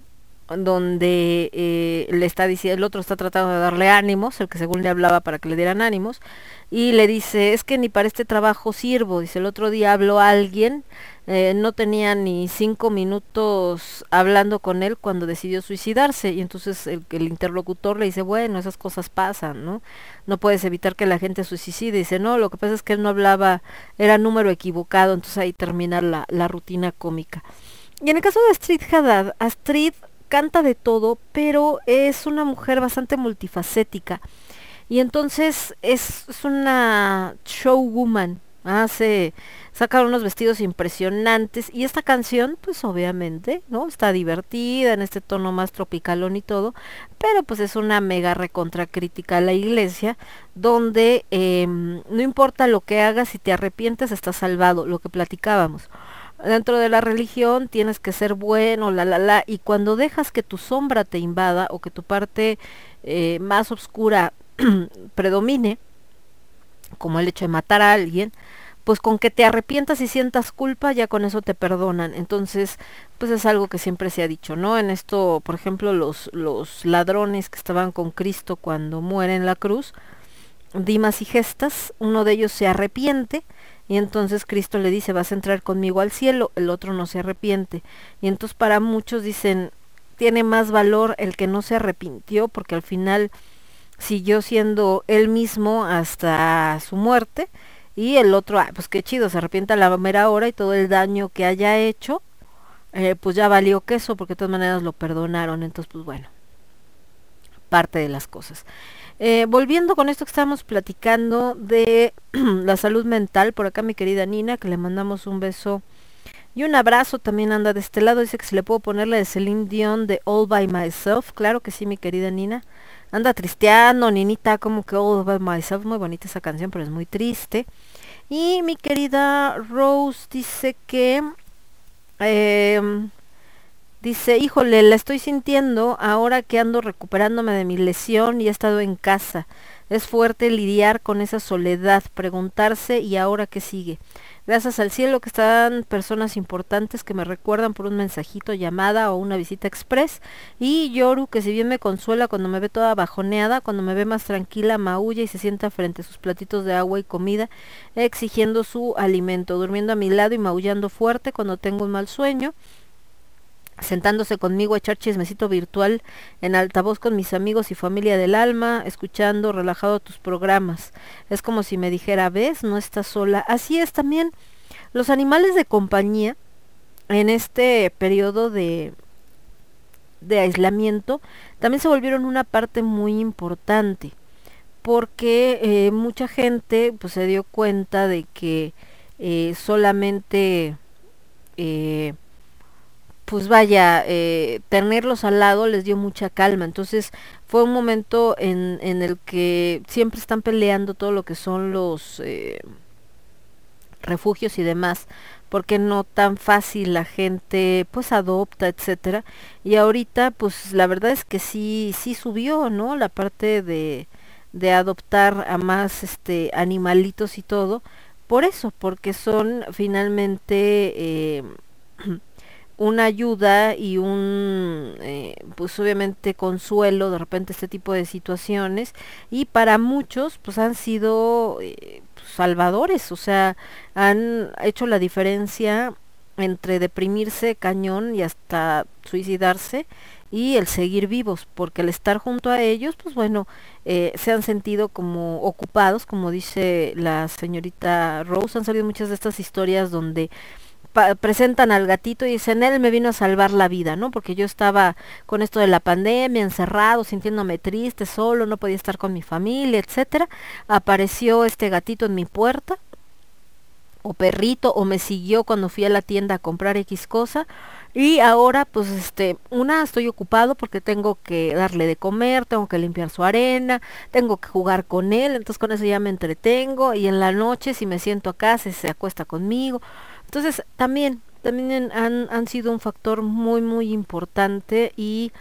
donde eh, le está diciendo, el otro está tratando de darle ánimos, el que según le hablaba para que le dieran ánimos, y le dice, es que ni para este trabajo sirvo, dice, el otro día habló a alguien, eh, no tenía ni cinco minutos hablando con él cuando decidió suicidarse, y entonces el, interlocutor le dice, bueno, esas cosas pasan, ¿no? No puedes evitar que la gente suicide, dice, no, lo que pasa es que él no hablaba, era número equivocado, entonces ahí termina la, la rutina cómica. Y en el caso de Astrid Haddad, Astrid canta de todo, pero es una mujer bastante multifacética. Y entonces es, es una showwoman. Hace, saca unos vestidos impresionantes. Y esta canción, pues obviamente, ¿no? Está divertida en este tono más tropicalón y todo. Pero pues es una mega recontra crítica a la iglesia. Donde eh, no importa lo que hagas, si te arrepientes, estás salvado. Lo que platicábamos dentro de la religión tienes que ser bueno, la, la, la, y cuando dejas que tu sombra te invada o que tu parte eh, más oscura [CLEARS THROAT] predomine, como el hecho de matar a alguien, pues con que te arrepientas y sientas culpa, ya con eso te perdonan. Entonces, pues es algo que siempre se ha dicho, ¿no? En esto, por ejemplo, los, los ladrones que estaban con Cristo cuando muere en la cruz, Dimas y Gestas, uno de ellos se arrepiente y entonces Cristo le dice, vas a entrar conmigo al cielo, el otro no se arrepiente. Y entonces para muchos dicen, tiene más valor el que no se arrepintió porque al final siguió siendo él mismo hasta su muerte y el otro, pues qué chido, se arrepienta a la mera hora y todo el daño que haya hecho, eh, pues ya valió queso porque de todas maneras lo perdonaron. Entonces, pues bueno, parte de las cosas. Eh, volviendo con esto que estamos platicando de [CLEARS THROAT] la salud mental, por acá mi querida Nina, que le mandamos un beso y un abrazo, también anda de este lado, dice que se le puedo ponerle de Celine Dion de All By Myself, claro que sí, mi querida Nina. Anda tristeando, Ninita, como que All By Myself, muy bonita esa canción, pero es muy triste. Y mi querida Rose dice que... Em, dice, híjole, la estoy sintiendo ahora que ando recuperándome de mi lesión y he estado en casa. Es fuerte lidiar con esa soledad, preguntarse y ahora qué sigue. Gracias al cielo que están personas importantes que me recuerdan por un mensajito, llamada o una visita express. Y Yoru que si bien me consuela cuando me ve toda bajoneada, cuando me ve más tranquila, maulla y se sienta frente a sus platitos de agua y comida, exigiendo su alimento, durmiendo a mi lado y maullando fuerte cuando tengo un mal sueño sentándose conmigo a echar chismecito virtual en altavoz con mis amigos y familia del alma, escuchando relajado tus programas. Es como si me dijera, ves, no estás sola. Así es también los animales de compañía en este periodo de, de aislamiento también se volvieron una parte muy importante porque eh, mucha gente pues se dio cuenta de que eh, solamente eh, pues vaya, eh, tenerlos al lado les dio mucha calma. Entonces fue un momento en, el que siempre están peleando todo lo que son los eh, refugios y demás, porque no tan fácil la gente pues adopta, etcétera. Y ahorita pues la verdad es que sí, sí subió, ¿no? La parte de, de adoptar a más este animalitos y todo. Por eso, porque son finalmente eh, [CLEARS THROAT] una ayuda y un, eh, pues obviamente consuelo de repente este tipo de situaciones. Y para muchos pues han sido eh, salvadores, o sea, han hecho la diferencia entre deprimirse cañón y hasta suicidarse y el seguir vivos, porque el estar junto a ellos, pues bueno, eh, se han sentido como ocupados, como dice la señorita Rose, han salido muchas de estas historias donde presentan al gatito y dicen, él me vino a salvar la vida, ¿no? Porque yo estaba con esto de la pandemia, encerrado, sintiéndome triste, solo, no podía estar con mi familia, etcétera. Apareció este gatito en mi puerta, o perrito, o me siguió cuando fui a la tienda a comprar X cosa. Y ahora, pues, este, una, estoy ocupado porque tengo que darle de comer, tengo que limpiar su arena, tengo que jugar con él, entonces con eso ya me entretengo. Y en la noche, si me siento acá, se, se acuesta conmigo. Entonces, también, también han, han sido un factor muy, muy importante y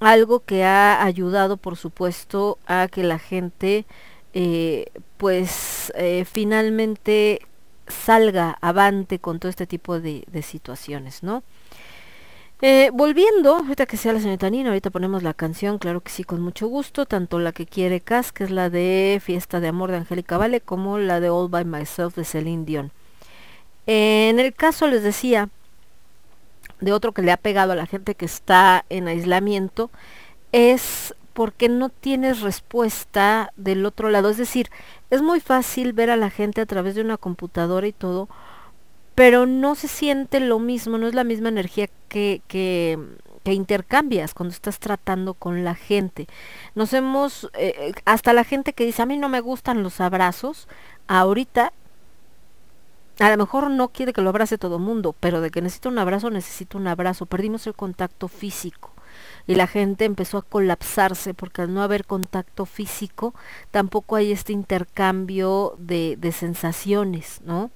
algo que ha ayudado, por supuesto, a que la gente, eh, pues, eh, finalmente salga avante con todo este tipo de, de situaciones, ¿no? Eh, volviendo, ahorita que sea la señorita Nina, ahorita ponemos la canción, claro que sí, con mucho gusto, tanto la que quiere Cas, que es la de Fiesta de Amor de Angélica Vale, como la de All By Myself de Celine Dion. En el caso, les decía, de otro que le ha pegado a la gente que está en aislamiento, es porque no tienes respuesta del otro lado. Es decir, es muy fácil ver a la gente a través de una computadora y todo, pero no se siente lo mismo, no es la misma energía que, que, que intercambias cuando estás tratando con la gente. Nos hemos, eh, hasta la gente que dice, a mí no me gustan los abrazos, ahorita a lo mejor no quiere que lo abrace todo mundo, pero de que necesita un abrazo, necesita un abrazo. Perdimos el contacto físico y la gente empezó a colapsarse porque al no haber contacto físico tampoco hay este intercambio de, de sensaciones, ¿no?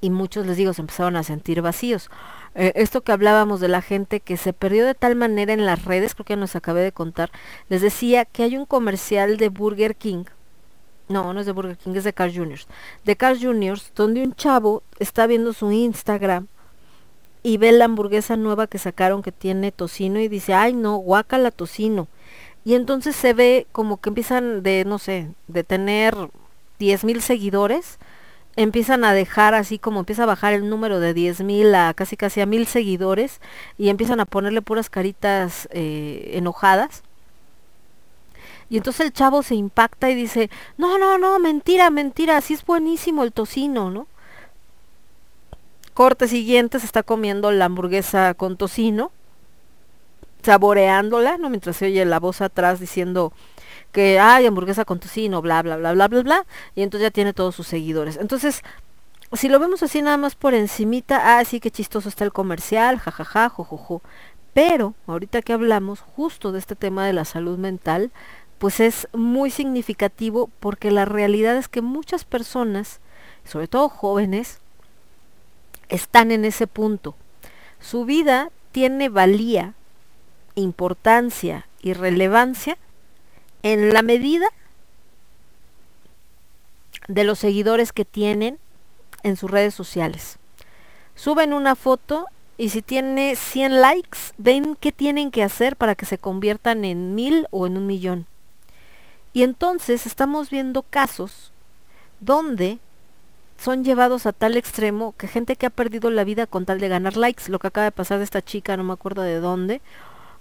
Y muchos, les digo, se empezaron a sentir vacíos. Eh, esto que hablábamos de la gente que se perdió de tal manera en las redes, creo que nos acabé de contar, les decía que hay un comercial de Burger King no, no es de Burger King, es de Carl Jr. De Carl Jr., donde un chavo está viendo su Instagram y ve la hamburguesa nueva que sacaron que tiene tocino y dice, ay no, guácala tocino. Y entonces se ve como que empiezan de, no sé, de tener 10 mil seguidores, empiezan a dejar así como empieza a bajar el número de 10 mil a casi casi a mil seguidores y empiezan a ponerle puras caritas eh, enojadas. Y entonces el chavo se impacta y dice, no, no, no, mentira, mentira, así es buenísimo el tocino, ¿no? Corte siguiente se está comiendo la hamburguesa con tocino, saboreándola, ¿no? Mientras se oye la voz atrás diciendo que hay hamburguesa con tocino, bla, bla, bla, bla, bla, bla, y entonces ya tiene todos sus seguidores. Entonces, si lo vemos así nada más por encimita, ah, sí, qué chistoso está el comercial, jajaja, jojojo. Pero, ahorita que hablamos justo de este tema de la salud mental, pues es muy significativo porque la realidad es que muchas personas, sobre todo jóvenes, están en ese punto. Su vida tiene valía, importancia y relevancia en la medida de los seguidores que tienen en sus redes sociales. Suben una foto y si tiene 100 likes, ven qué tienen que hacer para que se conviertan en mil o en un millón. Y entonces estamos viendo casos donde son llevados a tal extremo que gente que ha perdido la vida con tal de ganar likes, lo que acaba de pasar de esta chica, no me acuerdo de dónde,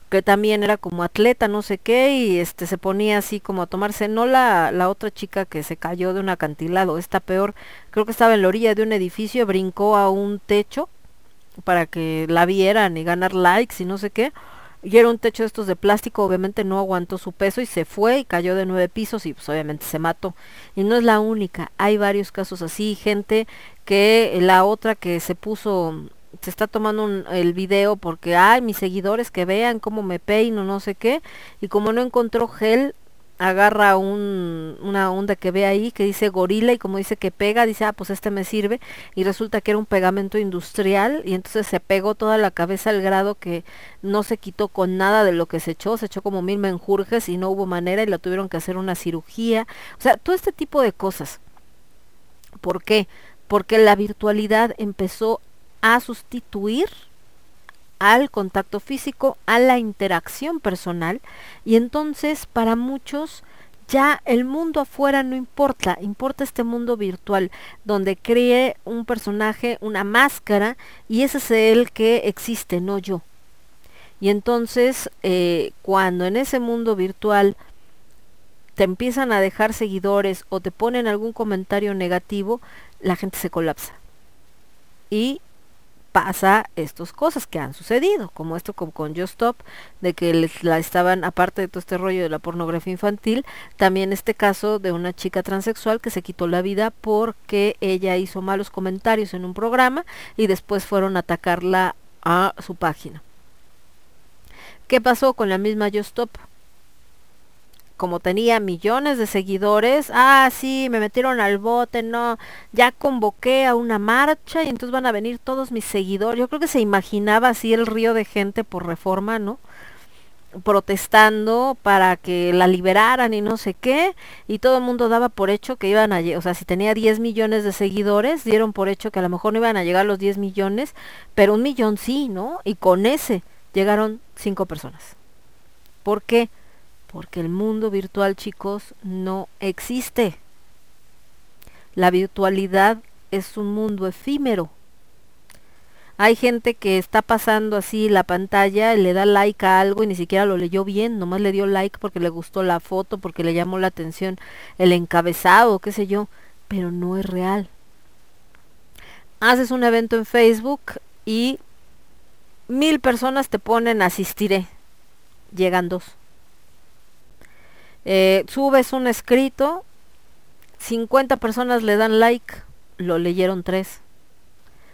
que también era como atleta, no sé qué, y este se ponía así como a tomarse, no la, la otra chica que se cayó de un acantilado, está peor, creo que estaba en la orilla de un edificio, brincó a un techo para que la vieran y ganar likes y no sé qué, y era un techo de estos de plástico, obviamente no aguantó su peso y se fue y cayó de nueve pisos y pues obviamente se mató. Y no es la única, hay varios casos así, gente que la otra que se puso, se está tomando el video porque, ay, mis seguidores que vean cómo me peino, no sé qué, y como no encontró gel, agarra un, una onda que ve ahí que dice gorila y como dice que pega, dice, ah, pues este me sirve y resulta que era un pegamento industrial y entonces se pegó toda la cabeza al grado que no se quitó con nada de lo que se echó, se echó como mil menjurjes y no hubo manera y la tuvieron que hacer una cirugía. O sea, todo este tipo de cosas. ¿Por qué? Porque la virtualidad empezó a sustituir al contacto físico, a la interacción personal y entonces para muchos ya el mundo afuera no importa, importa este mundo virtual donde cree un personaje, una máscara y ese es el que existe, no yo. Y entonces eh, cuando en ese mundo virtual te empiezan a dejar seguidores o te ponen algún comentario negativo, la gente se colapsa. Y pasa estas cosas que han sucedido, como esto con, con Just Stop, de que les, la estaban, aparte de todo este rollo de la pornografía infantil, también este caso de una chica transexual que se quitó la vida porque ella hizo malos comentarios en un programa y después fueron a atacarla a su página. ¿Qué pasó con la misma Just Stop? Como tenía millones de seguidores, ah, sí, me metieron al bote, no, ya convoqué a una marcha y entonces van a venir todos mis seguidores. Yo creo que se imaginaba así el río de gente por reforma, ¿no? protestando para que la liberaran y no sé qué, y todo el mundo daba por hecho que iban a, o sea, si tenía 10 millones de seguidores, dieron por hecho que a lo mejor no iban a llegar los 10 millones, pero un millón sí, ¿no? Y con ese llegaron cinco personas. ¿Por qué? Porque el mundo virtual, chicos, no existe. La virtualidad es un mundo efímero. Hay gente que está pasando así la pantalla, le da like a algo y ni siquiera lo leyó bien, nomás le dio like porque le gustó la foto, porque le llamó la atención el encabezado, qué sé yo, pero no es real. Haces un evento en Facebook y mil personas te ponen asistiré, llegan dos. Eh, subes un escrito, 50 personas le dan like, lo leyeron tres.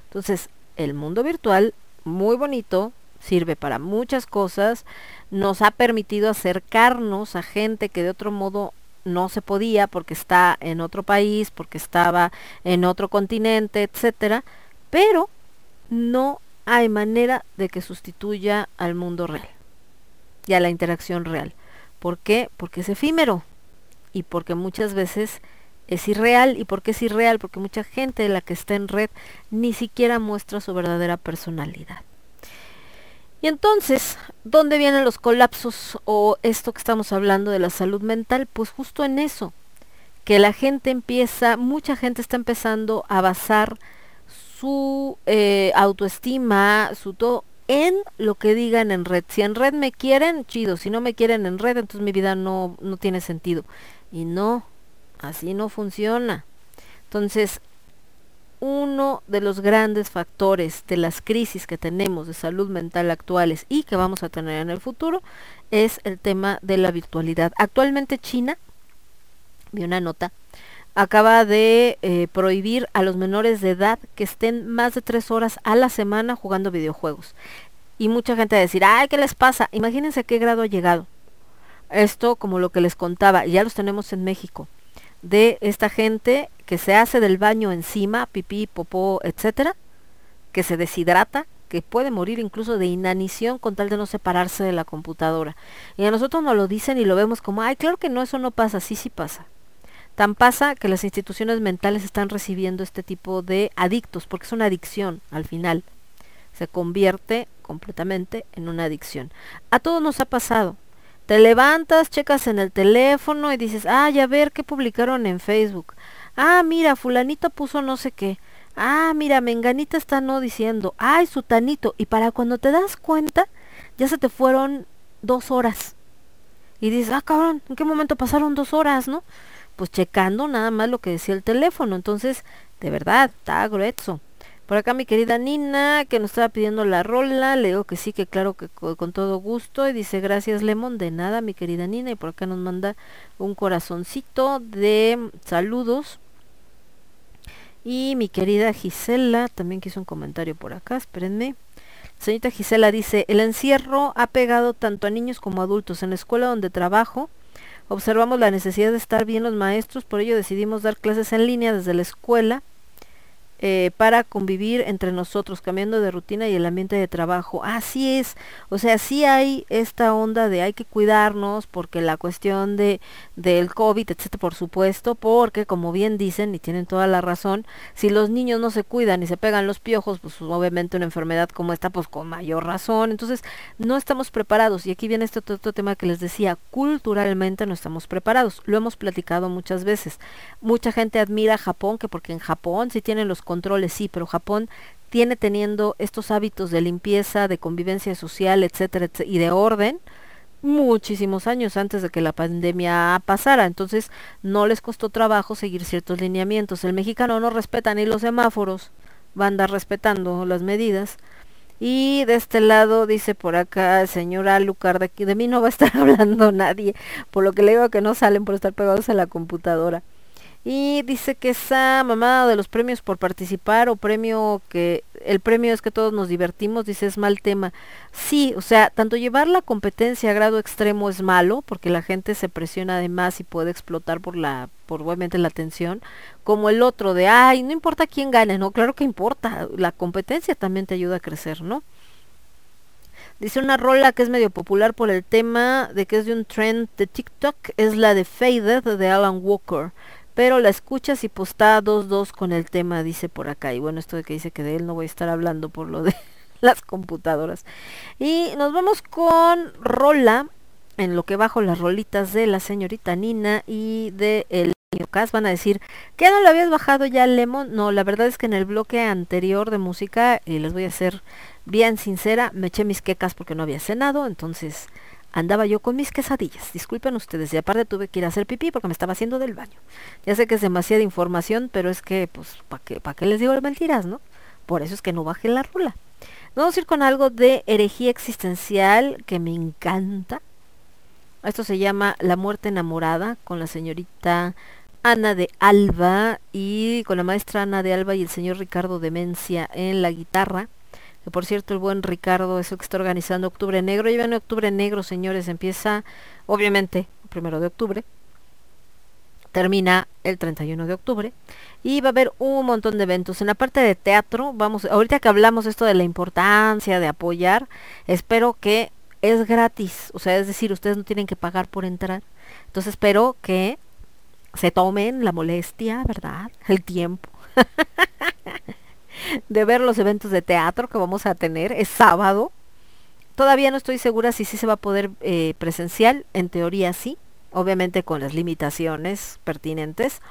Entonces, el mundo virtual, muy bonito, sirve para muchas cosas, nos ha permitido acercarnos a gente que de otro modo no se podía porque está en otro país, porque estaba en otro continente, etcétera, pero no hay manera de que sustituya al mundo real y a la interacción real. ¿Por qué? Porque es efímero y porque muchas veces es irreal. ¿Y por qué es irreal? Porque mucha gente de la que está en red ni siquiera muestra su verdadera personalidad. Y entonces, ¿dónde vienen los colapsos o esto que estamos hablando de la salud mental? Pues justo en eso, que la gente empieza, mucha gente está empezando a basar su eh, autoestima, su todo en lo que digan en red. Si en red me quieren, chido. Si no me quieren en red, entonces mi vida no, no tiene sentido. Y no, así no funciona. Entonces, uno de los grandes factores de las crisis que tenemos de salud mental actuales y que vamos a tener en el futuro es el tema de la virtualidad. Actualmente China, vi una nota, acaba de eh, prohibir a los menores de edad que estén más de tres horas a la semana jugando videojuegos. Y mucha gente va a decir, ay, ¿qué les pasa? Imagínense a qué grado ha llegado. Esto, como lo que les contaba, ya los tenemos en México, de esta gente que se hace del baño encima, pipí, popó, etcétera, que se deshidrata, que puede morir incluso de inanición con tal de no separarse de la computadora. Y a nosotros nos lo dicen y lo vemos como, ay, claro que no, eso no pasa, sí, sí pasa. Tan pasa que las instituciones mentales están recibiendo este tipo de adictos, porque es una adicción al final. Se convierte completamente en una adicción. A todos nos ha pasado. Te levantas, checas en el teléfono y dices, ay, a ver qué publicaron en Facebook. Ah, mira, fulanito puso no sé qué. Ah, mira, menganita está no diciendo. Ay, sutanito. Y para cuando te das cuenta, ya se te fueron dos horas. Y dices, ah, cabrón, ¿en qué momento pasaron dos horas, no? Pues checando nada más lo que decía el teléfono. Entonces, de verdad, está grueso. Por acá mi querida Nina, que nos estaba pidiendo la rola, le digo que sí, que claro que con todo gusto. Y dice, gracias Lemon, de nada mi querida Nina. Y por acá nos manda un corazoncito de saludos. Y mi querida Gisela también quiso un comentario por acá, espérenme. Señorita Gisela dice, el encierro ha pegado tanto a niños como a adultos. En la escuela donde trabajo observamos la necesidad de estar bien los maestros, por ello decidimos dar clases en línea desde la escuela eh, para convivir entre nosotros, cambiando de rutina y el ambiente de trabajo. Así es, o sea, sí hay esta onda de hay que cuidarnos porque la cuestión de del COVID, etcétera, por supuesto, porque como bien dicen y tienen toda la razón, si los niños no se cuidan y se pegan los piojos, pues obviamente una enfermedad como esta, pues con mayor razón. Entonces, no estamos preparados. Y aquí viene este otro, tema que les decía, culturalmente no estamos preparados. Lo hemos platicado muchas veces. Mucha gente admira Japón, que porque en Japón sí tienen los controles, sí, pero Japón tiene teniendo estos hábitos de limpieza, de convivencia social, etcétera, y de orden muchísimos años antes de que la pandemia pasara. Entonces no les costó trabajo seguir ciertos lineamientos. El mexicano no respeta ni los semáforos, va a andar respetando las medidas. Y de este lado dice por acá el señor Alucard, de aquí de mí no va a estar [LAUGHS] hablando nadie, por lo que le digo que no salen por estar pegados a la computadora. Y dice que esa mamada de los premios por participar o premio que el premio es que todos nos divertimos, dice es mal tema. Sí, o sea, tanto llevar la competencia a grado extremo es malo porque la gente se presiona además y puede explotar por la por obviamente la atención, como el otro de, ay, no importa quién gane, no, claro que importa, la competencia también te ayuda a crecer, ¿no? Dice una rola que es medio popular por el tema de que es de un trend de TikTok, es la de Faded de Alan Walker pero la escuchas y posta dos dos con el tema, dice por acá. Y bueno, esto de que dice que de él no voy a estar hablando por lo de [LAUGHS] las computadoras. Y nos vamos con Rola, en lo que bajo las rolitas de la señorita Nina y de el van a decir que no lo habías bajado ya Lemon. No, la verdad es que en el bloque anterior de música, y les voy a ser bien sincera, me eché mis quecas porque no había cenado, entonces andaba yo con mis quesadillas. Disculpen ustedes, y aparte tuve que ir a hacer pipí porque me estaba haciendo del baño. Ya sé que es demasiada información, pero es que, pues, ¿para qué, qué les digo mentiras, no? Por eso es que no bajé la rula. Vamos a ir con algo de herejía existencial que me encanta. Esto se llama La muerte enamorada con la señorita Ana de Alba y con la maestra Ana de Alba y el señor Ricardo Demencia en la guitarra que por cierto el buen Ricardo es el que está organizando Octubre Negro. Y viene Octubre Negro, señores, empieza obviamente el primero de octubre, termina el 31 de octubre y va a haber un montón de eventos. En la parte de teatro, vamos, ahorita que hablamos esto de la importancia de apoyar, espero que es gratis, o sea, es decir, ustedes no tienen que pagar por entrar. Entonces espero que se tomen la molestia, ¿verdad? El tiempo [LAUGHS] de ver los eventos de teatro que vamos a tener. Es sábado. Todavía no estoy segura si sí se va a poder eh, presencial. En teoría sí. Obviamente con las limitaciones pertinentes.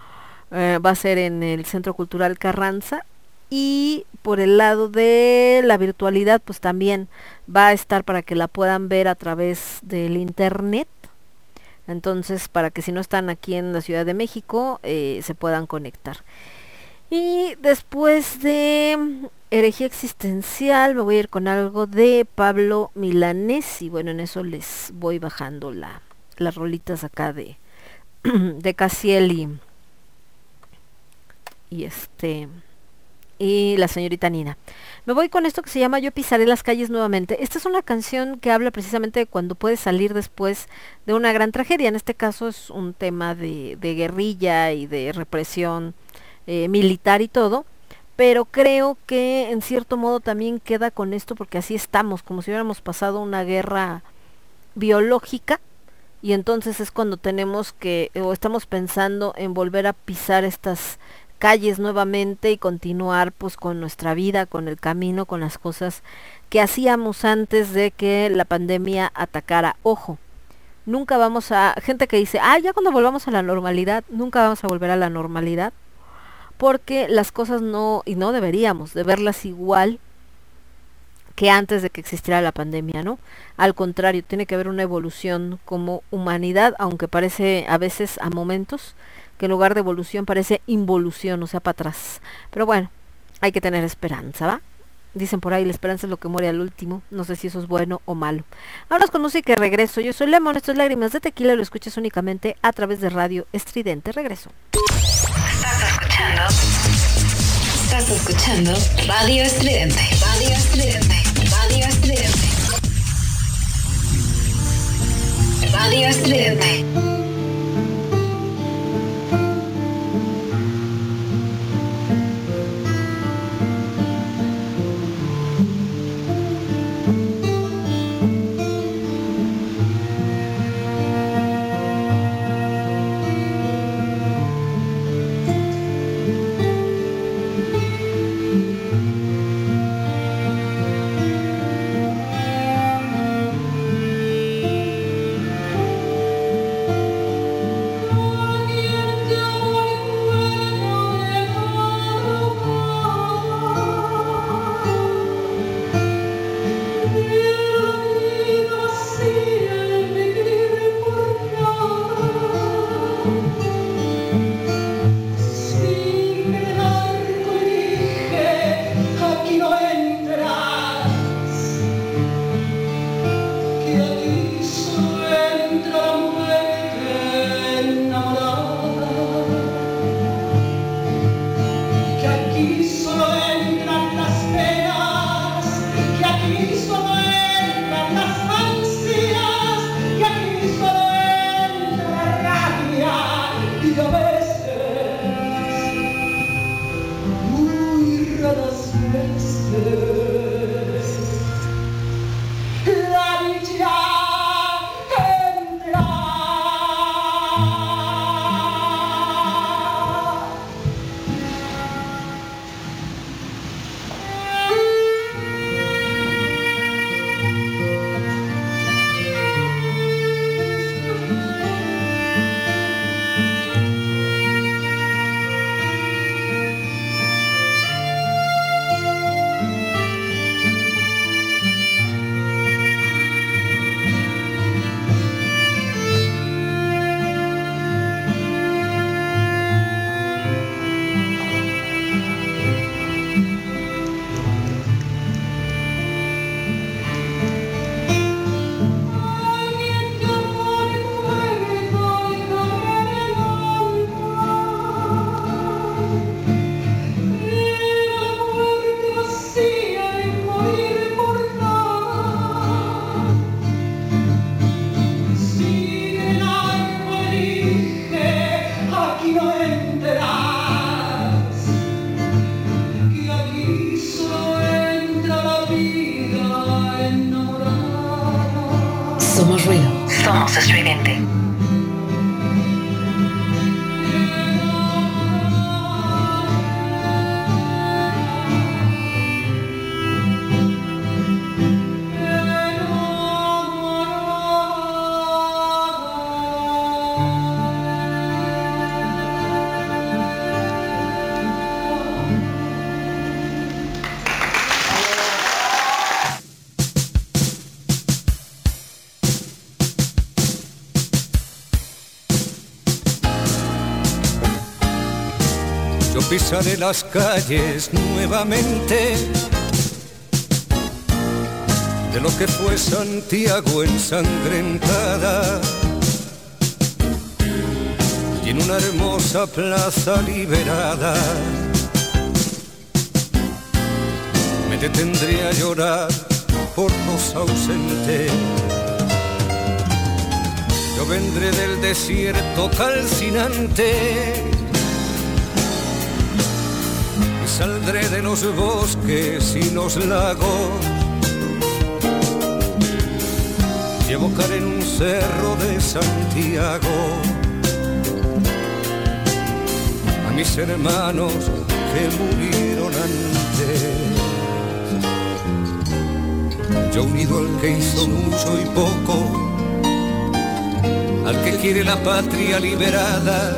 Eh, va a ser en el Centro Cultural Carranza. Y por el lado de la virtualidad, pues también va a estar para que la puedan ver a través del internet. Entonces, para que si no están aquí en la Ciudad de México, eh, se puedan conectar. Y después de herejía existencial, me voy a ir con algo de Pablo Milanés. Y bueno, en eso les voy bajando la, las rolitas acá de, [CLEARS THROAT] de Casiel y, y este y la señorita Nina. Me voy con esto que se llama Yo pisaré las calles nuevamente. Esta es una canción que habla precisamente de cuando puedes salir después de una gran tragedia. En este caso es un tema de, de guerrilla y de represión eh, militar y todo. Pero creo que en cierto modo también queda con esto porque así estamos, como si hubiéramos pasado una guerra biológica y entonces es cuando tenemos que o estamos pensando en volver a pisar estas calles nuevamente y continuar pues con nuestra vida, con el camino, con las cosas que hacíamos antes de que la pandemia atacara. Ojo, nunca vamos a, gente que dice, ah, ya cuando volvamos a la normalidad, nunca vamos a volver a la normalidad, porque las cosas no, y no deberíamos de verlas igual que antes de que existiera la pandemia, ¿no? Al contrario, tiene que haber una evolución como humanidad, aunque parece a veces a momentos que en lugar de evolución parece involución, o sea, para atrás. Pero bueno, hay que tener esperanza, ¿va? Dicen por ahí, la esperanza es lo que muere al último. No sé si eso es bueno o malo. Ahora os conoce que regreso. Yo soy Lemon, esto es Lágrimas de Tequila. Lo escuchas únicamente a través de Radio Estridente. Regreso. Estás escuchando. Estás escuchando Radio Estridente. Radio Estridente. Radio Estridente. Radio estridente. Pisaré las calles nuevamente. De lo que fue Santiago ensangrentada. Y en una hermosa plaza liberada. Me detendré a llorar por los ausentes. Yo vendré del desierto calcinante saldré de los bosques y los lagos y evocaré en un cerro de Santiago a mis hermanos que murieron antes. Yo unido al que hizo mucho y poco, al que quiere la patria liberada,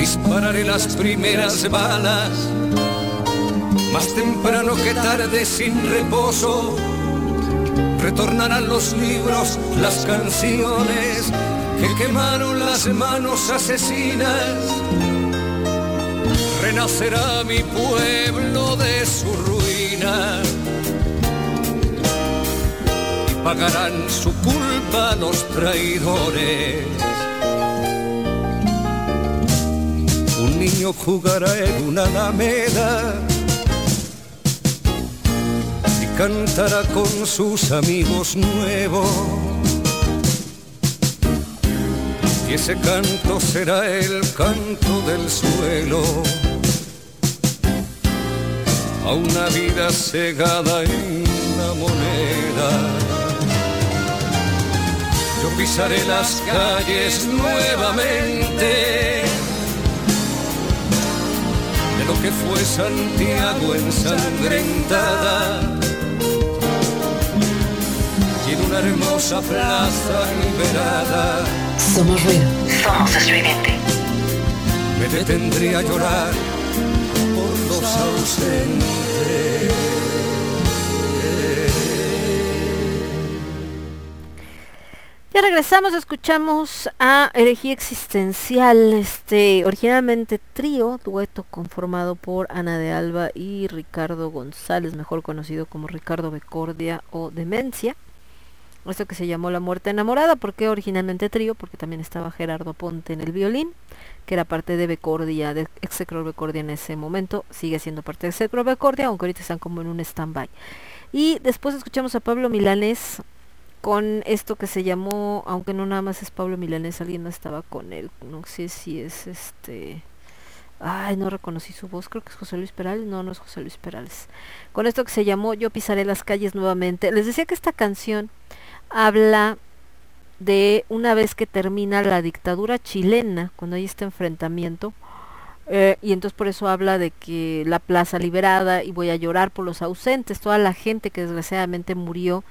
dispararé las primeras balas, más temprano que tarde sin reposo retornarán los libros, las canciones que quemaron las manos asesinas. Renacerá mi pueblo de su ruina y pagarán su culpa los traidores. Niño jugará en una alameda cantará con sus amigos nuevos. Y ese canto será el canto del suelo a una vida cegada en la moneda. Yo pisaré las calles nuevamente lo que fue Santiago ensangrentada en una hermosa plaza liberada. Somos ruido. Somos estridente. Me detendré a llorar por los ausentes. Regresamos, escuchamos a Herejía Existencial, este originalmente trío, dueto conformado por Ana de Alba y Ricardo González, mejor conocido como Ricardo Becordia o Demencia. Esto que se llamó La Muerte Enamorada, porque originalmente trío, porque también estaba Gerardo Ponte en el violín, que era parte de Becordia, de Execro Becordia en ese momento, sigue siendo parte de Execro Becordia, aunque ahorita están como en un stand-by. Y después escuchamos a Pablo Milanés con esto que se llamó, aunque no nada más es Pablo Milanés, alguien no estaba con él, no sé si es este... Ay, no reconocí su voz, creo que es José Luis Perales, no, no es José Luis Perales. Con esto que se llamó Yo pisaré las calles nuevamente. Les decía que esta canción habla de una vez que termina la dictadura chilena, cuando hay este enfrentamiento, eh, y entonces por eso habla de que la plaza liberada y voy a llorar por los ausentes, toda la gente que desgraciadamente murió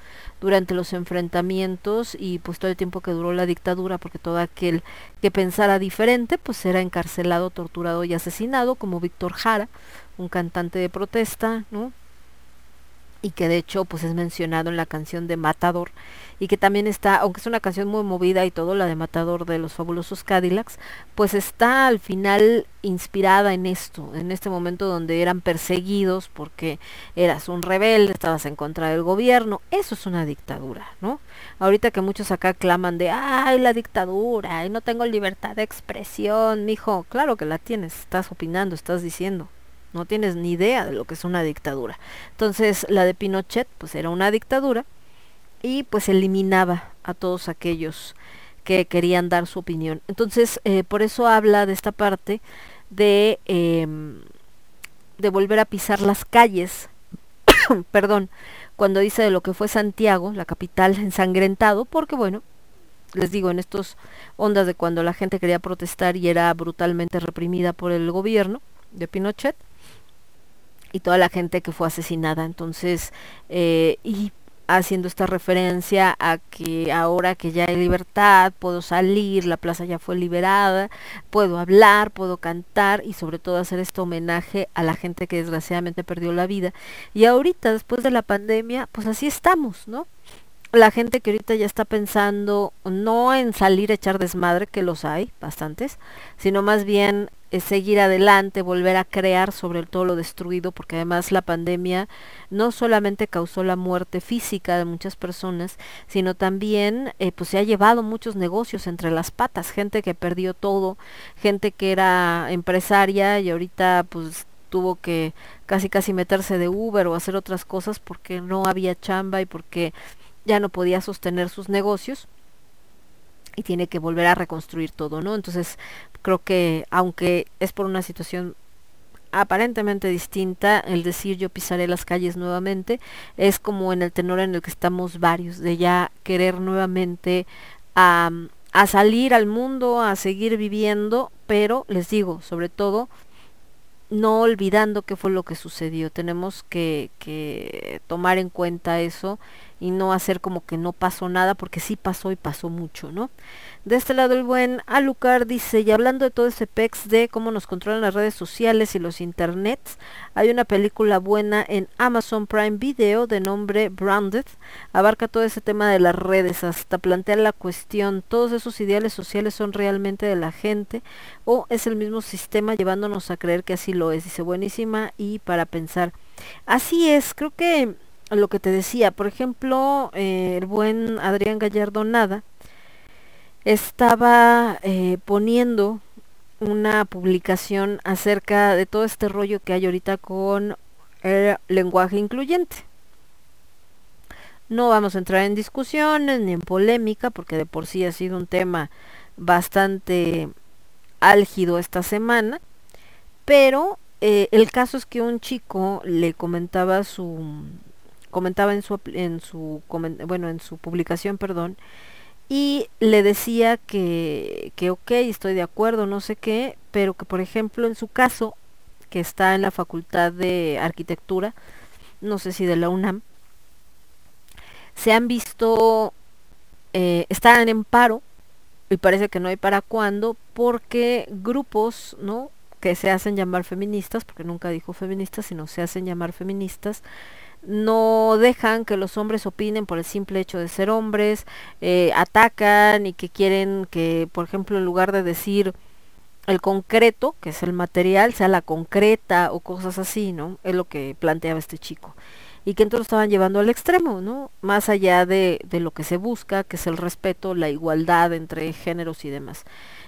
durante los enfrentamientos y pues todo el tiempo que duró la dictadura, porque todo aquel que pensara diferente pues era encarcelado, torturado y asesinado, como Víctor Jara, un cantante de protesta, ¿no? Y que de hecho pues es mencionado en la canción de Matador y que también está, aunque es una canción muy movida y todo, la de Matador de los fabulosos Cadillacs, pues está al final inspirada en esto, en este momento donde eran perseguidos porque eras un rebelde, estabas en contra del gobierno, eso es una dictadura, ¿no? Ahorita que muchos acá claman de, ay, la dictadura, y no tengo libertad de expresión, mijo, claro que la tienes, estás opinando, estás diciendo, no tienes ni idea de lo que es una dictadura. Entonces, la de Pinochet, pues era una dictadura y pues eliminaba a todos aquellos que querían dar su opinión. Entonces, eh, por eso habla de esta parte de, em, de volver a pisar las calles, [COUGHS] perdón, cuando dice de lo que fue Santiago, la capital ensangrentado, porque bueno, les digo, en estos ondas de cuando la gente quería protestar y era brutalmente reprimida por el gobierno de Pinochet, y toda la gente que fue asesinada. Entonces, eh, y haciendo esta referencia a que ahora que ya hay libertad, puedo salir, la plaza ya fue liberada, puedo hablar, puedo cantar y sobre todo hacer este homenaje a la gente que desgraciadamente perdió la vida. Y ahorita, después de la pandemia, pues así estamos, ¿no? La gente que ahorita ya está pensando no en salir a echar desmadre, que los hay, bastantes, sino más bien eh, seguir adelante, volver a crear sobre todo lo destruido, porque además la pandemia no solamente causó la muerte física de muchas personas, sino también eh, pues se ha llevado muchos negocios entre las patas, gente que perdió todo, gente que era empresaria y ahorita pues tuvo que casi casi meterse de Uber o hacer otras cosas porque no había chamba y porque ya no podía sostener sus negocios y tiene que volver a reconstruir todo, ¿no? Entonces, creo que aunque es por una situación aparentemente distinta, el decir yo pisaré las calles nuevamente, es como en el tenor en el que estamos varios, de ya querer nuevamente a, a salir al mundo, a seguir viviendo, pero les digo, sobre todo, no olvidando qué fue lo que sucedió. Tenemos que, que tomar en cuenta eso y no hacer como que no pasó nada, porque sí pasó y pasó mucho, ¿no? De este lado el buen Alucard dice, y hablando de todo ese pex de cómo nos controlan las redes sociales y los internets, hay una película buena en Amazon Prime Video de nombre Branded, abarca todo ese tema de las redes, hasta plantear la cuestión, todos esos ideales sociales son realmente de la gente o es el mismo sistema llevándonos a creer que así lo es, dice buenísima y para pensar. Así es, creo que lo que te decía, por ejemplo, eh, el buen Adrián Gallardo Nada estaba eh, poniendo una publicación acerca de todo este rollo que hay ahorita con el lenguaje incluyente. No vamos a entrar en discusiones ni en polémica porque de por sí ha sido un tema bastante álgido esta semana, pero eh, el caso es que un chico le comentaba su comentaba en su en su bueno en su publicación perdón y le decía que que ok estoy de acuerdo no sé qué pero que por ejemplo en su caso que está en la facultad de arquitectura no sé si de la UNAM se han visto eh, están en paro y parece que no hay para cuándo porque grupos no que se hacen llamar feministas porque nunca dijo feministas sino se hacen llamar feministas no dejan que los hombres opinen por el simple hecho de ser hombres, eh, atacan y que quieren que, por ejemplo, en lugar de decir el concreto, que es el material, sea la concreta o cosas así, ¿no? Es lo que planteaba este chico. Y que entonces lo estaban llevando al extremo, ¿no? Más allá de, de lo que se busca, que es el respeto, la igualdad entre géneros y demás.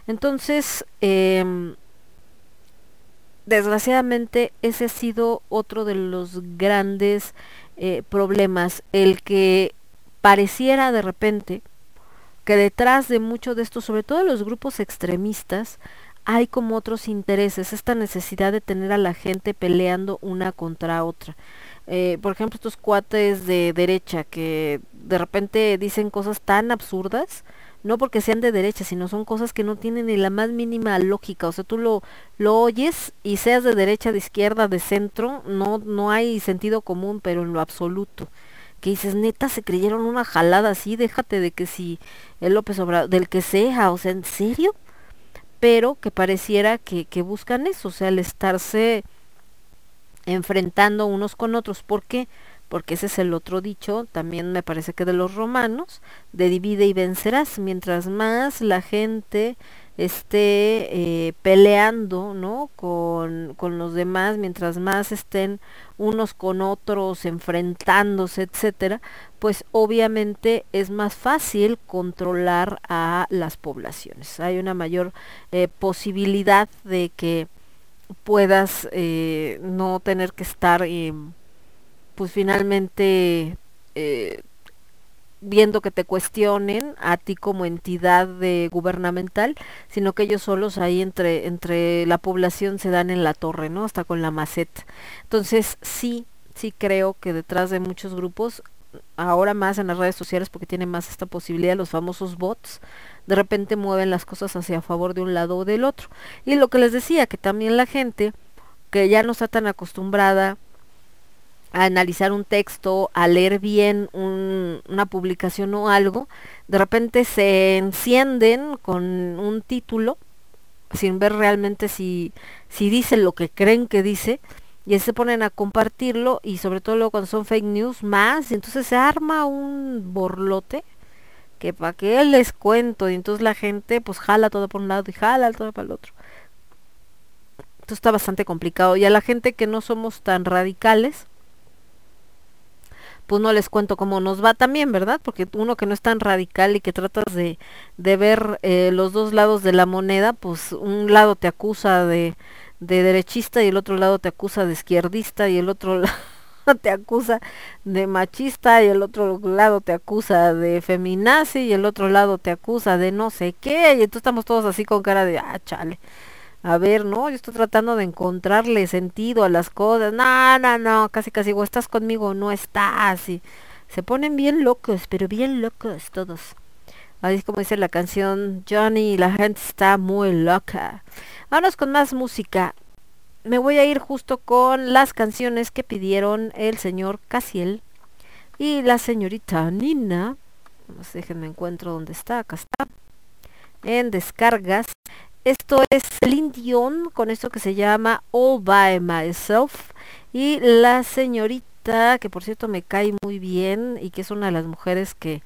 Entonces, eh, desgraciadamente ese ha sido otro de los grandes eh, problemas, el que pareciera de repente que detrás de mucho de esto, sobre todo los grupos extremistas, hay como otros intereses, esta necesidad de tener a la gente peleando una contra otra. Eh, por ejemplo, estos cuates de derecha que de repente dicen cosas tan absurdas, no porque sean de derecha, sino son cosas que no tienen ni la más mínima lógica. O sea, tú lo, lo oyes y seas de derecha, de izquierda, de centro, no, no hay sentido común, pero en lo absoluto. Que dices, neta, se creyeron una jalada así, déjate de que si el López Obrador, del que sea, o sea, ¿en serio? Pero que pareciera que, que buscan eso, o sea, el estarse enfrentando unos con otros. ¿Por qué? porque ese es el otro dicho, también me parece que de los romanos, de divide y vencerás, mientras más la gente esté eh, peleando ¿no? Con, con, los demás, mientras más estén unos con otros enfrentándose, etcétera, pues obviamente es más fácil controlar a las poblaciones. Hay una mayor eh, posibilidad de que puedas eh, no tener que estar pues finalmente eh, viendo que te cuestionen a ti como entidad gubernamental, sino que ellos solos ahí entre, entre la población se dan en la torre, ¿no? Hasta con la maceta. Entonces sí, sí creo que detrás de muchos grupos, ahora más en las redes sociales porque tienen más esta posibilidad, los famosos bots, de repente mueven las cosas hacia favor de un lado o del otro. Y lo que les decía, que también la gente que ya no está tan acostumbrada a analizar un texto, a leer bien un, una publicación o algo, de repente se encienden con un título sin ver realmente si, si dice lo que creen que dice y se ponen a compartirlo y sobre todo luego cuando son fake news más, y entonces se arma un borlote que para qué les cuento y entonces la gente pues jala todo por un lado y jala todo para el otro. Esto está bastante complicado y a la gente que no somos tan radicales, pues no les cuento cómo nos va también, ¿verdad? Porque uno que no es tan radical y que tratas de, de ver eh, los dos lados de la moneda, pues un lado te acusa de, de derechista y el otro lado te acusa de izquierdista y el otro [LAUGHS] lado te acusa de machista y el otro lado te acusa de feminazi y el otro lado te acusa de no sé qué y entonces estamos todos así con cara de ah chale a ver, ¿no? Yo estoy tratando de encontrarle sentido a las cosas. No, no, no, casi casi o estás conmigo no estás. Y se ponen bien locos, pero bien locos todos. Ahí es como dice la canción Johnny, la gente está muy loca. Vámonos con más música. Me voy a ir justo con las canciones que pidieron el señor Casiel y la señorita Nina. déjenme encuentro dónde está, acá está. En descargas. Esto es Celine con esto que se llama All By Myself. Y la señorita, que por cierto me cae muy bien y que es una de las mujeres que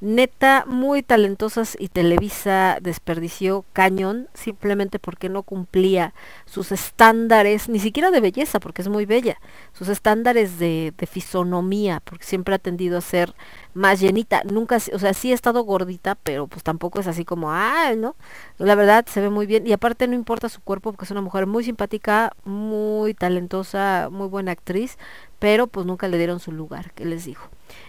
neta muy talentosas y Televisa desperdició cañón simplemente porque no cumplía sus estándares, ni siquiera de belleza, porque es muy bella, sus estándares de, fisonomía, porque siempre ha tendido a ser más llenita, nunca, o sea, sí ha estado gordita, pero pues tampoco es así como, ah, ¿no? La verdad se ve muy bien. Y aparte no importa su cuerpo porque es una mujer muy simpática, muy talentosa, muy buena actriz, pero pues nunca le dieron su lugar, que les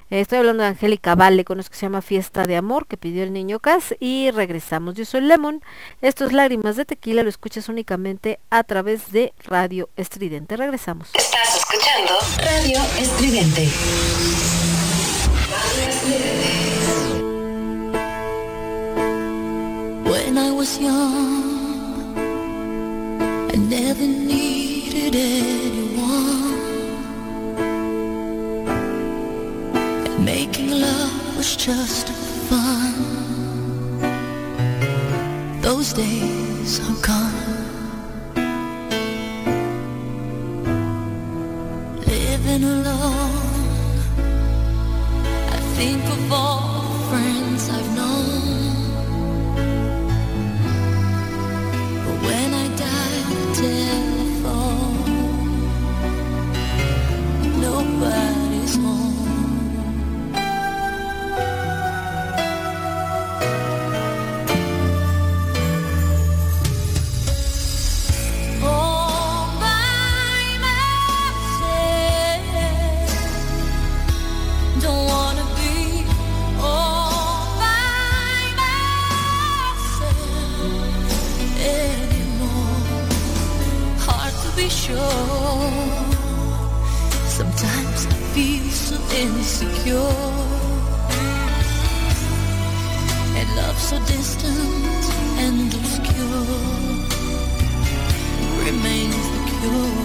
Estoy hablando de Angélica Vale con eso que se llama Fiesta de Amor que pidió el niño Cas y regresamos. Yo soy Lemon. Esto es Lágrimas de Tequila. Lo escuchas únicamente a través de Radio Estridente. Regresamos. Estás escuchando Radio Estridente. When I was young, I never needed anyone. Making love was just fun. Those days are gone. Living alone, I think of all the friends I've known. But when I dial the telephone, nobody's sure. Sometimes I feel so insecure, and love so distant and obscure remains the cure.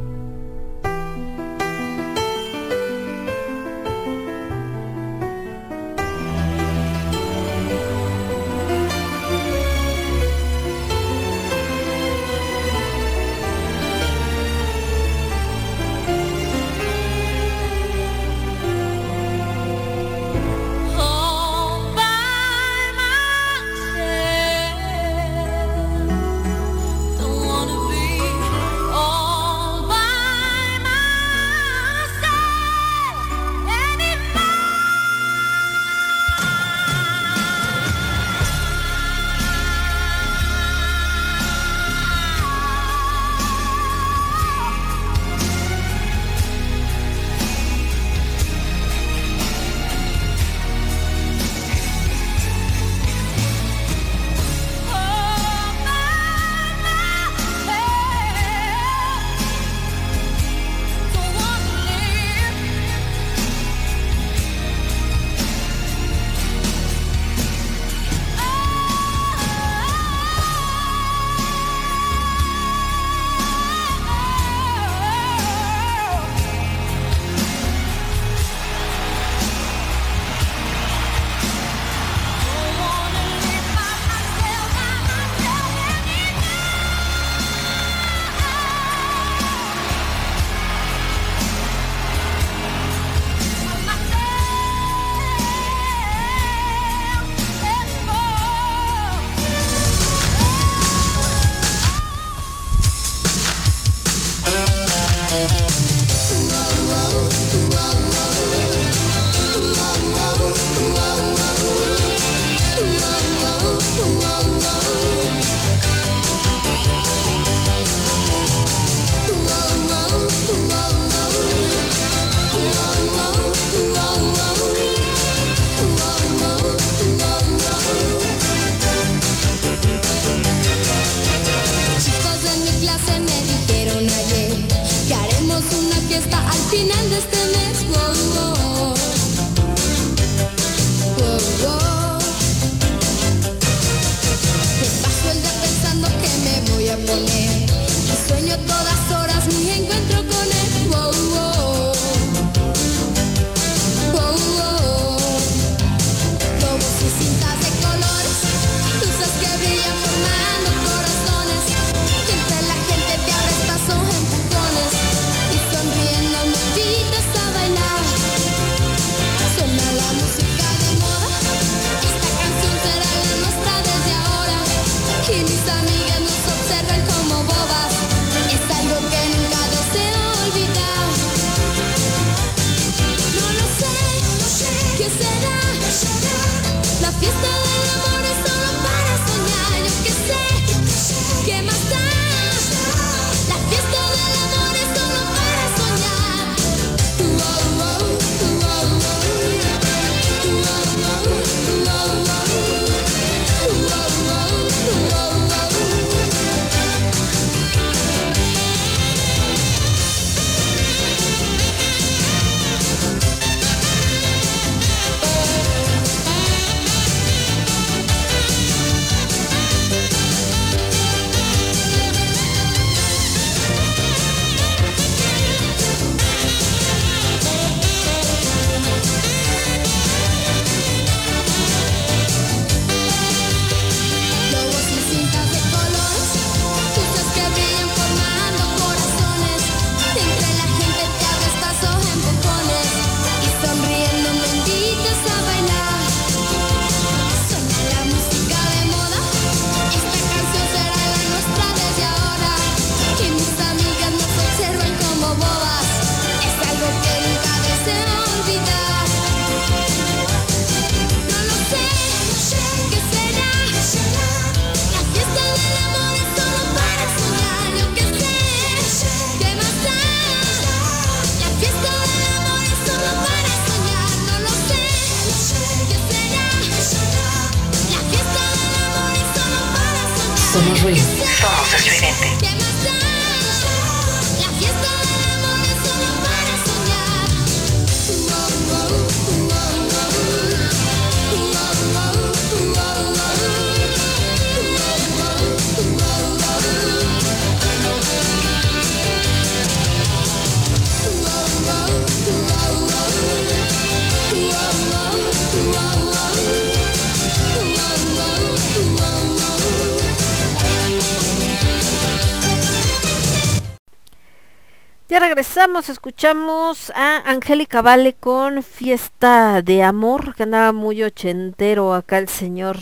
Regresamos, escuchamos a Angélica Vale con Fiesta de Amor, que andaba muy ochentero acá el señor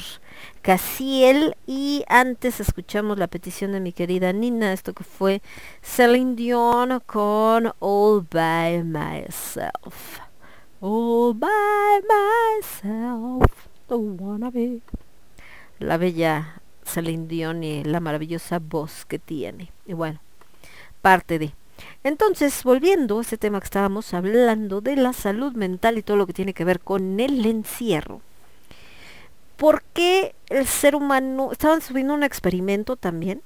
Casiel. Y antes escuchamos la petición de mi querida Nina, esto que fue Celine Dion con All by Myself. All by myself, don't wanna be. La bella Celine Dion y la maravillosa voz que tiene. Y bueno, parte de. Entonces, volviendo a ese tema que estábamos hablando de la salud mental y todo lo que tiene que ver con el encierro. ¿Por qué el ser humano, estaban subiendo un experimento también,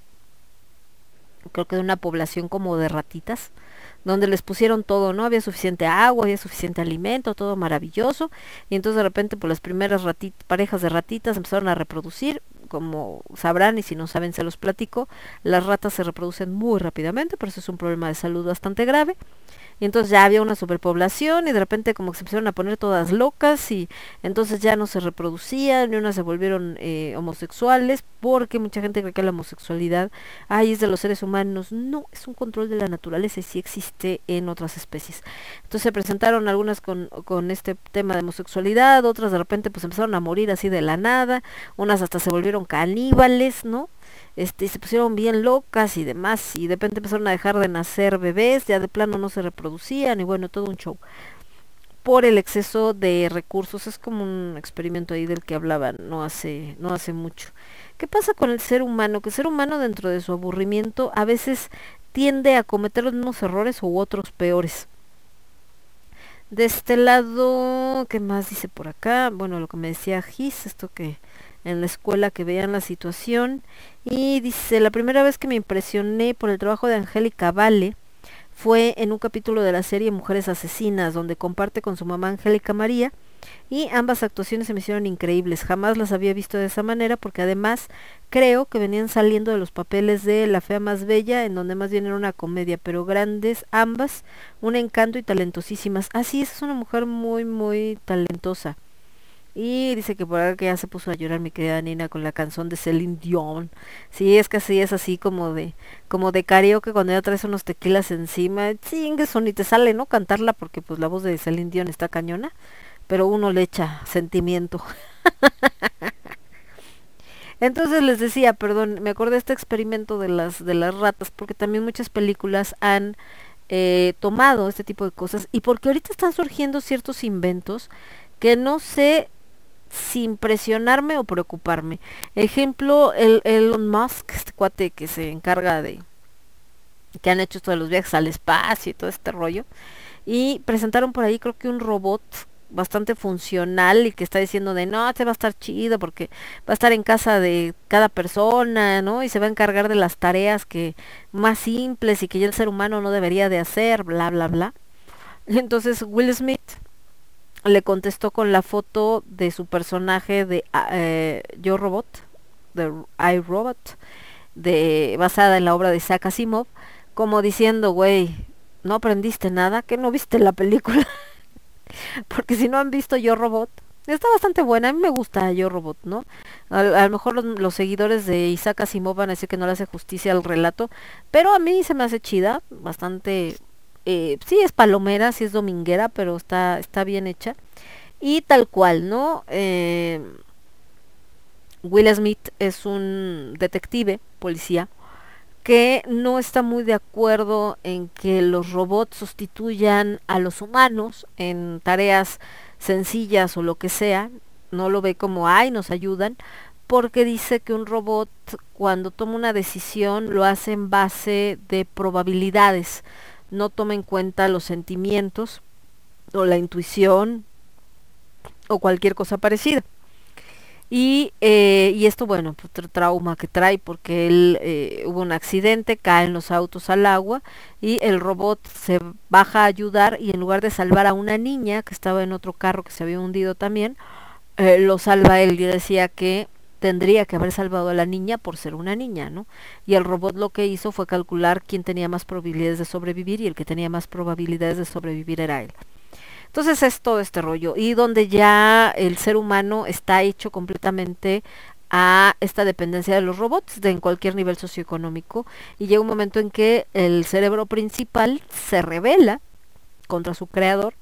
creo que de una población como de ratitas, donde les pusieron todo, ¿no? Había suficiente agua, había suficiente alimento, todo maravilloso, y entonces de repente pues las primeras parejas de ratitas empezaron a reproducir, como sabrán y si no saben se los platico, las ratas se reproducen muy rápidamente, por eso es un problema de salud bastante grave. Y entonces ya había una superpoblación y de repente como que se empezaron a poner todas locas y entonces ya no se reproducían, ni unas se volvieron eh, homosexuales, porque mucha gente cree que la homosexualidad, ay, es de los seres humanos. No, es un control de la naturaleza y sí existe en otras especies. Entonces se presentaron algunas con, con este tema de homosexualidad, otras de repente pues empezaron a morir así de la nada, unas hasta se volvieron caníbales, ¿no? Este, se pusieron bien locas y demás, y de repente empezaron a dejar de nacer bebés, ya de plano no se reproducían, y bueno, todo un show. Por el exceso de recursos, es como un experimento ahí del que hablaban no hace, no hace mucho. ¿Qué pasa con el ser humano? Que el ser humano dentro de su aburrimiento a veces tiende a cometer los mismos errores u otros peores. De este lado, ¿qué más dice por acá? Bueno, lo que me decía Gis, esto que en la escuela que vean la situación. Y dice, la primera vez que me impresioné por el trabajo de Angélica Vale fue en un capítulo de la serie Mujeres Asesinas, donde comparte con su mamá Angélica María y ambas actuaciones se me hicieron increíbles. Jamás las había visto de esa manera porque además creo que venían saliendo de los papeles de La Fea Más Bella, en donde más bien era una comedia, pero grandes ambas, un encanto y talentosísimas. Así es, es una mujer muy, muy talentosa. Y dice que por ahora que ya se puso a llorar mi querida Nina con la canción de Celine Dion. Sí, es que así es así como de, como de karaoke cuando ya traes unos tequilas encima. Que son y te sale, ¿no? Cantarla porque pues la voz de Celine Dion está cañona. Pero uno le echa sentimiento. [LAUGHS] Entonces les decía, perdón, me acordé de este experimento de las, de las ratas, porque también muchas películas han eh, tomado este tipo de cosas y porque ahorita están surgiendo ciertos inventos que no sé si impresionarme o preocuparme. Ejemplo, el Elon Musk, este cuate que se encarga de que han hecho todos los viajes al espacio y todo este rollo. Y presentaron por ahí creo que un robot bastante funcional y que está diciendo de no, te va a estar chido porque va a estar en casa de cada persona, ¿no? Y se va a encargar de las tareas que más simples y que ya el ser humano no debería de hacer, bla, bla, bla. Entonces Will Smith le contestó con la foto de su personaje de eh, Yo Robot, de iRobot, de, basada en la obra de Isaac Asimov, como diciendo, güey, no aprendiste nada, que no viste la película. [LAUGHS] Porque si no han visto Yo Robot, está bastante buena, a mí me gusta Yo Robot, ¿no? A, lo mejor los, los, seguidores de Isaac Asimov van a decir que no le hace justicia al relato, pero a mí se me hace chida, bastante eh, sí es palomera, sí es dominguera, pero está, está bien hecha. Y tal cual, ¿no? Eh, Will Smith es un detective, policía, que no está muy de acuerdo en que los robots sustituyan a los humanos en tareas sencillas o lo que sea. No lo ve como, ay, nos ayudan, porque dice que un robot cuando toma una decisión lo hace en base de probabilidades no toma en cuenta los sentimientos o la intuición o cualquier cosa parecida. Y, eh, y esto, bueno, pues, otro trauma que trae porque él eh, hubo un accidente, caen los autos al agua y el robot se baja a ayudar y en lugar de salvar a una niña que estaba en otro carro que se había hundido también, eh, lo salva él y decía que tendría que haber salvado a la niña por ser una niña, ¿no? Y el robot lo que hizo fue calcular quién tenía más probabilidades de sobrevivir y el que tenía más probabilidades de sobrevivir era él. Entonces es todo este rollo y donde ya el ser humano está hecho completamente a esta dependencia de los robots de en cualquier nivel socioeconómico y llega un momento en que el cerebro principal se revela contra su creador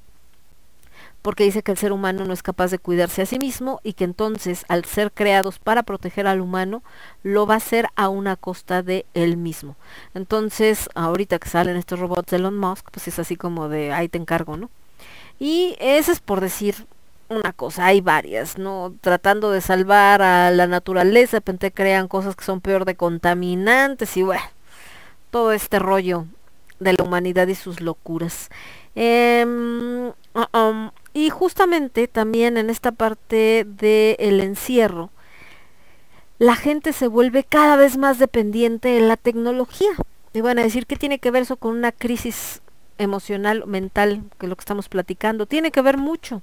porque dice que el ser humano no es capaz de cuidarse a sí mismo y que entonces al ser creados para proteger al humano lo va a hacer a una costa de él mismo. Entonces, ahorita que salen estos robots de Elon Musk, pues es así como de ahí te encargo, ¿no? Y eso es por decir una cosa, hay varias, ¿no? Tratando de salvar a la naturaleza, de repente crean cosas que son peor de contaminantes y bueno, todo este rollo de la humanidad y sus locuras. Em, uh -um, y justamente también en esta parte del encierro, la gente se vuelve cada vez más dependiente de la tecnología. Y van a decir, ¿qué tiene que ver eso con una crisis emocional, mental, que es lo que estamos platicando? Tiene que ver mucho,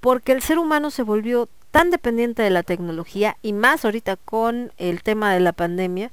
porque el ser humano se volvió tan dependiente de la tecnología y más ahorita con el tema de la pandemia,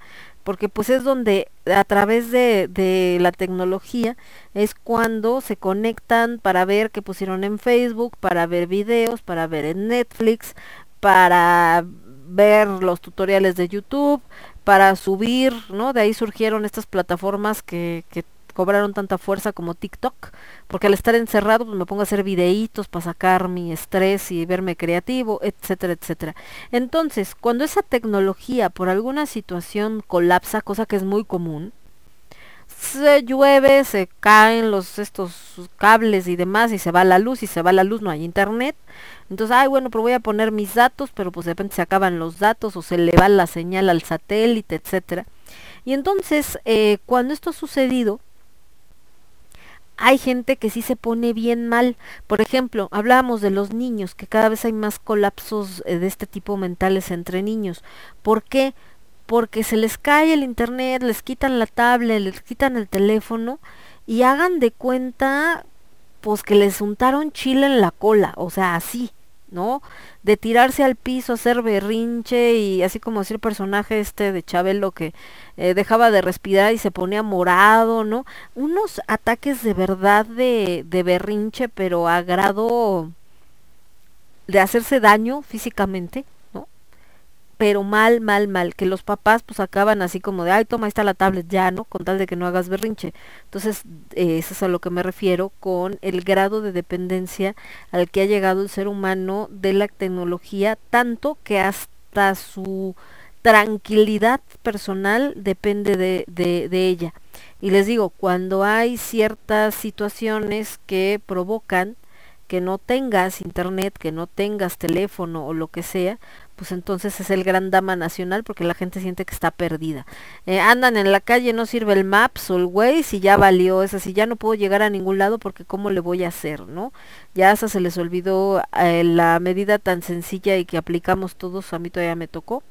porque pues es donde a través de, de, la tecnología es cuando se conectan para ver qué pusieron en Facebook, para ver videos, para ver en Netflix, para ver los tutoriales de YouTube, para subir, ¿no? De ahí surgieron estas plataformas que, que cobraron tanta fuerza como TikTok, porque al estar encerrado pues me pongo a hacer videitos para sacar mi estrés y verme creativo, etcétera, etcétera. Entonces, cuando esa tecnología por alguna situación colapsa, cosa que es muy común, se llueve, se caen los estos cables y demás y se va la luz y se va la luz, no hay internet. Entonces, ay, bueno, pero voy a poner mis datos, pero pues de repente se acaban los datos o se le va la señal al satélite, etcétera. Y entonces, eh, cuando esto ha sucedido, hay gente que sí se pone bien mal. Por ejemplo, hablábamos de los niños, que cada vez hay más colapsos eh, de este tipo mentales entre niños. ¿Por qué? Porque se les cae el internet, les quitan la tablet, les quitan el teléfono y hagan de cuenta pues que les untaron chile en la cola, o sea, así, ¿no? De tirarse al piso, hacer berrinche y así como decir personaje este de Chabelo que eh, dejaba de respirar y se ponía morado, ¿no? Unos ataques de verdad de, de berrinche, pero a grado de hacerse daño físicamente. Pero mal, mal, mal, que los papás pues acaban así como de, ay, toma, ahí está la tablet ya, ¿no? Con tal de que no hagas berrinche. Entonces, eh, eso es a lo que me refiero con el grado de dependencia al que ha llegado el ser humano de la tecnología, tanto que hasta su tranquilidad personal depende de, de, de ella. Y les digo, cuando hay ciertas situaciones que provocan que no tengas internet, que no tengas teléfono o lo que sea, pues entonces es el gran dama nacional porque la gente siente que está perdida. Eh, andan en la calle, no sirve el Maps o el Waze y ya valió, es así, ya no puedo llegar a ningún lado porque cómo le voy a hacer, ¿no? Ya hasta se les olvidó eh, la medida tan sencilla y que aplicamos todos, a mí todavía me tocó,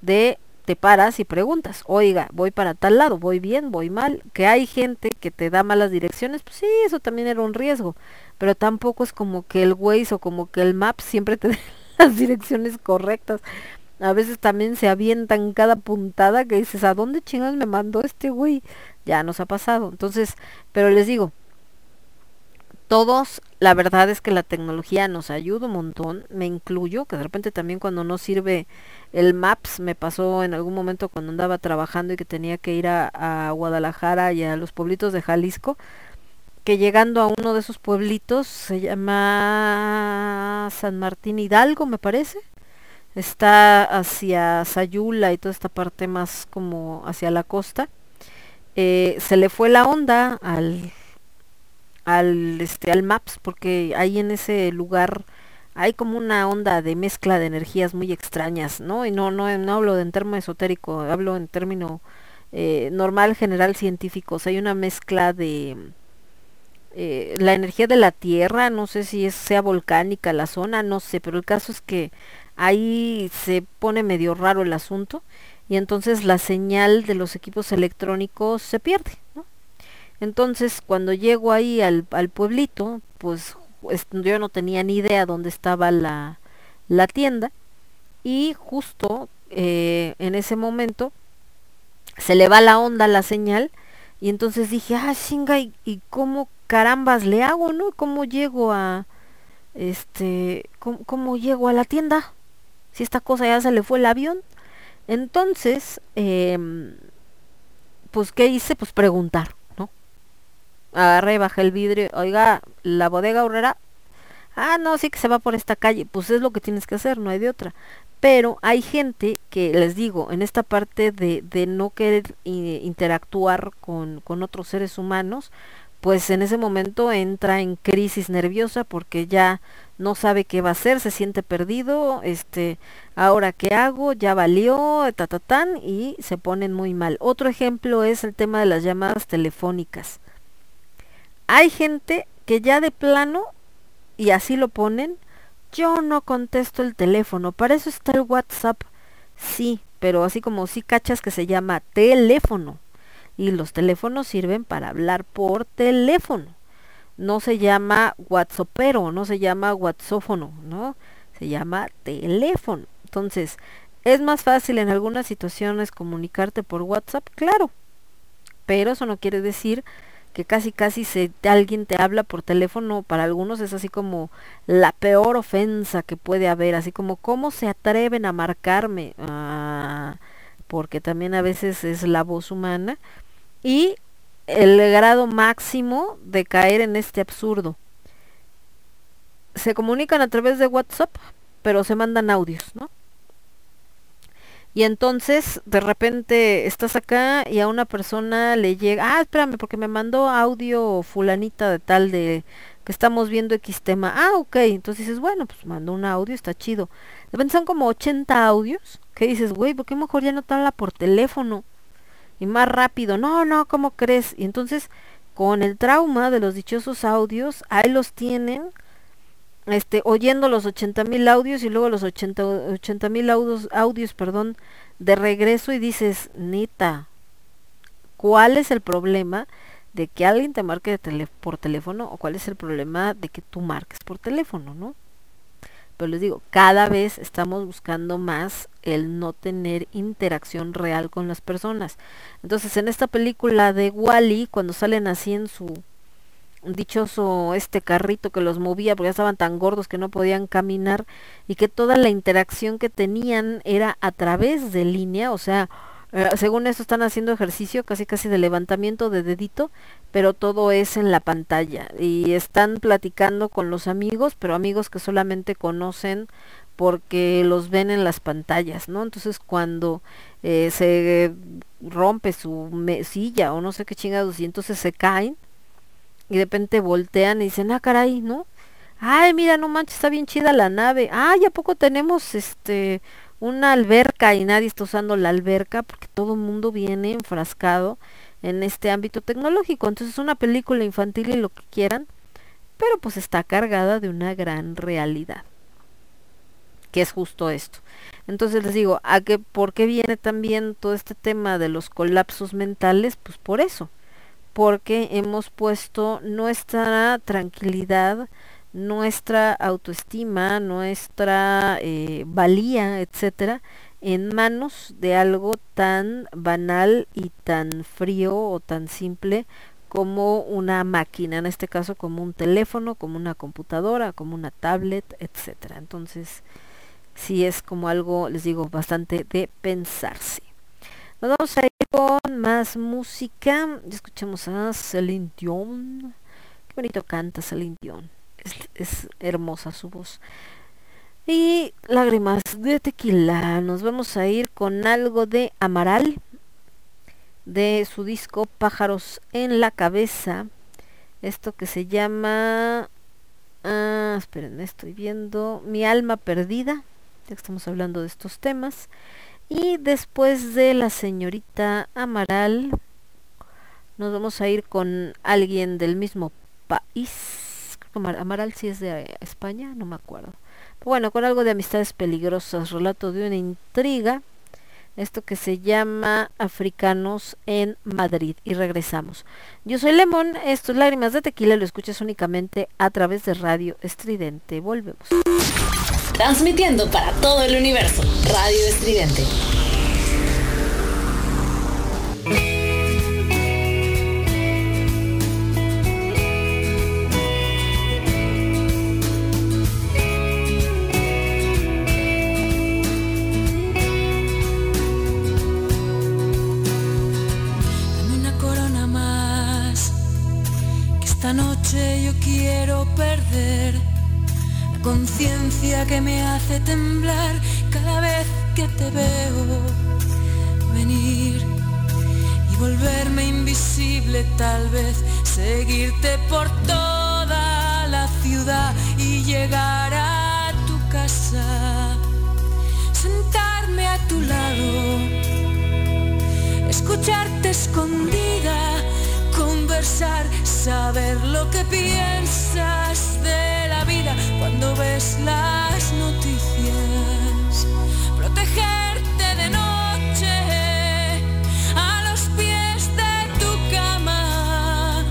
de te paras y preguntas, oiga, voy para tal lado, voy bien, voy mal, que hay gente que te da malas direcciones, pues sí, eso también era un riesgo, pero tampoco es como que el Waze o como que el Map siempre te [LAUGHS] dé las direcciones correctas. A veces también se avientan cada puntada que dices, ¿a dónde chingas me mandó este güey? Ya nos ha pasado. Entonces, pero les digo, todos, la verdad es que la tecnología nos ayuda un montón, me incluyo, que de repente también cuando no sirve el Maps, me pasó en algún momento cuando andaba trabajando y que tenía que ir a, Guadalajara y a los pueblitos de Jalisco, que llegando a uno de esos pueblitos, se llama San Martín Hidalgo, me parece, está hacia Sayula y toda esta parte más como hacia la costa, eh, se le fue la onda al al este al Maps porque ahí en ese lugar hay como una onda de mezcla de energías muy extrañas, ¿no? Y no no, no hablo en término esotérico, hablo en término eh, normal, general, científicos. Hay una mezcla de eh, la energía de la Tierra, no sé si sea volcánica la zona, no sé, pero el caso es que ahí se pone medio raro el asunto y entonces la señal de los equipos electrónicos se pierde, ¿no? Entonces, cuando llego ahí al, pueblito, pues yo no tenía ni idea dónde estaba la, la tienda y justo eh, en ese momento se le va la onda la señal y entonces dije, ah, chinga, ¿y, ¿y, cómo carambas le hago, no? ¿Cómo llego a, este, cómo, llego a la tienda? Si esta cosa ya se le fue el avión. Entonces, eh, pues, ¿qué hice? Pues preguntar agarré, bajé el vidrio, oiga, la bodega horrera, ah, no, sí que se va por esta calle, pues es lo que tienes que hacer, no hay de otra. Pero hay gente que, les digo, en esta parte de, de no querer interactuar con, otros seres humanos, pues en ese momento entra en crisis nerviosa porque ya no sabe qué va a hacer, se siente perdido, este, ahora qué hago, ya valió, tatatán, y se ponen muy mal. Otro ejemplo es el tema de las llamadas telefónicas hay gente que ya de plano, y así lo ponen, yo no contesto el teléfono, para eso está el WhatsApp. Sí, pero así como si sí cachas que se llama teléfono. Y los teléfonos sirven para hablar por teléfono. No se llama WhatsAppero, no se llama WhatsAppono, ¿no? Se llama teléfono. Entonces, ¿es más fácil en algunas situaciones comunicarte por WhatsApp? Claro. Pero eso no quiere decir que casi casi se alguien te habla por teléfono para algunos es así como la peor ofensa que puede haber así como cómo se atreven a marcarme ah, porque también a veces es la voz humana y el grado máximo de caer en este absurdo. Se comunican a través de WhatsApp pero se mandan audios no y entonces de repente estás acá y a una persona le llega, ah, espérame, porque me mandó audio fulanita de tal de que estamos viendo X tema. Ah, ok, entonces dices, bueno, pues mandó un audio, está chido. De repente son como 80 audios que dices, güey, ¿por qué mejor ya no te habla por teléfono? Y más rápido, no, no, ¿cómo crees? Y entonces con el trauma de los dichosos audios, ahí los tienen este, oyendo los 80 mil audios y luego los 80 mil audios, audios perdón, de regreso y dices, neta, ¿cuál es el problema de que alguien te marque por teléfono o cuál es el problema de que tú marques por teléfono, ¿no? Pero les digo, cada vez estamos buscando más el no tener interacción real con las personas. Entonces, en esta película de Wally, cuando salen así en su dichoso este carrito que los movía porque estaban tan gordos que no podían caminar y que toda la interacción que tenían era a través de línea, o sea, eh, según eso están haciendo ejercicio casi casi de levantamiento de dedito, pero todo es en la pantalla y están platicando con los amigos, pero amigos que solamente conocen porque los ven en las pantallas, ¿no? Entonces cuando eh, se rompe su silla o no sé qué chingados y entonces se caen y de repente voltean y dicen, ah, caray, ¿no? Ay, mira, no manches, está bien chida la nave. Ay, ¿a poco tenemos este una alberca y nadie está usando la alberca? Porque todo el mundo viene enfrascado en este ámbito tecnológico. Entonces es una película infantil y lo que quieran, pero pues está cargada de una gran realidad. Que es justo esto. Entonces les digo, ¿a qué, ¿por qué viene también todo este tema de los colapsos mentales? Pues por eso porque hemos puesto nuestra tranquilidad, nuestra autoestima, nuestra eh, valía, etcétera, en manos de algo tan banal y tan frío o tan simple como una máquina, en este caso como un teléfono, como una computadora, como una tablet, etcétera. Entonces, sí es como algo, les digo, bastante de pensarse. Nos vamos a con más música. Ya escuchamos a Celine Dion. Qué bonito canta Celine Dion. Es, hermosa su voz. Y lágrimas de tequila. Nos vamos a ir con algo de Amaral. De su disco Pájaros en la cabeza. Esto que se llama... Ah, esperen, estoy viendo. Mi alma perdida. Ya que estamos hablando de estos temas. Y después de la señorita Amaral, nos vamos a ir con alguien del mismo país. Amaral sí es de eh, España, no me acuerdo. Bueno, con algo de amistades peligrosas, relato de una intriga. Esto que se llama Africanos en Madrid. Y regresamos. Yo soy Lemon, esto es Lágrimas de Tequila, lo escuchas únicamente a través de Radio Estridente. Volvemos. Transmitiendo para todo el universo. Radio Estridente. Esta noche yo quiero perder conciencia que me hace temblar cada vez que te veo venir y volverme invisible tal vez, seguirte por toda la ciudad y llegar a tu casa, sentarme a tu lado escucharte escondida, conversar, saber lo que piensas de la vida cuando ves las noticias, protegerte de noche a los pies de tu cama,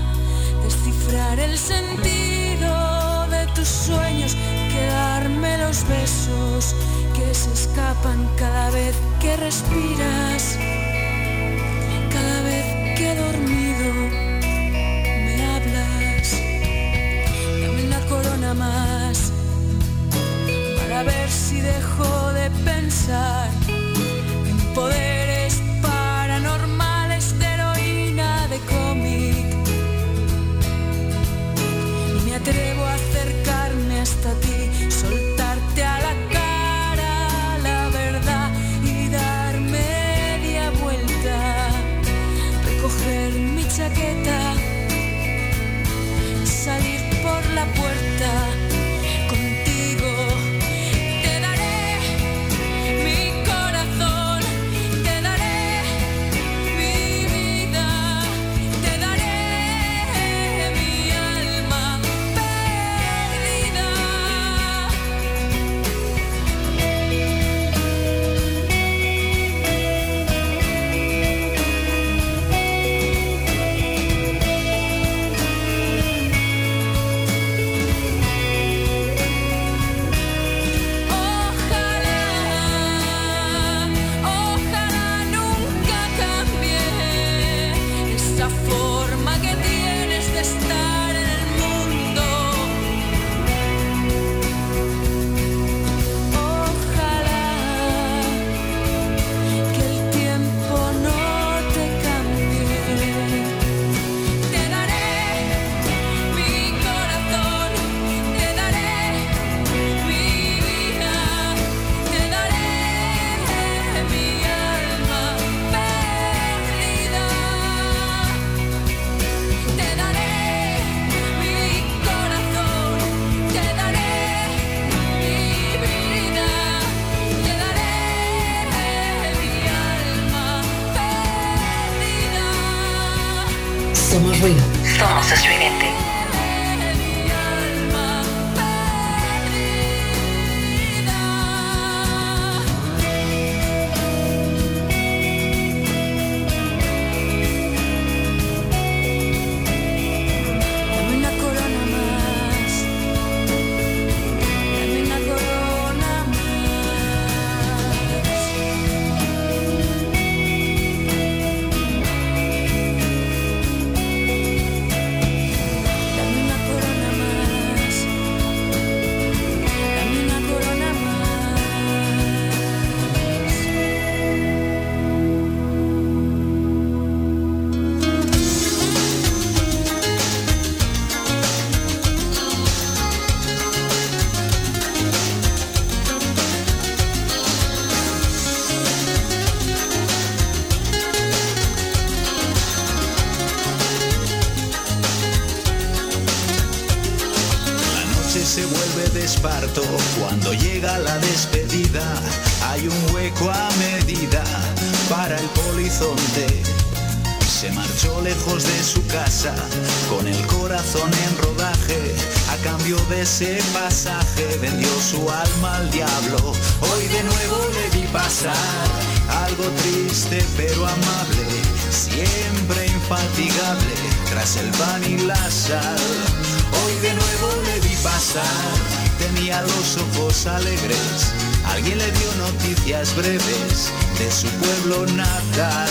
descifrar el sentido de tus sueños, quedarme los besos que se escapan cada vez que respiras más para ver si dejo de pensar en poderes ruido. Somos estridente. El pan y la sal. Hoy de nuevo le vi pasar, tenía los ojos alegres. Alguien le dio noticias breves de su pueblo natal.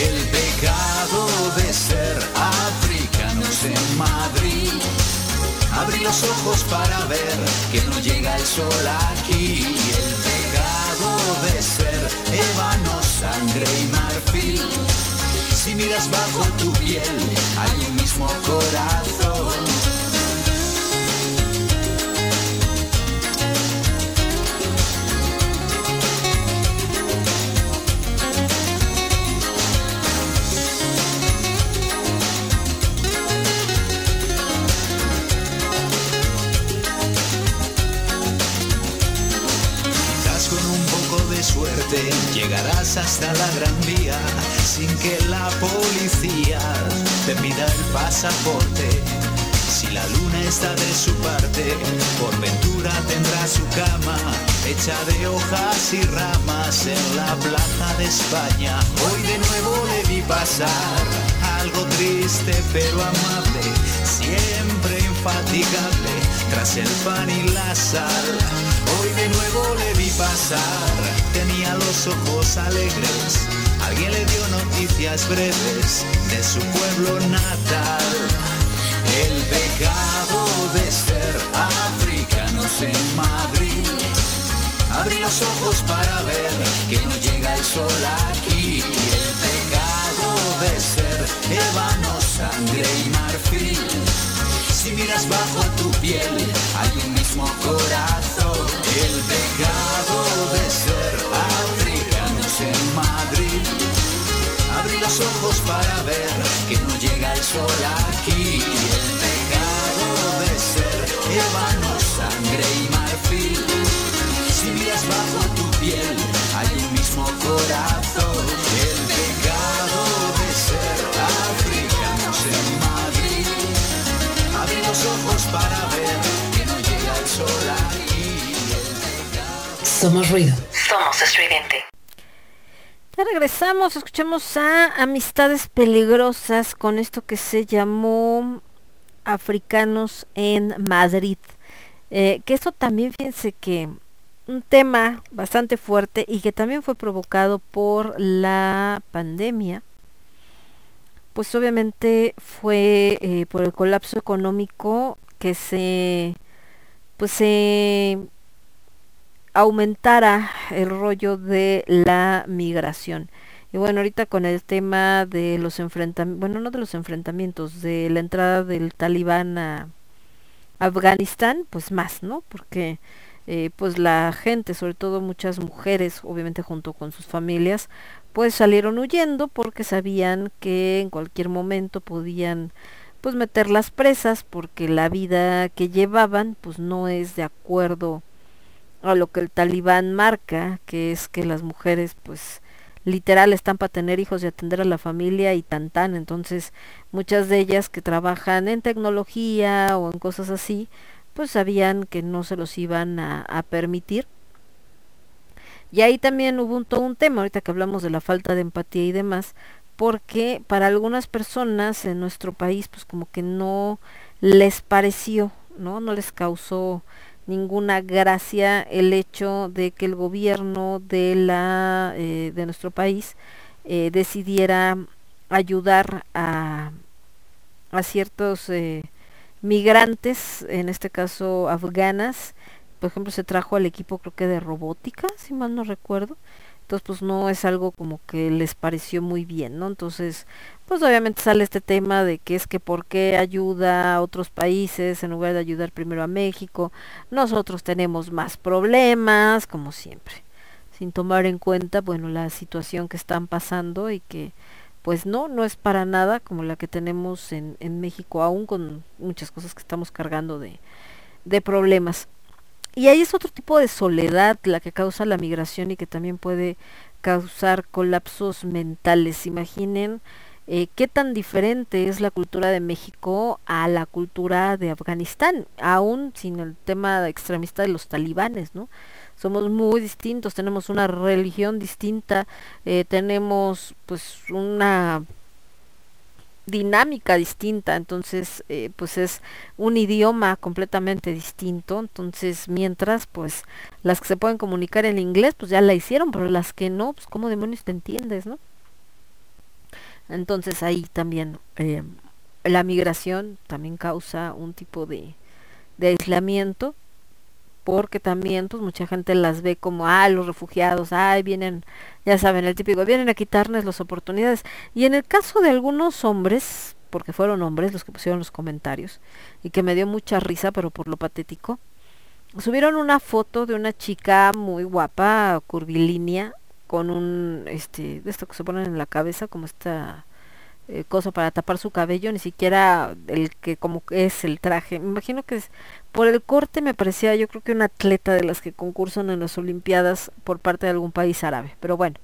El pecado de ser africanos en Madrid. Abrí los ojos para ver que no llega el sol aquí. El pecado de ser ébano, sangre y marfil. Si miras bajo tu piel, hay un mismo corazón. Quizás con un poco de suerte llegarás hasta la gran vía sin que la pasaporte. Si la luna está de su parte, por ventura tendrá su cama hecha de hojas y ramas en la plaza de España. Hoy de nuevo le vi pasar algo triste pero amable, siempre infatigable tras el pan y la sal. Hoy de nuevo le vi pasar, tenía los ojos alegres. Alguien le dio noticias breves de su pueblo natal. El pecado de ser africanos en Madrid. Abrí los ojos para ver que no llega el sol aquí. El pecado de ser ébano, sangre y marfil. Si miras bajo tu piel, Somos ruido. Somos estridente. Ya regresamos, escuchamos a Amistades Peligrosas con esto que se llamó Africanos en Madrid. Eh, que eso también, fíjense que un tema bastante fuerte y que también fue provocado por la pandemia. Pues obviamente fue eh, por el colapso económico que se pues se aumentara el rollo de la migración. Y bueno, ahorita con el tema de los enfrentamientos, bueno, no de los enfrentamientos, de la entrada del talibán a Afganistán, pues más, ¿no? Porque eh, pues la gente, sobre todo muchas mujeres, obviamente junto con sus familias, pues salieron huyendo porque sabían que en cualquier momento podían pues meterlas presas porque la vida que llevaban pues no es de acuerdo lo que el talibán marca, que es que las mujeres pues literal están para tener hijos y atender a la familia y tan tan. Entonces, muchas de ellas que trabajan en tecnología o en cosas así, pues sabían que no se los iban a, a permitir. Y ahí también hubo un, todo un tema, ahorita que hablamos de la falta de empatía y demás, porque para algunas personas en nuestro país, pues como que no les pareció, ¿no? No les causó ninguna gracia el hecho de que el gobierno de la eh, de nuestro país eh, decidiera ayudar a, a ciertos eh, migrantes, en este caso afganas, por ejemplo se trajo al equipo creo que de robótica, si mal no recuerdo, entonces pues no es algo como que les pareció muy bien, ¿no? Entonces pues obviamente sale este tema de que es que por qué ayuda a otros países en lugar de ayudar primero a México, nosotros tenemos más problemas, como siempre, sin tomar en cuenta, bueno, la situación que están pasando y que pues no, no es para nada como la que tenemos en, en México, aún con muchas cosas que estamos cargando de, de problemas. Y ahí es otro tipo de soledad la que causa la migración y que también puede causar colapsos mentales. Imaginen eh, qué tan diferente es la cultura de México a la cultura de Afganistán, aún sin el tema extremista de los talibanes, ¿no? Somos muy distintos, tenemos una religión distinta, eh, tenemos pues una dinámica distinta, entonces eh, pues es un idioma completamente distinto, entonces mientras pues las que se pueden comunicar en inglés pues ya la hicieron, pero las que no, pues cómo demonios te entiendes, ¿no? Entonces ahí también eh, la migración también causa un tipo de, de aislamiento porque también pues mucha gente las ve como ah los refugiados ay vienen ya saben el típico vienen a quitarnos las oportunidades y en el caso de algunos hombres porque fueron hombres los que pusieron los comentarios y que me dio mucha risa pero por lo patético subieron una foto de una chica muy guapa curvilínea con un este de esto que se ponen en la cabeza como esta eh, cosa para tapar su cabello, ni siquiera el que como es el traje. Me imagino que es, por el corte me parecía yo creo que una atleta de las que concursan en las Olimpiadas por parte de algún país árabe. Pero bueno,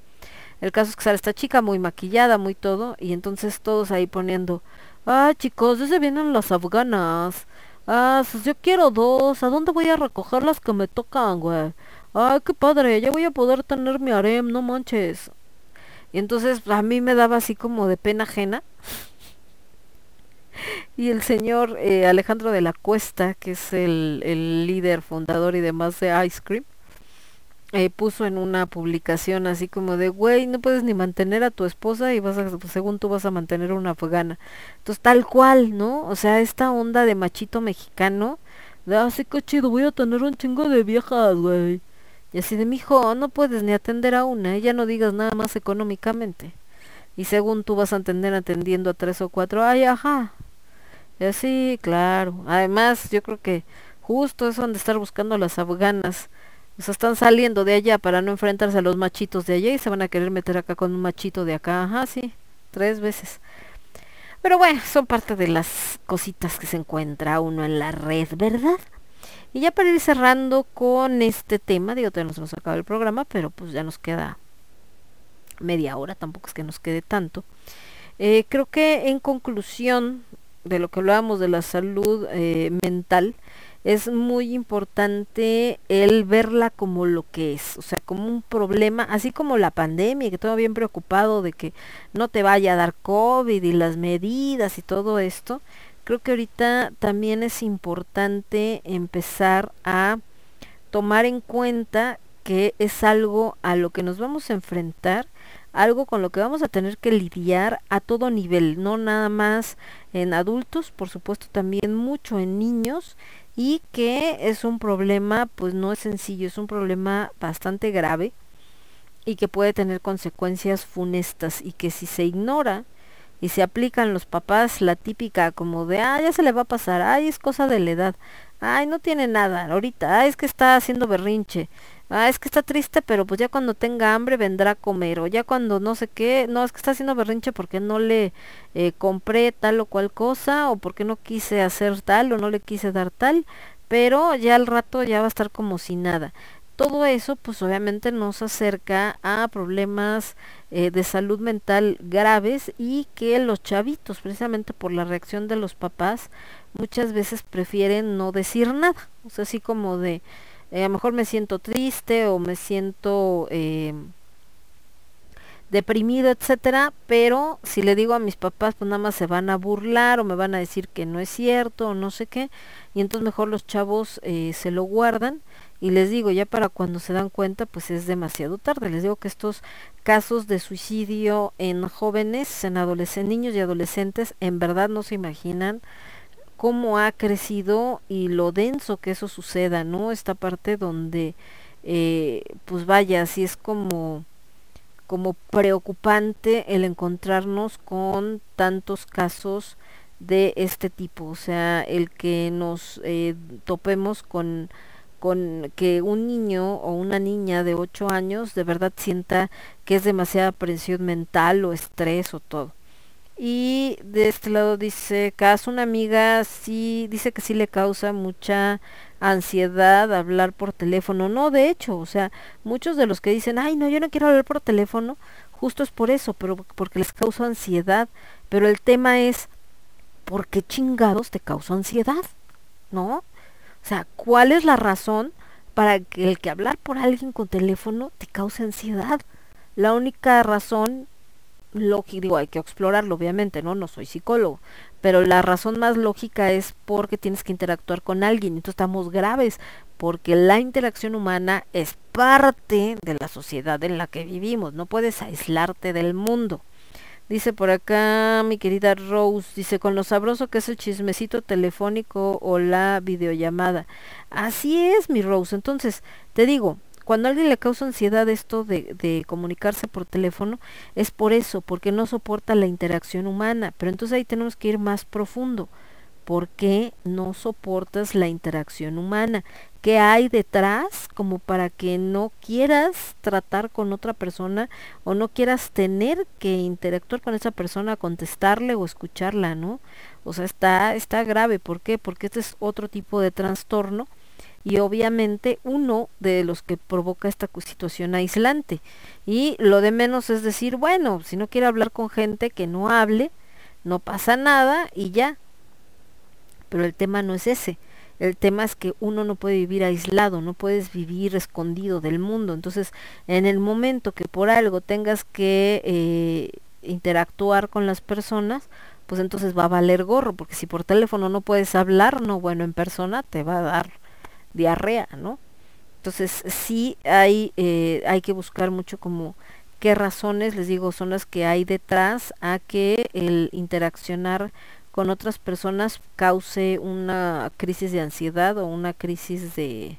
el caso es que sale esta chica muy maquillada, muy todo, y entonces todos ahí poniendo, ah chicos, ya se vienen las afganas. Ah, pues yo quiero dos. ¿A dónde voy a recoger las que me tocan, güey? Ay, qué padre, ya voy a poder tener mi harem, no manches. Y entonces a mí me daba así como de pena ajena. Y el señor eh, Alejandro de la Cuesta, que es el, el, líder, fundador y demás de Ice Cream, eh, puso en una publicación así como de, güey, no puedes ni mantener a tu esposa y vas a, según tú vas a mantener una afgana. Entonces tal cual, ¿no? O sea, esta onda de machito mexicano, de, así ah, que chido, voy a tener un chingo de viejas, güey. Y así de, mijo, no puedes ni atender a una, ya no digas nada más económicamente. Y según tú vas a atender atendiendo a tres o cuatro, ay, ajá. Y así, claro. Además, yo creo que justo eso han de estar buscando las afganas. O sea, están saliendo de allá para no enfrentarse a los machitos de allá y se van a querer meter acá con un machito de acá. Ajá, sí, tres veces. Pero bueno, son parte de las cositas que se encuentra uno en la red, ¿verdad? Y ya para ir cerrando con este tema, digo, todavía nos acaba el programa, pero pues ya nos queda media hora, tampoco es que nos quede tanto. Eh, creo que en conclusión de lo que hablábamos de la salud eh, mental, es muy importante el verla como lo que es, o sea, como un problema, así como la pandemia, que todo bien preocupado de que no te vaya a dar COVID y las medidas y todo esto, creo que ahorita también es importante empezar a tomar en cuenta que es algo a lo que nos vamos a enfrentar, algo con lo que vamos a tener que lidiar a todo nivel, no nada más en adultos, por supuesto también mucho en niños y que es un problema pues no es sencillo, es un problema bastante grave y que puede tener consecuencias funestas y que si se ignora y se aplican los papás la típica como de, ah, ya se le va a pasar, ay, es cosa de la edad, ay, no tiene nada ahorita, ay, es que está haciendo berrinche, ah, es que está triste, pero pues ya cuando tenga hambre vendrá a comer, o ya cuando no sé qué, no, es que está haciendo berrinche porque no le eh, compré tal o cual cosa, o porque no quise hacer tal, o no le quise dar tal, pero ya al rato ya va a estar como si nada. Todo eso pues obviamente nos acerca a problemas eh, de salud mental graves y que los chavitos precisamente por la reacción de los papás muchas veces prefieren no decir nada. O sea así como de eh, a lo mejor me siento triste o me siento eh, deprimido, etcétera, pero si le digo a mis papás, pues nada más se van a burlar o me van a decir que no es cierto o no sé qué, y entonces mejor los chavos eh, se lo guardan y les digo, ya para cuando se dan cuenta, pues es demasiado tarde. Les digo que estos casos de suicidio en jóvenes, en adolescentes, niños y adolescentes, en verdad no se imaginan cómo ha crecido y lo denso que eso suceda, ¿no? Esta parte donde, eh, pues vaya, así es como como preocupante el encontrarnos con tantos casos de este tipo, o sea, el que nos eh, topemos con, con que un niño o una niña de 8 años de verdad sienta que es demasiada presión mental o estrés o todo. Y de este lado dice, caso una amiga sí dice que sí le causa mucha ansiedad hablar por teléfono. No, de hecho, o sea, muchos de los que dicen, ay, no, yo no quiero hablar por teléfono, justo es por eso, pero porque les causa ansiedad. Pero el tema es, ¿por qué chingados te causa ansiedad? ¿No? O sea, ¿cuál es la razón para que el que hablar por alguien con teléfono te cause ansiedad? La única razón lógica, digo, hay que explorarlo, obviamente, ¿no? No soy psicólogo, pero la razón más lógica es porque tienes que interactuar con alguien, entonces estamos graves, porque la interacción humana es parte de la sociedad en la que vivimos, no puedes aislarte del mundo. Dice por acá mi querida Rose, dice con lo sabroso que es el chismecito telefónico o la videollamada. Así es, mi Rose. Entonces, te digo, cuando a alguien le causa ansiedad esto de, de, comunicarse por teléfono, es por eso, porque no soporta la interacción humana. Pero entonces ahí tenemos que ir más profundo. ¿Por qué no soportas la interacción humana? ¿Qué hay detrás como para que no quieras tratar con otra persona o no quieras tener que interactuar con esa persona, contestarle o escucharla, ¿no? O sea, está, está grave. ¿Por qué? Porque este es otro tipo de trastorno y obviamente uno de los que provoca esta situación aislante. Y lo de menos es decir, bueno, si no quiere hablar con gente que no hable, no pasa nada y ya. Pero el tema no es ese. El tema es que uno no puede vivir aislado, no puedes vivir escondido del mundo. Entonces, en el momento que por algo tengas que eh, interactuar con las personas, pues entonces va a valer gorro, porque si por teléfono no puedes hablar, no, bueno, en persona te va a dar diarrea, ¿no? Entonces sí hay, eh, hay que buscar mucho como qué razones, les digo, son las que hay detrás a que el interaccionar con otras personas cause una crisis de ansiedad o una crisis de,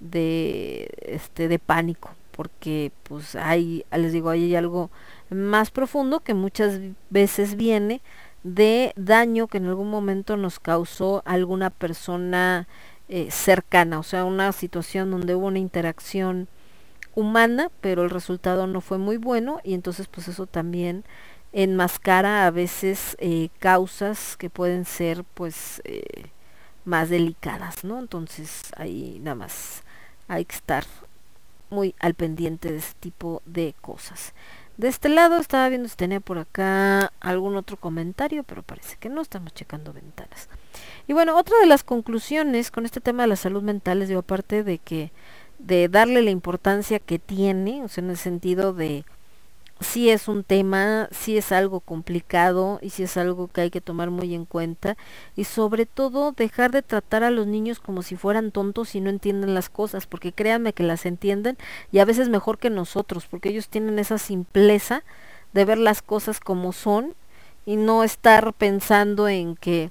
de, este, de pánico, porque pues hay, les digo, hay algo más profundo que muchas veces viene de daño que en algún momento nos causó alguna persona eh, cercana, o sea, una situación donde hubo una interacción humana, pero el resultado no fue muy bueno y entonces pues eso también enmascara a veces eh, causas que pueden ser pues eh, más delicadas, ¿no? Entonces ahí nada más hay que estar muy al pendiente de ese tipo de cosas. De este lado estaba viendo si tenía por acá algún otro comentario, pero parece que no, estamos checando ventanas. Y bueno, otra de las conclusiones con este tema de la salud mental, les digo, aparte de que de darle la importancia que tiene, o sea, en el sentido de si es un tema, si es algo complicado y si es algo que hay que tomar muy en cuenta y sobre todo dejar de tratar a los niños como si fueran tontos y no entienden las cosas, porque créanme que las entienden y a veces mejor que nosotros, porque ellos tienen esa simpleza de ver las cosas como son y no estar pensando en que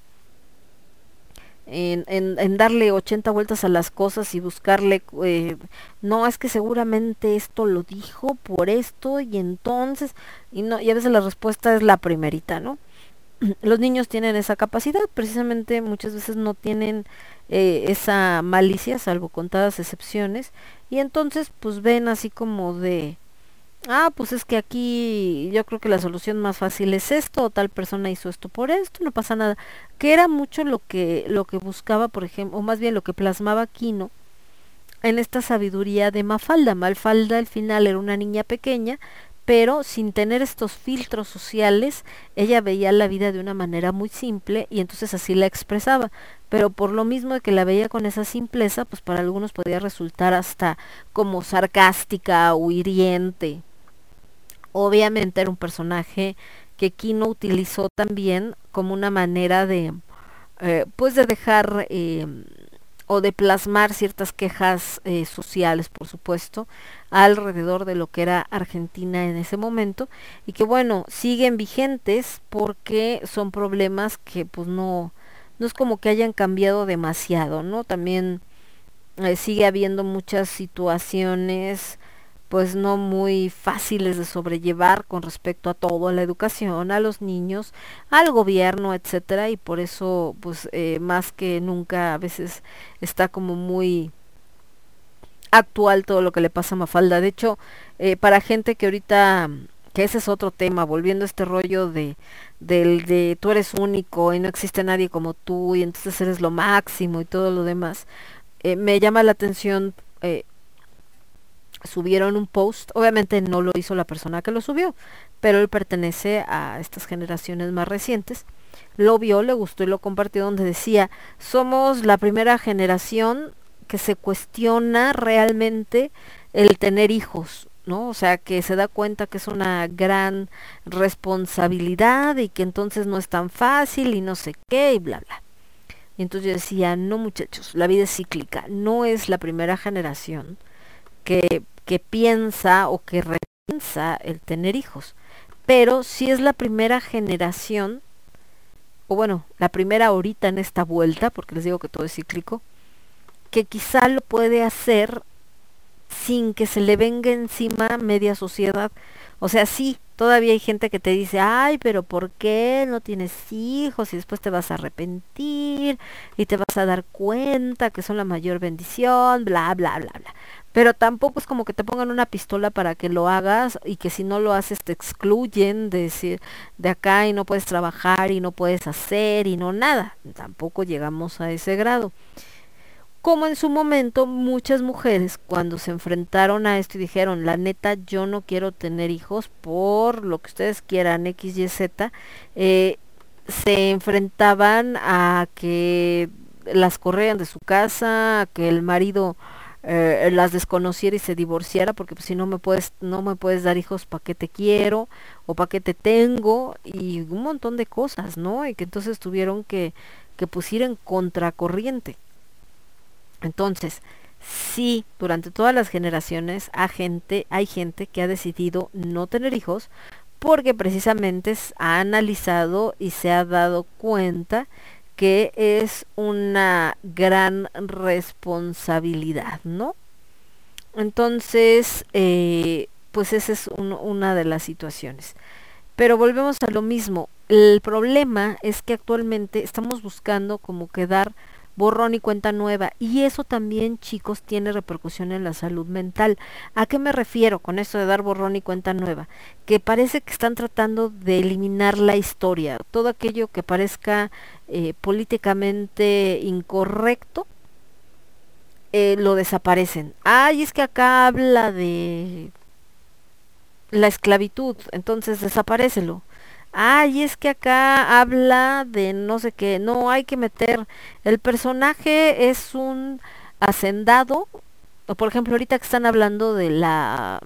en, darle 80 vueltas a las cosas y buscarle, eh, no, es que seguramente esto lo dijo por esto y entonces, y, no, a veces la respuesta es la primerita, ¿no? [CLEARS THROAT] Los niños tienen esa capacidad, precisamente muchas veces no tienen eh, esa malicia, salvo contadas excepciones, y entonces pues ven así como de, ah, pues es que aquí yo creo que la solución más fácil es esto, o tal persona hizo esto por esto, no pasa nada. Que era mucho lo que, lo que buscaba, por ejemplo, o más bien lo que plasmaba Kino en esta sabiduría de Mafalda. Mafalda al final era una niña pequeña, pero sin tener estos filtros sociales, ella veía la vida de una manera muy simple y entonces así la expresaba. Pero por lo mismo de que la veía con esa simpleza, pues para algunos podía resultar hasta como sarcástica o hiriente. Obviamente era un personaje que Kino utilizó también como una manera de, eh, pues de dejar eh, o de plasmar ciertas quejas eh, sociales, por supuesto, alrededor de lo que era Argentina en ese momento y que bueno, siguen vigentes porque son problemas que pues no, no es como que hayan cambiado demasiado, ¿no? También eh, sigue habiendo muchas situaciones pues no muy fáciles de sobrellevar con respecto a todo, a la educación, a los niños, al gobierno, etcétera, y por eso, pues eh, más que nunca a veces está como muy actual todo lo que le pasa a Mafalda. De hecho, eh, para gente que ahorita, que ese es otro tema, volviendo a este rollo de, del de tú eres único y no existe nadie como tú y entonces eres lo máximo y todo lo demás, eh, me llama la atención subieron un post, obviamente no lo hizo la persona que lo subió, pero él pertenece a estas generaciones más recientes. Lo vio, le gustó y lo compartió donde decía, somos la primera generación que se cuestiona realmente el tener hijos, ¿no? O sea, que se da cuenta que es una gran responsabilidad y que entonces no es tan fácil y no sé qué y bla, bla. Y entonces yo decía, no muchachos, la vida es cíclica, no es la primera generación que, que piensa o que repiensa el tener hijos. Pero si es la primera generación, o bueno, la primera ahorita en esta vuelta, porque les digo que todo es cíclico, que quizá lo puede hacer sin que se le venga encima media sociedad. O sea, sí, todavía hay gente que te dice, ay, pero ¿por qué no tienes hijos? Y después te vas a arrepentir y te vas a dar cuenta que son la mayor bendición, bla, bla, bla, bla pero tampoco es como que te pongan una pistola para que lo hagas y que si no lo haces te excluyen de decir de acá y no puedes trabajar y no puedes hacer y no nada. Tampoco llegamos a ese grado. Como en su momento muchas mujeres cuando se enfrentaron a esto y dijeron, la neta yo no quiero tener hijos por lo que ustedes quieran, X, Y, Z, eh, se enfrentaban a que las corrían de su casa, a que el marido eh, las desconociera y se divorciara porque pues, si no me puedes no me puedes dar hijos para qué te quiero o para qué te tengo y un montón de cosas no y que entonces tuvieron que que pusiera en contracorriente. Entonces sí durante todas las generaciones hay gente hay gente que ha decidido no tener hijos porque precisamente ha analizado y se ha dado cuenta que es una gran responsabilidad, ¿no? Entonces, eh, pues esa es una de las situaciones. Pero volvemos a lo mismo. El problema es que actualmente estamos buscando como quedar borrón y cuenta nueva. Y eso también, chicos, tiene repercusión en la salud mental. ¿A qué me refiero con esto de dar borrón y cuenta nueva? Que parece que están tratando de eliminar la historia, todo aquello que parezca eh, políticamente incorrecto. Eh, lo desaparecen. Ay, es que acá habla de la esclavitud, entonces desaparecelo ay, es que acá habla de no sé qué, no hay que meter, el personaje es un hacendado, o por ejemplo ahorita que están hablando de la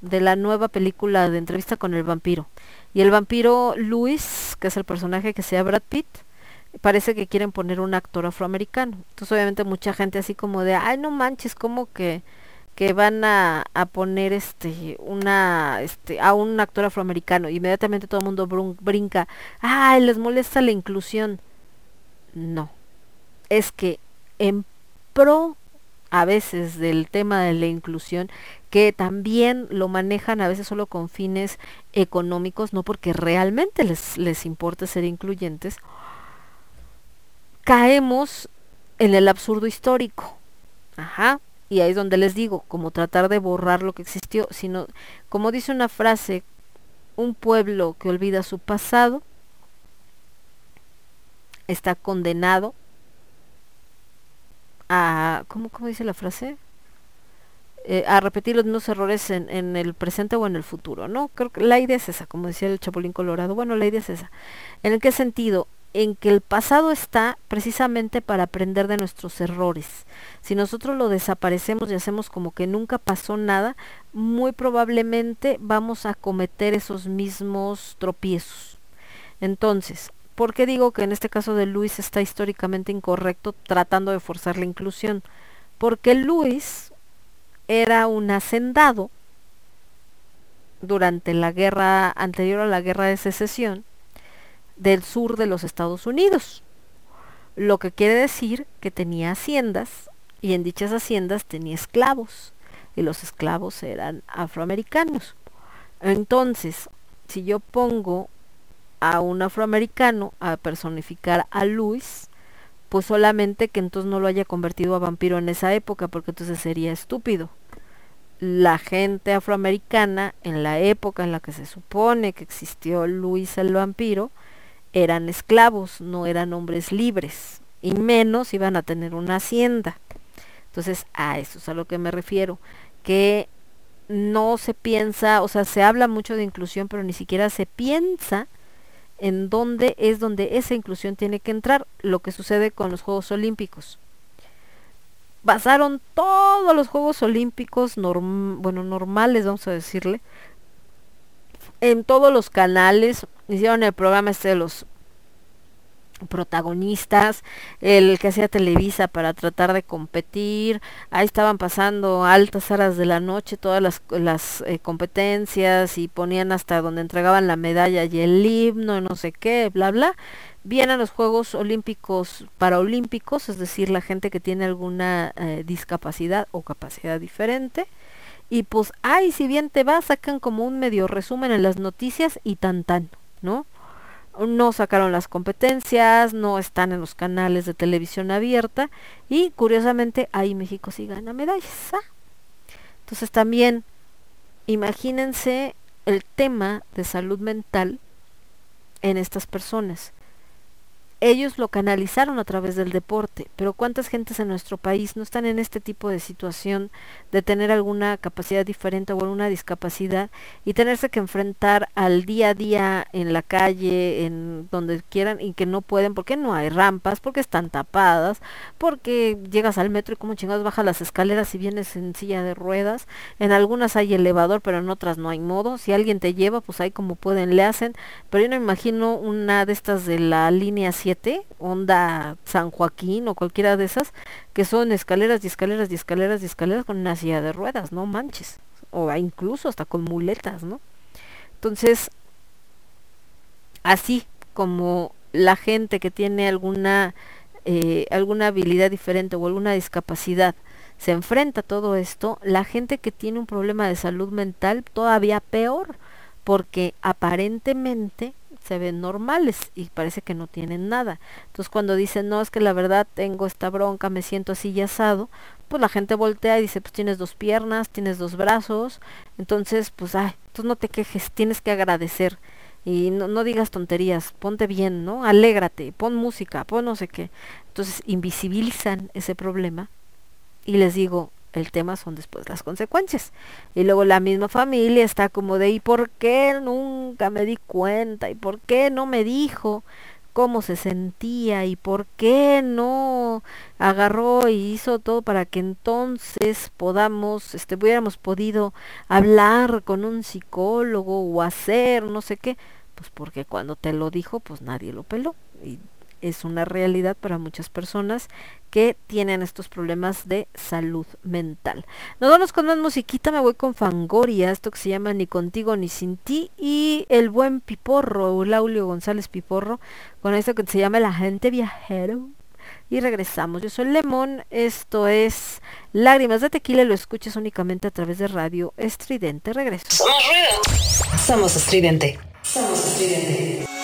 de la nueva película de entrevista con el vampiro. Y el vampiro Luis, que es el personaje que sea Brad Pitt, parece que quieren poner un actor afroamericano. Entonces obviamente mucha gente así como de, ay no manches, como que que van a, a, poner este una este a un actor afroamericano inmediatamente todo el mundo brinca ay les molesta la inclusión no. Es que en pro a veces del tema de la inclusión que también lo manejan a veces solo con fines económicos no porque realmente les les importa ser incluyentes caemos en el absurdo histórico. Ajá y ahí es donde les digo, como tratar de borrar lo que existió, sino, como dice una frase, un pueblo que olvida su pasado está condenado a, ¿cómo, cómo dice la frase? Eh, a repetir los mismos errores en, en, el presente o en el futuro, ¿no? Creo que la idea es esa, como decía el Chapulín Colorado. Bueno, la idea es esa. ¿En qué sentido? En que el pasado está precisamente para aprender de nuestros errores. Si nosotros lo desaparecemos y hacemos como que nunca pasó nada, muy probablemente vamos a cometer esos mismos tropiezos. Entonces, ¿por qué digo que en este caso de Luis está históricamente incorrecto tratando de forzar la inclusión? Porque Luis era un hacendado durante la guerra anterior a la guerra de secesión del sur de los Estados Unidos. Lo que quiere decir que tenía haciendas y en dichas haciendas tenía esclavos y los esclavos eran afroamericanos. Entonces, si yo pongo a un afroamericano a personificar a Luis, pues solamente que entonces no lo haya convertido a vampiro en esa época, porque entonces sería estúpido. La gente afroamericana, en la época en la que se supone que existió Luis el vampiro, eran esclavos, no eran hombres libres, y menos iban a tener una hacienda. Entonces, a eso es a lo que me refiero, que no se piensa, o sea, se habla mucho de inclusión, pero ni siquiera se piensa en dónde es donde esa inclusión tiene que entrar, lo que sucede con los Juegos Olímpicos. Basaron todos los Juegos Olímpicos, bueno, normales, vamos a decirle, en todos los canales, hicieron el programa este de los protagonistas, el que hacía Televisa para tratar de competir, ahí estaban pasando altas horas de la noche todas las, las eh, competencias y ponían hasta donde entregaban la medalla y el himno y no sé qué, bla bla. Vienen los Juegos Olímpicos Paraolímpicos, es decir, la gente que tiene alguna eh, discapacidad o capacidad diferente. Y pues, ay, si bien te va, sacan como un medio resumen en las noticias y tan tan, ¿no? no sacaron las competencias, no están en los canales de televisión abierta y curiosamente ahí México sí gana medallas. ¿ah? Entonces también imagínense el tema de salud mental en estas personas ellos lo canalizaron a través del deporte, pero ¿cuántas gentes en nuestro país no están en este tipo de situación de tener alguna capacidad diferente o alguna discapacidad y tenerse que enfrentar al día a día en la calle, en donde quieran y que no pueden porque no hay rampas, porque están tapadas, porque llegas al metro y como chingados bajas las escaleras y vienes en silla de ruedas, en algunas hay elevador, pero en otras no hay modo, si alguien te lleva, pues ahí como pueden le hacen, pero yo no imagino una de estas de la línea 7 onda San Joaquín o cualquiera de esas, que son escaleras y escaleras y escaleras y escaleras con una silla de ruedas, no manches. O incluso hasta con muletas, ¿no? Entonces, así como la gente que tiene alguna, eh, alguna habilidad diferente o alguna discapacidad se enfrenta a todo esto, la gente que tiene un problema de salud mental todavía peor, porque aparentemente se ven normales y parece que no tienen nada. Entonces cuando dicen, no, es que la verdad tengo esta bronca, me siento así y asado, pues la gente voltea y dice, pues tienes dos piernas, tienes dos brazos, entonces pues, ay, tú no te quejes, tienes que agradecer y no, no digas tonterías, ponte bien, ¿no? Alégrate, pon música, pon no sé qué. Entonces invisibilizan ese problema y les digo, el tema son después las consecuencias. Y luego la misma familia está como de, ¿y por qué nunca me di cuenta? ¿Y por qué no me dijo cómo se sentía? ¿Y por qué no agarró y hizo todo para que entonces podamos, este, hubiéramos podido hablar con un psicólogo o hacer no sé qué? Pues porque cuando te lo dijo, pues nadie lo peló. Es una realidad para muchas personas que tienen estos problemas de salud mental. Nos vamos con más musiquita, me voy con Fangoria, esto que se llama Ni contigo ni sin ti, y el buen Piporro, Eulaulio González Piporro, con esto que se llama La gente viajero. Y regresamos. Yo soy Lemón, esto es Lágrimas de Tequila, lo escuchas únicamente a través de Radio Estridente. Regreso. Somos Estridente. Somos Estridente.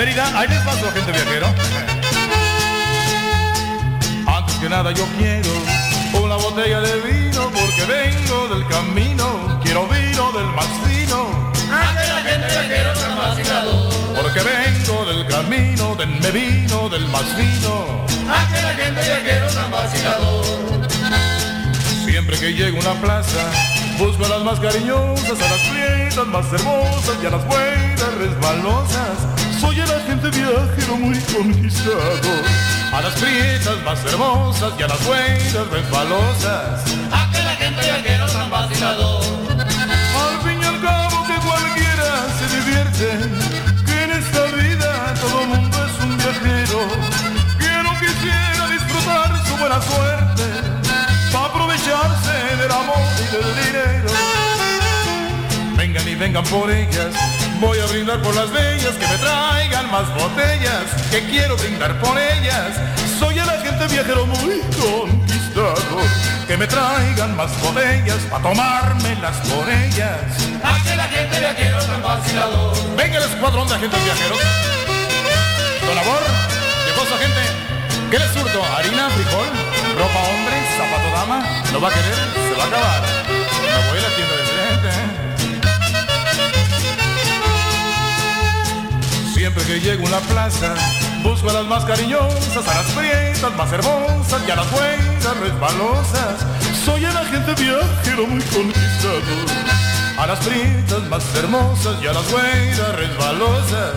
Mérida, ahí les paso, gente viajero. Antes que nada yo quiero una botella de vino porque vengo del camino, quiero vino del más fino. Porque vengo del camino, denme vino del más fino. Siempre que llego a una plaza, busco a las más cariñosas, a las prietas más hermosas y a las buenas resbalosas. Agente viajero muy conquistado. A las prietas más hermosas y a las buenas resbalosas. Al fin y al cabo que cualquiera se divierte, que en esta vida todo mundo es un viajero, que no quisiera disfrutar su buena suerte, para aprovecharse del amor y del dinero. Vengan y vengan por ellas, voy a brindar por las bellas, que me traigan más botellas, que quiero brindar por ellas. Soy el agente viajero muy conquistado, que me traigan más botellas, para tomármelas por ellas. Venga el escuadrón de agentes viajeros. Don Amor, llegó su agente. ¿Qué le surto? ¿Harina, frijol, ropa hombre, zapato dama? ¿No va a querer? Se va a acabar. Me voy a la tienda de frente. Siempre que llego a una plaza, busco a las más cariñosas, a las prietas más hermosas y a las buenas resbalosas. Soy el agente viajero muy conquistado. A las prietas más hermosas y a las buenas resbalosas.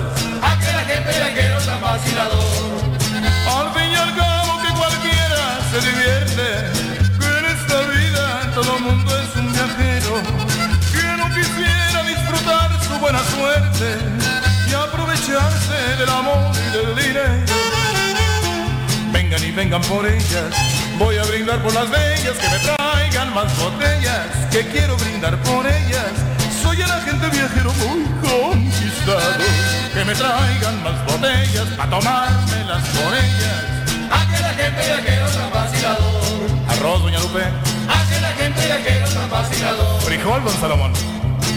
Al fin y al cabo que cualquiera se divierte, que en esta vida todo mundo es un viajero, que no quisiera disfrutar su buena suerte del amor y del dinero. Vengan y vengan por ellas, voy a brindar por las bellas, que me traigan más botellas, que quiero brindar por ellas. Soy el agente viajero muy conquistado, que me traigan más botellas, para tomármelas por ellas. Arroz, doña Lupe. Frijol, don Salomón.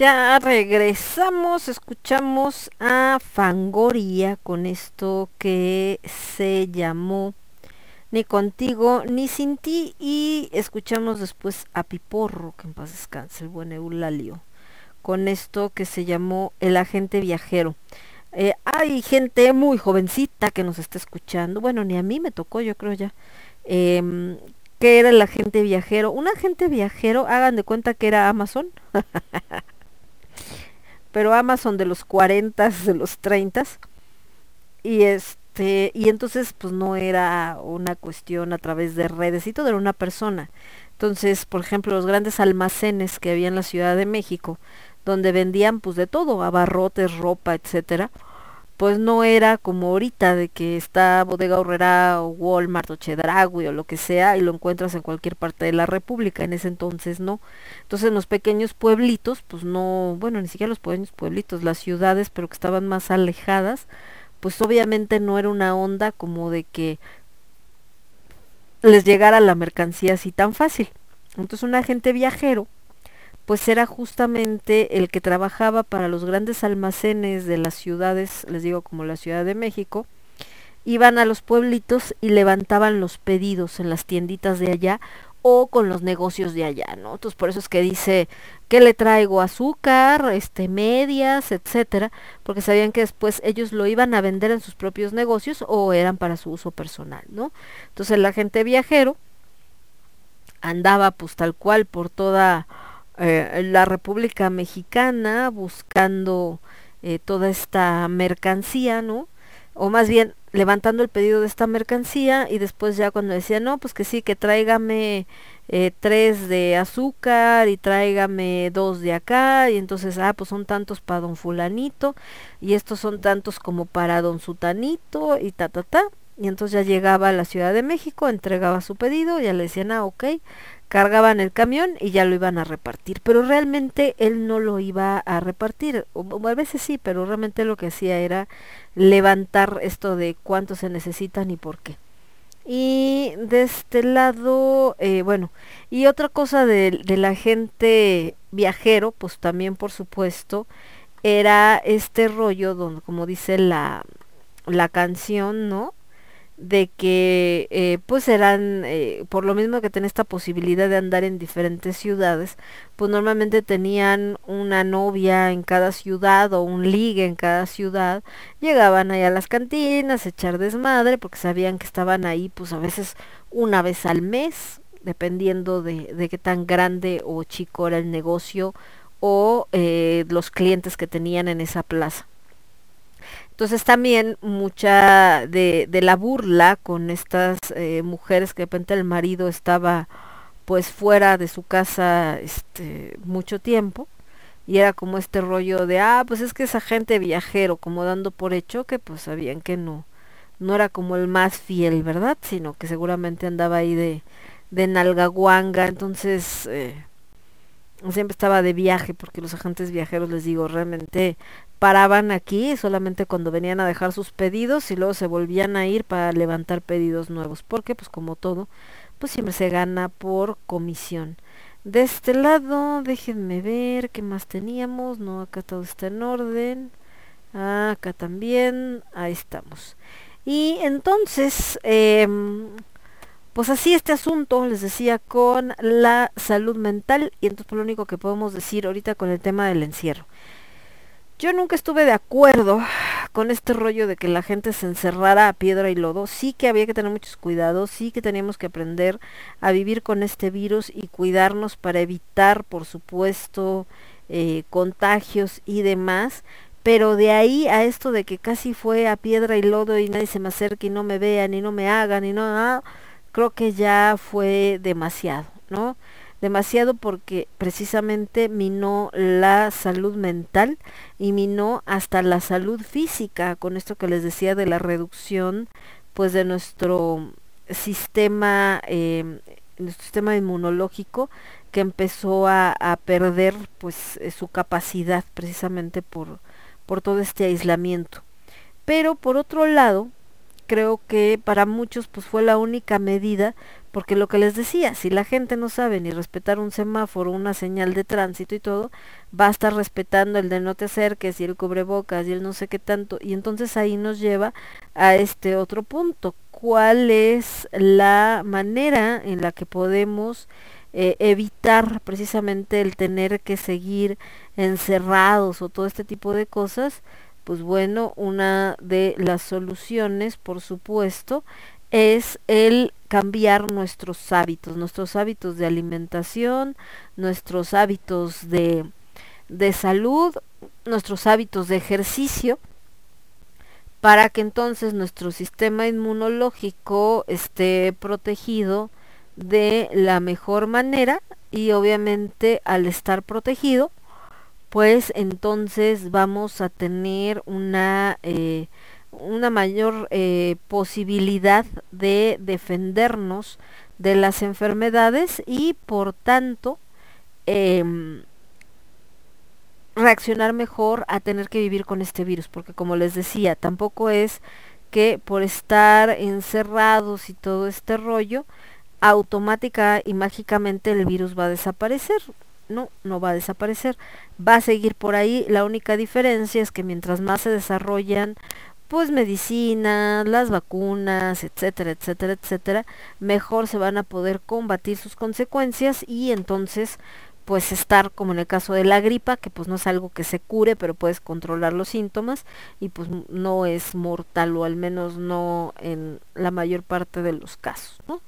Ya regresamos, escuchamos a Fangoria con esto que se llamó Ni contigo ni sin ti y escuchamos después a Piporro, que en paz descanse, el buen Eulalio, con esto que se llamó El agente viajero. Eh, hay gente muy jovencita que nos está escuchando, bueno, ni a mí me tocó, yo creo ya, em, que era el agente viajero. Un agente viajero, hagan de cuenta que era Amazon. [LAUGHS] pero Amazon de los 40, de los 30 y este y entonces pues no era una cuestión a través de redes y todo era una persona. Entonces, por ejemplo, los grandes almacenes que había en la Ciudad de México, donde vendían pues de todo, abarrotes, ropa, etcétera, pues no era como ahorita de que está Bodega Horrera o Walmart o Chedraui o lo que sea y lo encuentras en cualquier parte de la República, en ese entonces no. Entonces en los pequeños pueblitos, pues no, bueno, ni siquiera los pequeños pueblitos, las ciudades, pero que estaban más alejadas, pues obviamente no era una onda como de que les llegara la mercancía así tan fácil. Entonces un agente viajero pues era justamente el que trabajaba para los grandes almacenes de las ciudades, les digo como la Ciudad de México, iban a los pueblitos y levantaban los pedidos en las tienditas de allá o con los negocios de allá, ¿no? Entonces por eso es que dice que le traigo azúcar, este medias, etcétera, porque sabían que después ellos lo iban a vender en sus propios negocios o eran para su uso personal, ¿no? Entonces el agente viajero andaba pues tal cual por toda eh, la República Mexicana buscando eh, toda esta mercancía, ¿no? O más bien levantando el pedido de esta mercancía y después ya cuando decía, no, pues que sí, que tráigame eh, tres de azúcar y tráigame dos de acá y entonces, ah, pues son tantos para don fulanito y estos son tantos como para don sutanito y ta, ta, ta. Y entonces ya llegaba a la Ciudad de México, entregaba su pedido, ya le decían, ah, ok, cargaban el camión y ya lo iban a repartir. Pero realmente él no lo iba a repartir. O, a veces sí, pero realmente lo que hacía era levantar esto de cuánto se necesitan y por qué. Y de este lado, eh, bueno, y otra cosa de, de la gente viajero, pues también por supuesto, era este rollo donde, como dice la, la canción, ¿no? De que eh, pues eran eh, por lo mismo que tenían esta posibilidad de andar en diferentes ciudades pues normalmente tenían una novia en cada ciudad o un ligue en cada ciudad llegaban ahí a las cantinas echar desmadre porque sabían que estaban ahí pues a veces una vez al mes dependiendo de, de qué tan grande o chico era el negocio o eh, los clientes que tenían en esa plaza entonces también mucha de, la burla con estas eh, mujeres que de repente el marido estaba pues fuera de su casa este mucho tiempo y era como este rollo de ah pues es que esa gente viajero como dando por hecho que pues sabían que no no era como el más fiel verdad sino que seguramente andaba ahí de de nalgaguanga entonces eh, siempre estaba de viaje porque los agentes viajeros les digo realmente paraban aquí solamente cuando venían a dejar sus pedidos y luego se volvían a ir para levantar pedidos nuevos porque pues como todo pues siempre se gana por comisión. De este lado déjenme ver qué más teníamos. No acá todo está en orden. Acá también ahí estamos. Y entonces eh, pues así este asunto, les decía, con la salud mental. Y entonces lo único que podemos decir ahorita con el tema del encierro. Yo nunca estuve de acuerdo con este rollo de que la gente se encerrara a piedra y lodo. Sí que había que tener muchos cuidados, sí que teníamos que aprender a vivir con este virus y cuidarnos para evitar, por supuesto, eh, contagios y demás. Pero de ahí a esto de que casi fue a piedra y lodo y nadie se me acerque y no me vea, ni no me haga, ni no, ah, creo que ya fue demasiado, ¿no? Demasiado porque precisamente minó la salud mental y minó hasta la salud física con esto que les decía de la reducción pues de nuestro sistema eh, nuestro sistema inmunológico que empezó a, a perder pues eh, su capacidad precisamente por por todo este aislamiento. Pero por otro lado creo que para muchos pues fue la única medida porque lo que les decía, si la gente no sabe ni respetar un semáforo, una señal de tránsito y todo, va a estar respetando el de no te acerques y el cubrebocas y el no sé qué tanto. Y entonces ahí nos lleva a este otro punto. ¿Cuál es la manera en la que podemos eh, evitar precisamente el tener que seguir encerrados o todo este tipo de cosas? Pues bueno, una de las soluciones, por supuesto, es el cambiar nuestros hábitos, nuestros hábitos de alimentación, nuestros hábitos de, de salud, nuestros hábitos de ejercicio, para que entonces nuestro sistema inmunológico esté protegido de la mejor manera y obviamente al estar protegido, pues entonces vamos a tener una eh, una mayor eh, posibilidad de defendernos de las enfermedades y por tanto em, reaccionar mejor a tener que vivir con este virus, porque como les decía, tampoco es que por estar encerrados y todo este rollo, automática y mágicamente el virus va a desaparecer. No, no va a desaparecer. Va a seguir por ahí. La única diferencia es que mientras más se desarrollan pues medicina, las vacunas, etcétera, etcétera, etcétera, mejor se van a poder combatir sus consecuencias y entonces pues estar como en el caso de la gripa, que pues no es algo que se cure, pero puedes controlar los síntomas y pues no es mortal o al menos no en la mayor parte de los casos, ¿no?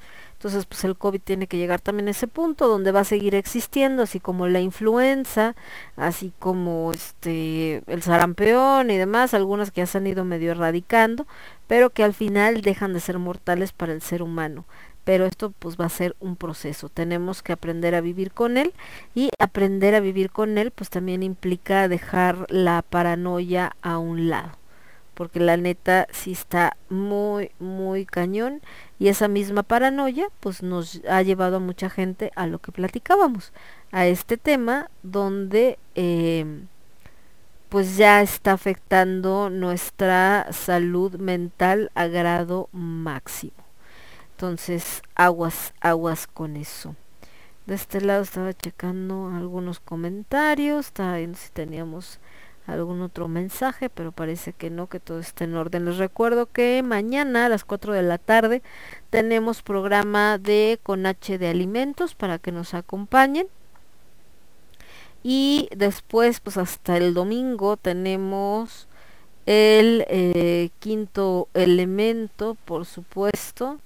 Entonces, pues el COVID tiene que llegar también a ese punto donde va a seguir existiendo, así como la influenza, así como este el sarampión y demás, algunas que ya se han ido medio erradicando, pero que al final dejan de ser mortales para el ser humano. Pero esto pues va a ser un proceso. Tenemos que aprender a vivir con él y aprender a vivir con él pues también implica dejar la paranoia a un lado porque la neta sí está muy, muy cañón y esa misma paranoia pues nos ha llevado a mucha gente a lo que platicábamos, a este tema donde eh, pues ya está afectando nuestra salud mental a grado máximo. Entonces, aguas, aguas con eso. De este lado estaba checando algunos comentarios, estaba viendo si teníamos algún otro mensaje, pero parece que no, que todo está en orden. Les recuerdo que mañana a las 4 de la tarde tenemos programa de con H de alimentos para que nos acompañen. Y después, pues hasta el domingo tenemos el eh, quinto elemento, por supuesto.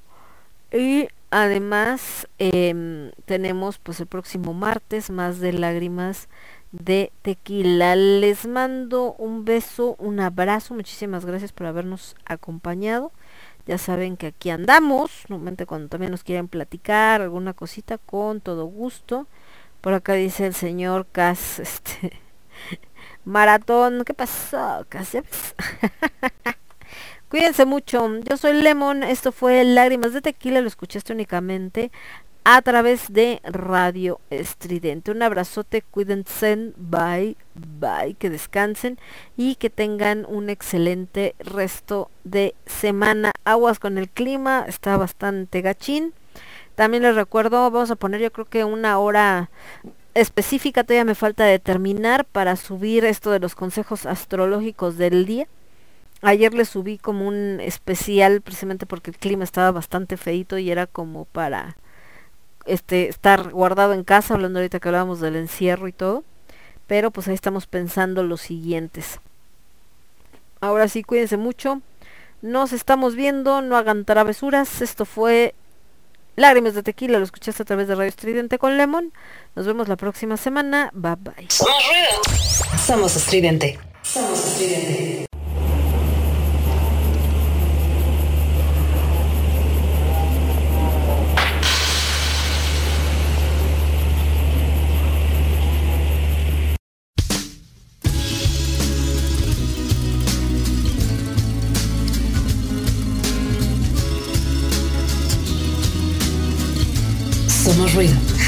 Y además em, tenemos pues el próximo martes más de lágrimas de tequila. Les mando un beso, un abrazo, muchísimas gracias por habernos acompañado. Ya saben que aquí andamos, normalmente cuando también nos quieren platicar alguna cosita, con todo gusto. Por acá dice el señor Cas, [LAUGHS] este, maratón, ¿qué pasó? Cas, [LAUGHS] Cuídense mucho, yo soy Lemon, esto fue Lágrimas de Tequila, lo escuchaste únicamente a través de Radio Estridente. Un abrazote, cuídense, bye, bye, que descansen y que tengan un excelente resto de semana. Aguas con el clima, está bastante gachín. También les recuerdo, vamos a poner yo creo que una hora específica, todavía me falta determinar para subir esto de los consejos astrológicos del día. Ayer les subí como un especial precisamente porque el clima estaba bastante feito y era como para este, estar guardado en casa, hablando ahorita que hablábamos del encierro y todo. Pero pues ahí estamos pensando los siguientes. Ahora sí, cuídense mucho. Nos estamos viendo, no hagan travesuras. Esto fue Lágrimas de Tequila, lo escuchaste a través de Radio Estridente con Lemon. Nos vemos la próxima semana. Bye bye. Somos estridente. Estridente.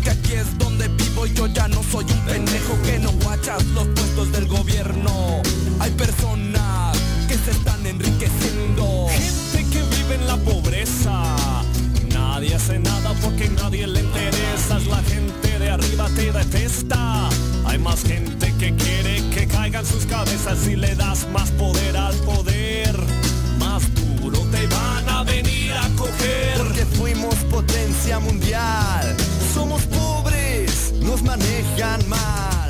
Porque aquí es donde vivo y yo ya no soy un pendejo que no guachas los puestos del gobierno. Hay personas que se están enriqueciendo. Gente que vive en la pobreza. Nadie hace nada porque nadie le interesas. La gente de arriba te detesta. Hay más gente que quiere que caigan sus cabezas y le das más poder al poder. Más duro te van a venir a coger. Porque fuimos potencia mundial. Somos pobres, nos manejan mal. Dame,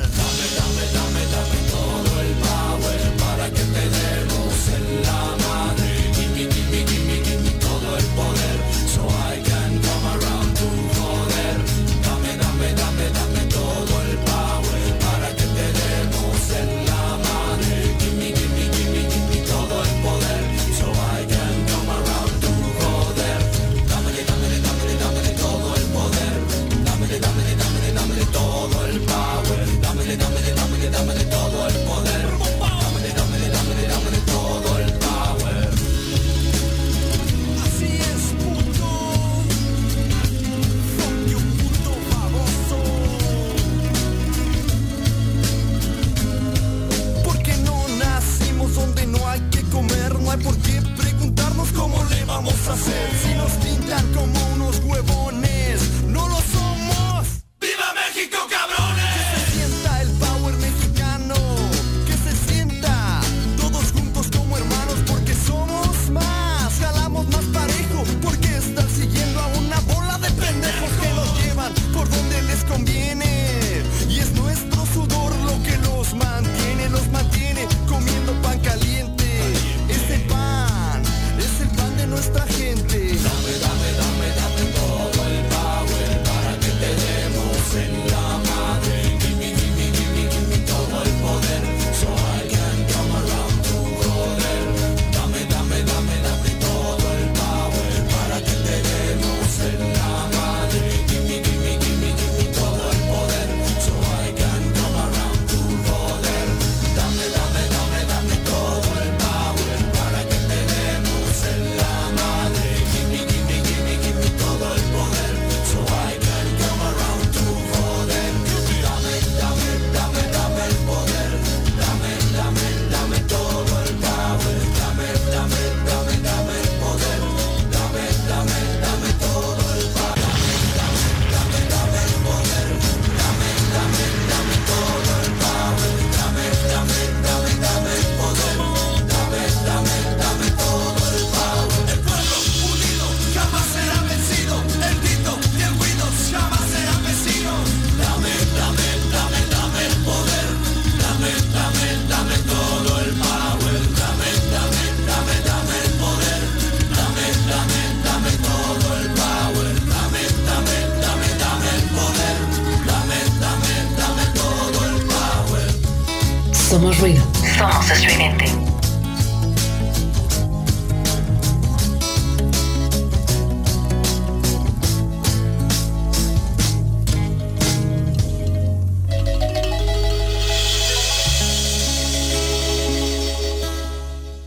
I said Somos estridente.